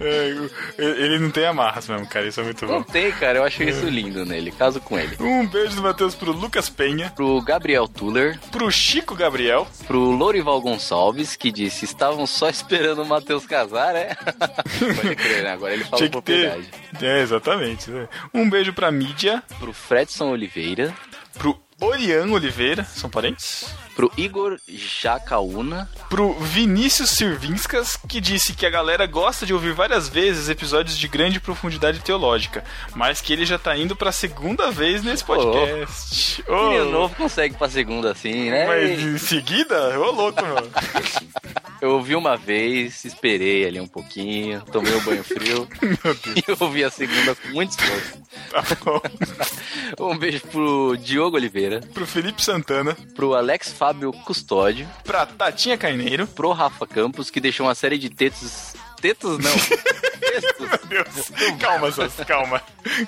É, ele não tem amarras mesmo, cara, isso é muito Não bom. tem, cara, eu acho isso lindo nele. Caso com ele. Um beijo do Matheus pro Lucas Penha, Pro Gabriel Tuller, pro Chico Gabriel, pro Lourival Gonçalves, que disse: estavam só esperando o Matheus casar, é? Pode crer, né? Agora ele fala que ter. propriedade. É, exatamente. né? Um beijo pra mídia, Pro Fredson Oliveira, pro Orian Oliveira, são parentes? Pro Igor Jacaúna, Pro Vinícius Sirvinskas, que disse que a galera gosta de ouvir várias vezes episódios de grande profundidade teológica, mas que ele já tá indo pra segunda vez nesse podcast. Ô, Menino novo consegue pra segunda assim, né? Mas em seguida? Ô, louco, meu. Eu ouvi uma vez, esperei ali um pouquinho, tomei um banho frio e ouvi a segunda com muito esforço. tá bom. Um beijo pro Diogo Oliveira, Pro Felipe Santana, pro Alex Fábio Custódio, pra Tatinha Carneiro, pro Rafa Campos, que deixou uma série de textos tetos não. Textos. Meu Deus. Calma, Sas, calma.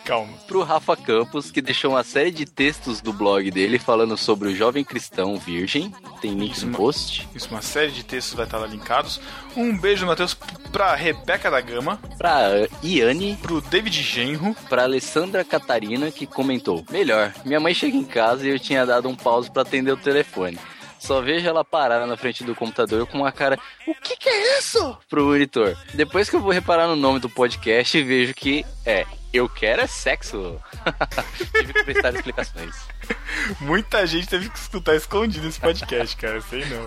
Calma. Pro Rafa Campos, que deixou uma série de textos do blog dele falando sobre o jovem cristão virgem. Tem link Isso, no post. Isso, uma série de textos vai estar lá linkados. Um beijo, Matheus, pra Rebeca da Gama, Pra Iane, pro David Genro, pra Alessandra Catarina, que comentou: Melhor, minha mãe chega em casa e eu tinha dado um pause pra atender o telefone. Só vejo ela parada na frente do computador com uma cara, o que que é isso? Pro monitor. Depois que eu vou reparar no nome do podcast, vejo que é, eu quero é sexo. Tive que prestar explicações. Muita gente teve que escutar escondido esse podcast, cara. Sei não.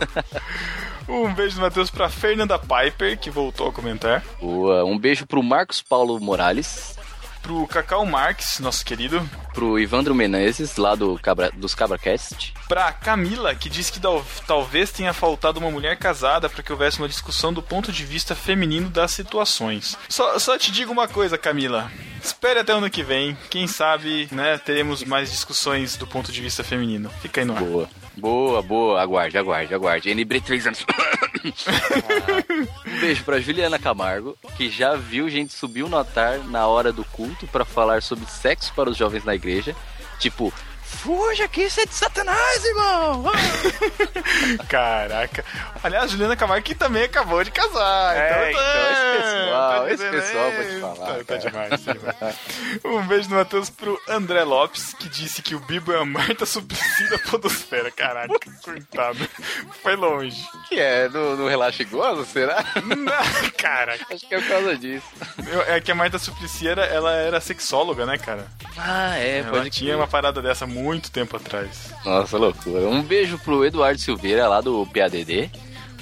Um beijo do Matheus pra Fernanda Piper, que voltou a comentar. Boa. Um beijo pro Marcos Paulo Morales, Pro Cacau Marques, nosso querido. pro Ivandro Menezes, lá do Cabra, dos CabraCast. Pra Camila, que disse que tal- talvez tenha faltado uma mulher casada para que houvesse uma discussão do ponto de vista feminino das situações. Só, só te digo uma coisa, Camila. Espere até o ano que vem. Quem sabe, né, teremos mais discussões do ponto de vista feminino. Fica aí no ar. Boa. Boa, boa. Aguarde, aguarde, aguarde. NB 3 anos. um beijo pra Juliana Camargo, que já viu gente subir o notar na hora do culto pra falar sobre sexo para os jovens na igreja. Tipo, fuja que isso é de satanás, irmão! Caraca. Aliás, Juliana Camargo que também acabou de casar. É, então, então esse pessoal, tá esse dizendo, pessoal, vou te é, falar, Tá, tá cara. demais. Um beijo do Matheus pro André Lopes, que disse que o Bibo é a Marta Suplicy da Podosfera. Caraca, coitado. Foi longe. Que é, no, no Relaxa e Goza, será? Não, Caraca. Acho que é por causa disso. Eu- É que a Marta Suplicy era, ela era sexóloga, né, cara? Ah, é, ela pode tinha crer. uma parada dessa muito tempo atrás. Nossa, loucura. Um beijo pro Eduardo Silveira, lá do PADD.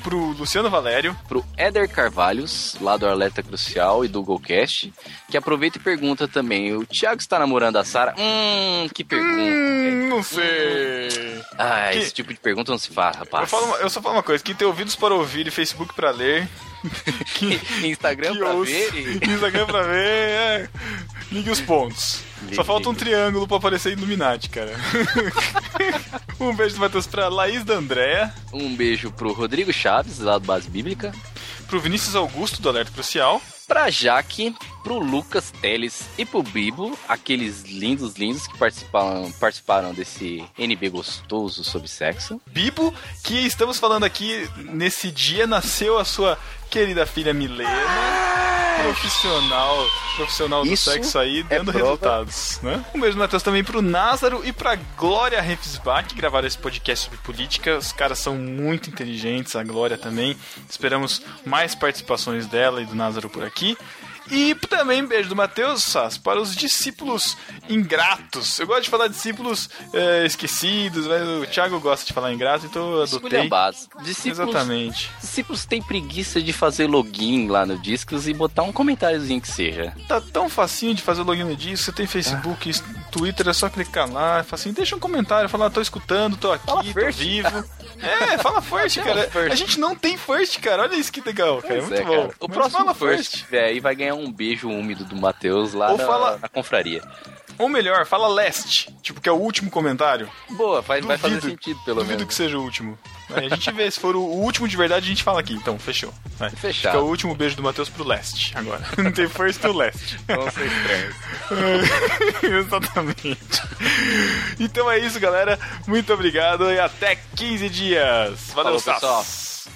Pro Luciano Valério. Pro Éder Carvalhos, lá do Alerta Crucial e do Golcast, que aproveita e pergunta também: o Thiago está namorando a Sara? Hum, que pergunta. Hum, não sei. Ah, que- esse tipo de pergunta não se faz, Eu, rapaz. falo uma- eu só falo uma coisa: quem tem ouvidos para ouvir e Facebook para ler. Instagram que pra ouça- ver e... Instagram pra ver, é. Ligue os pontos. Ligue, Só falta um ligue. triângulo pra aparecer Illuminati, cara. um beijo do Matheus pra Laís da Andréa, Um beijo pro Rodrigo Chaves, lá do Base Bíblica. pro Vinícius Augusto do Alerta Crucial, Pra Jaque, pro Lucas Teles e pro Bibo, aqueles lindos, lindos que participaram, participaram desse NB gostoso sobre sexo. Bibo, que estamos falando aqui nesse dia nasceu a sua querida filha Milena, profissional, profissional do Isso sexo aí, é dando prova. resultados, né? Um beijo, Matheus, também pro Názaro e pra Glória Refsbach, que gravaram esse podcast sobre política. Os caras são muito inteligentes, a Glória também. Esperamos mais participações dela e do Názaro por aqui. E também beijo do Matheus Sass para os discípulos ingratos. Eu gosto de falar discípulos eh, esquecidos, mas o Thiago gosta de falar ingrato, então eu adotei. Discípulos, Exatamente. discípulos têm preguiça de fazer login lá no Discos e botar um comentáriozinho que seja. Tá tão facinho de fazer login disso. Você tem Facebook, Twitter, é só clicar lá. É facinho. Deixa um comentário, falar, tô escutando, tô aqui, Fala tô first. vivo. É, fala first, cara. first. A gente não tem first, cara. Olha isso que legal, cara. É Pois muito é, bom. cara. O Mas próximo fala first, velho, vai ganhar um beijo úmido do Matheus lá Ou na, fala- na confraria. Ou melhor, fala last. Tipo, que é o último comentário. Boa, faz, vai fazer Duvido. sentido pelo Duvido menos. que seja o último. Aí a gente vê, se for o último de verdade, a gente fala aqui. Então, fechou. Vai. Fechado. Fica o último beijo do Matheus pro last, agora. Não tem first e o last. Vão ser estranhos. Exatamente. Então é isso, galera. Muito obrigado e até 15 dias. Valeu, Falou, pessoal.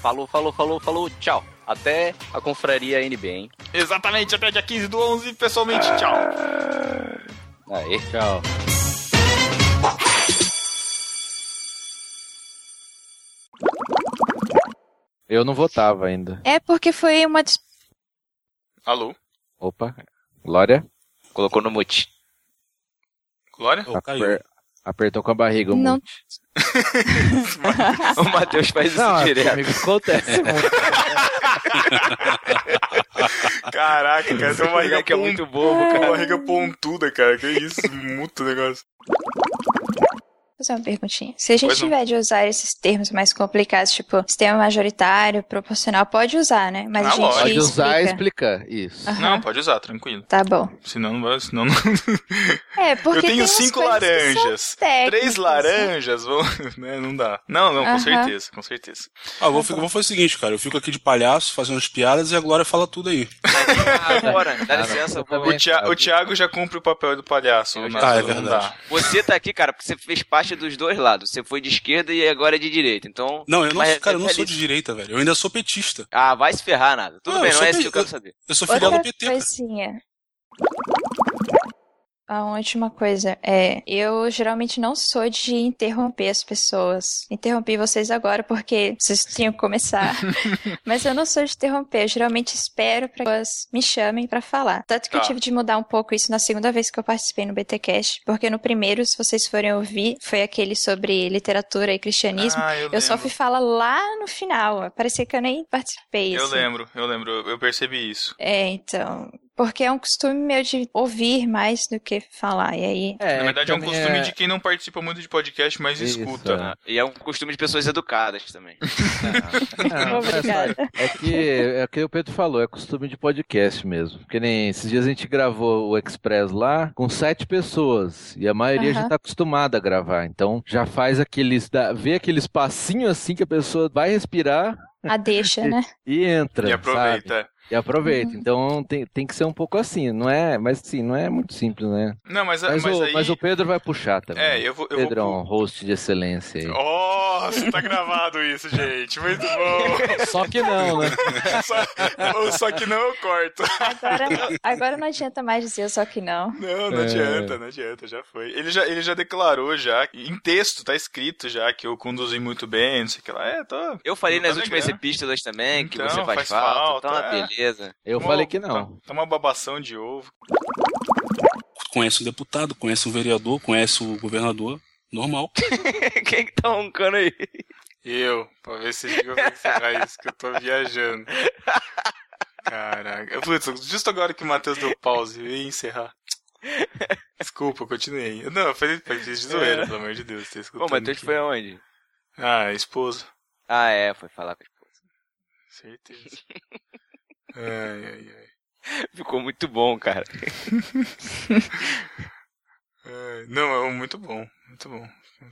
Falou, falou, falou, falou. Tchau. Até a confraria NB, hein? Exatamente, até dia 15 do 11, pessoalmente. Tchau. Aê, tchau. Eu não votava ainda. É porque foi uma. dis- Alô? Opa. Glória? Colocou no mute. Glória? Oh, caiu. Aper- Apertou com a barriga o Não. O Matheus faz isso Não, direto. comigo acontece. Caraca, cara, você é uma barriga que é muito bobo, Uma cara. barriga pontuda, cara. Que isso, muito negócio. Fazer uma perguntinha. Se a gente Pois não. tiver de usar esses termos mais complicados, tipo sistema majoritário, proporcional, pode usar, né? Mas Ah, a gente. Pode usar e explica. explicar. Isso. Aham. Não, pode usar, tranquilo. Tá bom. Senão não vai. Senão não... É, porque Eu tenho cinco laranjas. técnicas, Três né? laranjas, vão... né? não dá. Não, não, com Aham. certeza, com certeza. Ah, vou, eu vou fazer o seguinte, cara. Eu fico aqui de palhaço, fazendo as piadas e a Glória fala tudo aí. Agora, dá Ah, licença, eu eu vou- também. O, Tia- o Thiago já cumpre o papel do palhaço. Né? Ah, é verdade. dá. Você tá aqui, cara, porque você fez parte dos dois lados. Você foi de esquerda e agora é de direita. Então. Não, eu não, Mas- cara, eu não mas sou de direita, velho. Eu ainda sou petista. Ah, vai se ferrar, nada. Tudo Não, bem, não é isso que eu quero saber. Eu sou filiado Outra do PT, cara. A última coisa é, eu geralmente não sou de interromper as pessoas. Interrompi vocês agora porque vocês tinham que começar. Mas eu não sou de interromper, eu geralmente espero para que elas me chamem pra falar. Tanto que eu Tá. tive de mudar um pouco isso na segunda vez que eu participei no BTcast, porque no primeiro, se vocês forem ouvir, foi aquele sobre literatura e cristianismo. Ah, eu, eu só fui falar lá no final. Parecia que eu nem participei. Eu assim. lembro, eu lembro, eu- eu percebi isso. É, então. Porque é um costume meu de ouvir mais do que falar. E aí. É, Na verdade, é um costume é- de quem não participa muito de podcast, mas Isso, escuta, é. né? E é um costume de pessoas educadas também. Não, Obrigada. É que é o que o Pedro falou, é costume de podcast mesmo. Porque nem esses dias a gente gravou o Express lá com sete pessoas. E a maioria já Aham. tá acostumada a gravar. Então já faz aqueles. Vê aquele espacinho assim que a pessoa vai respirar A deixa, né? e entra. E sabe? aproveita. é. E aproveita. Uhum. Então tem, tem que ser um pouco assim, não é? Mas sim, não é muito simples, né? Não, mas, Mas, mas o, aí... mas o Pedro vai puxar também. É, eu vou... Eu Pedro é vou... um host de excelência aí. Nossa, tá gravado isso, gente. Muito bom. Só que não, né? só, só que não eu corto. Agora, não- agora não adianta mais dizer só que não. Não, não É. adianta, não adianta, já foi. Ele já, ele já declarou já, em texto, tá escrito já, que eu conduzi muito bem, não sei o que lá. É, tô... Eu falei Não nas tá últimas legal. epístolas também que Então, você faz, faz falta. falta, Então, é. beleza. Eu Tá- falei que não. Tá, tá uma babação de ovo. Conhece o deputado, conhece o vereador, conhece o governador. Normal. Quem que tá roncando aí? Eu, pra ver se eu vou encerrar isso, que eu tô viajando. Caraca. Putz, justo agora que o Matheus deu pause, eu ia encerrar. Desculpa, continuei. Não, eu fiz, fiz de zoeira, pelo amor de Deus. Tá Ô, Matheus aqui. foi aonde? Ah, esposa. Ah, é, foi falar com a esposa. Certeza. Ai, ai, ai. Ficou muito bom, cara. Ai, Não, é muito bom, muito bom.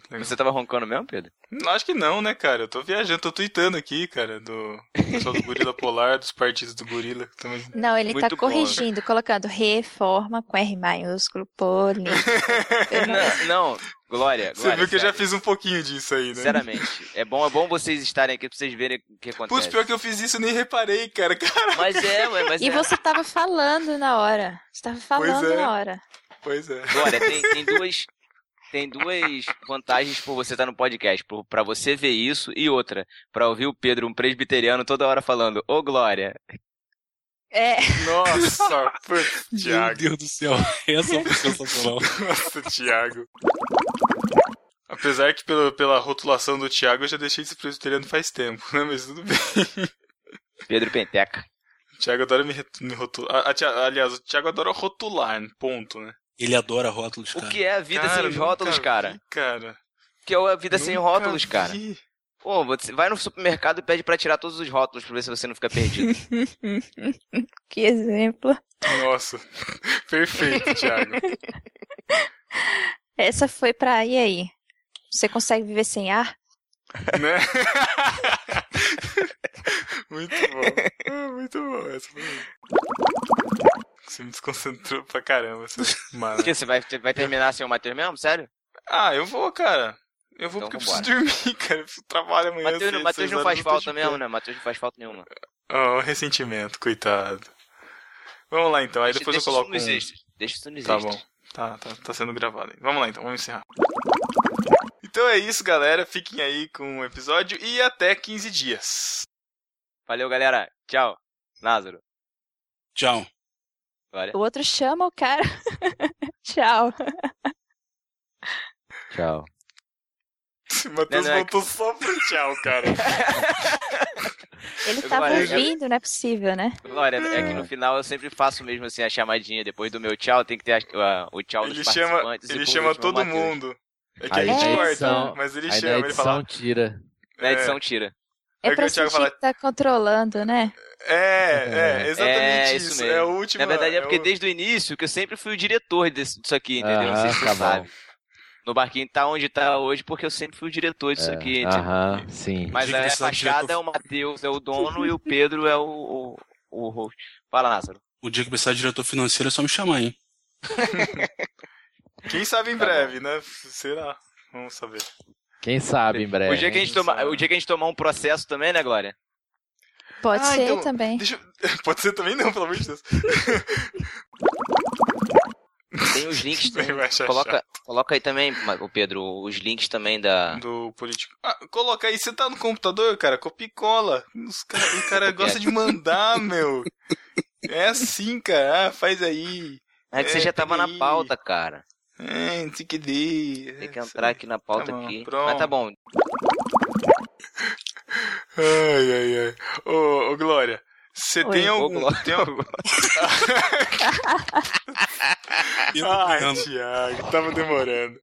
Muito. Você tava roncando mesmo, Pedro? Não, Acho que não, né, cara? Eu tô viajando, tô tweetando aqui, cara, do pessoal do Gorila Polar, dos partidos do Gorila. também- Não, ele Muito tá bom. corrigindo, colocando reforma com R maiúsculo, poli. Não- Não, não, Glória. Você Glória, viu que eu já sério. fiz um pouquinho disso aí, né? Sinceramente, é bom, é bom vocês estarem aqui pra vocês verem o que acontece. Putz, pior que eu fiz isso, eu nem reparei, cara. Cara, Mas é, ué, mas E é. você tava falando na hora. Você tava falando é. na hora. pois é. Glória, tem, tem duas. Tem duas vantagens por você estar no podcast. Por, pra você ver isso e outra. Pra ouvir o Pedro, um presbiteriano, toda hora falando, ô Glória. É, Nossa, putz, Meu Thiago. Deus do céu. Essa foi sensacional. Nossa, Thiago. Apesar que pela, pela rotulação do Thiago eu já deixei de ser presbiteriano faz tempo, né? Mas tudo bem. Pedro Penteca. O Thiago adora me, me rotular. Aliás, o Thiago adora rotular, ponto, né? Ele adora rótulos, O cara. que é a vida Cara, sem rótulos, vi, cara? Cara. O que é a vida sem Nunca rótulos, cara? Pô, você vai no supermercado e pede pra tirar todos os rótulos pra ver se você não fica perdido. que exemplo. Nossa. Perfeito, Thiago. Essa foi pra. E aí? Você consegue viver sem ar? né? muito bom. Ah, muito bom. Essa foi... Você me desconcentrou pra caramba, seu mano. Por que você vai, você vai terminar sem o Matheus mesmo? Sério? Ah, eu vou, cara. Eu vou Então porque eu preciso vambora. dormir, cara. Eu trabalho amanhã. Cedo, Matheus seis não faz eu falta mesmo, né? Matheus não faz falta nenhuma. Oh, ressentimento, coitado. Vamos lá então, aí Deixa- depois eu deixa coloco isso um... extras. Deixa isso nos Tá extras. bom. Tá, tá, tá sendo gravado aí. Vamos lá então, vamos encerrar. Então é isso, galera. Fiquem aí com o episódio e até 15 dias. Valeu, galera. Tchau. Lázaro. Tchau. O outro chama o cara. Tchau. Tchau. O Matheus é voltou só pro tchau, cara. Ele tava já- ouvindo, não é possível, né? Glória, é que no final eu sempre faço mesmo assim a chamadinha. Depois do meu tchau, tem que ter a- a- o tchau dos Ele chama, participantes. ele chama último, todo mundo. É que a gente na corta, edição- mas ele chama, na ele edição fala. tira. Na É. edição tira. É, É pra que o Thiago sentir fala- que tá controlando, né? É, é, exatamente é, isso. isso É mesmo. o último. Na verdade é porque o- desde o início que eu sempre fui o diretor desse, disso aqui, entendeu? Não sei se Aham, você tá bom. No barquinho tá onde tá hoje porque eu sempre fui o diretor disso É, aqui. Aham, sim. Mas a é o fachada é o Matheus, é o dono, e o Pedro é o, o, o host. Fala, Názaro. O dia que precisar de diretor financeiro é só me chamar, hein? Quem sabe em Tá breve, né? Será? Vamos saber. Quem sabe em breve. o, dia que a gente quem toma, o dia que a gente tomar um processo também, né, Glória? Pode Ah, ser então, também. Eu... Pode ser também não, pelo amor de Deus. Tem os links. Achar coloca, coloca aí também, o Pedro, os links também da. Do político. Ah, coloca aí, você tá no computador, cara, copia e cola. Os cara, o cara gosta de mandar, meu. É assim, cara. Ah, faz aí. É que você É, já tava na peraí. pauta, cara. É, não sei que dê. Tem que entrar aqui na pauta Tá bom, aqui. pronto. Mas tá bom. Ai, ai, ai. Ô, ô Glória, você Oi. tem Ô, algum. Glória. Tem algum... Ai. Thiago, tava demorando.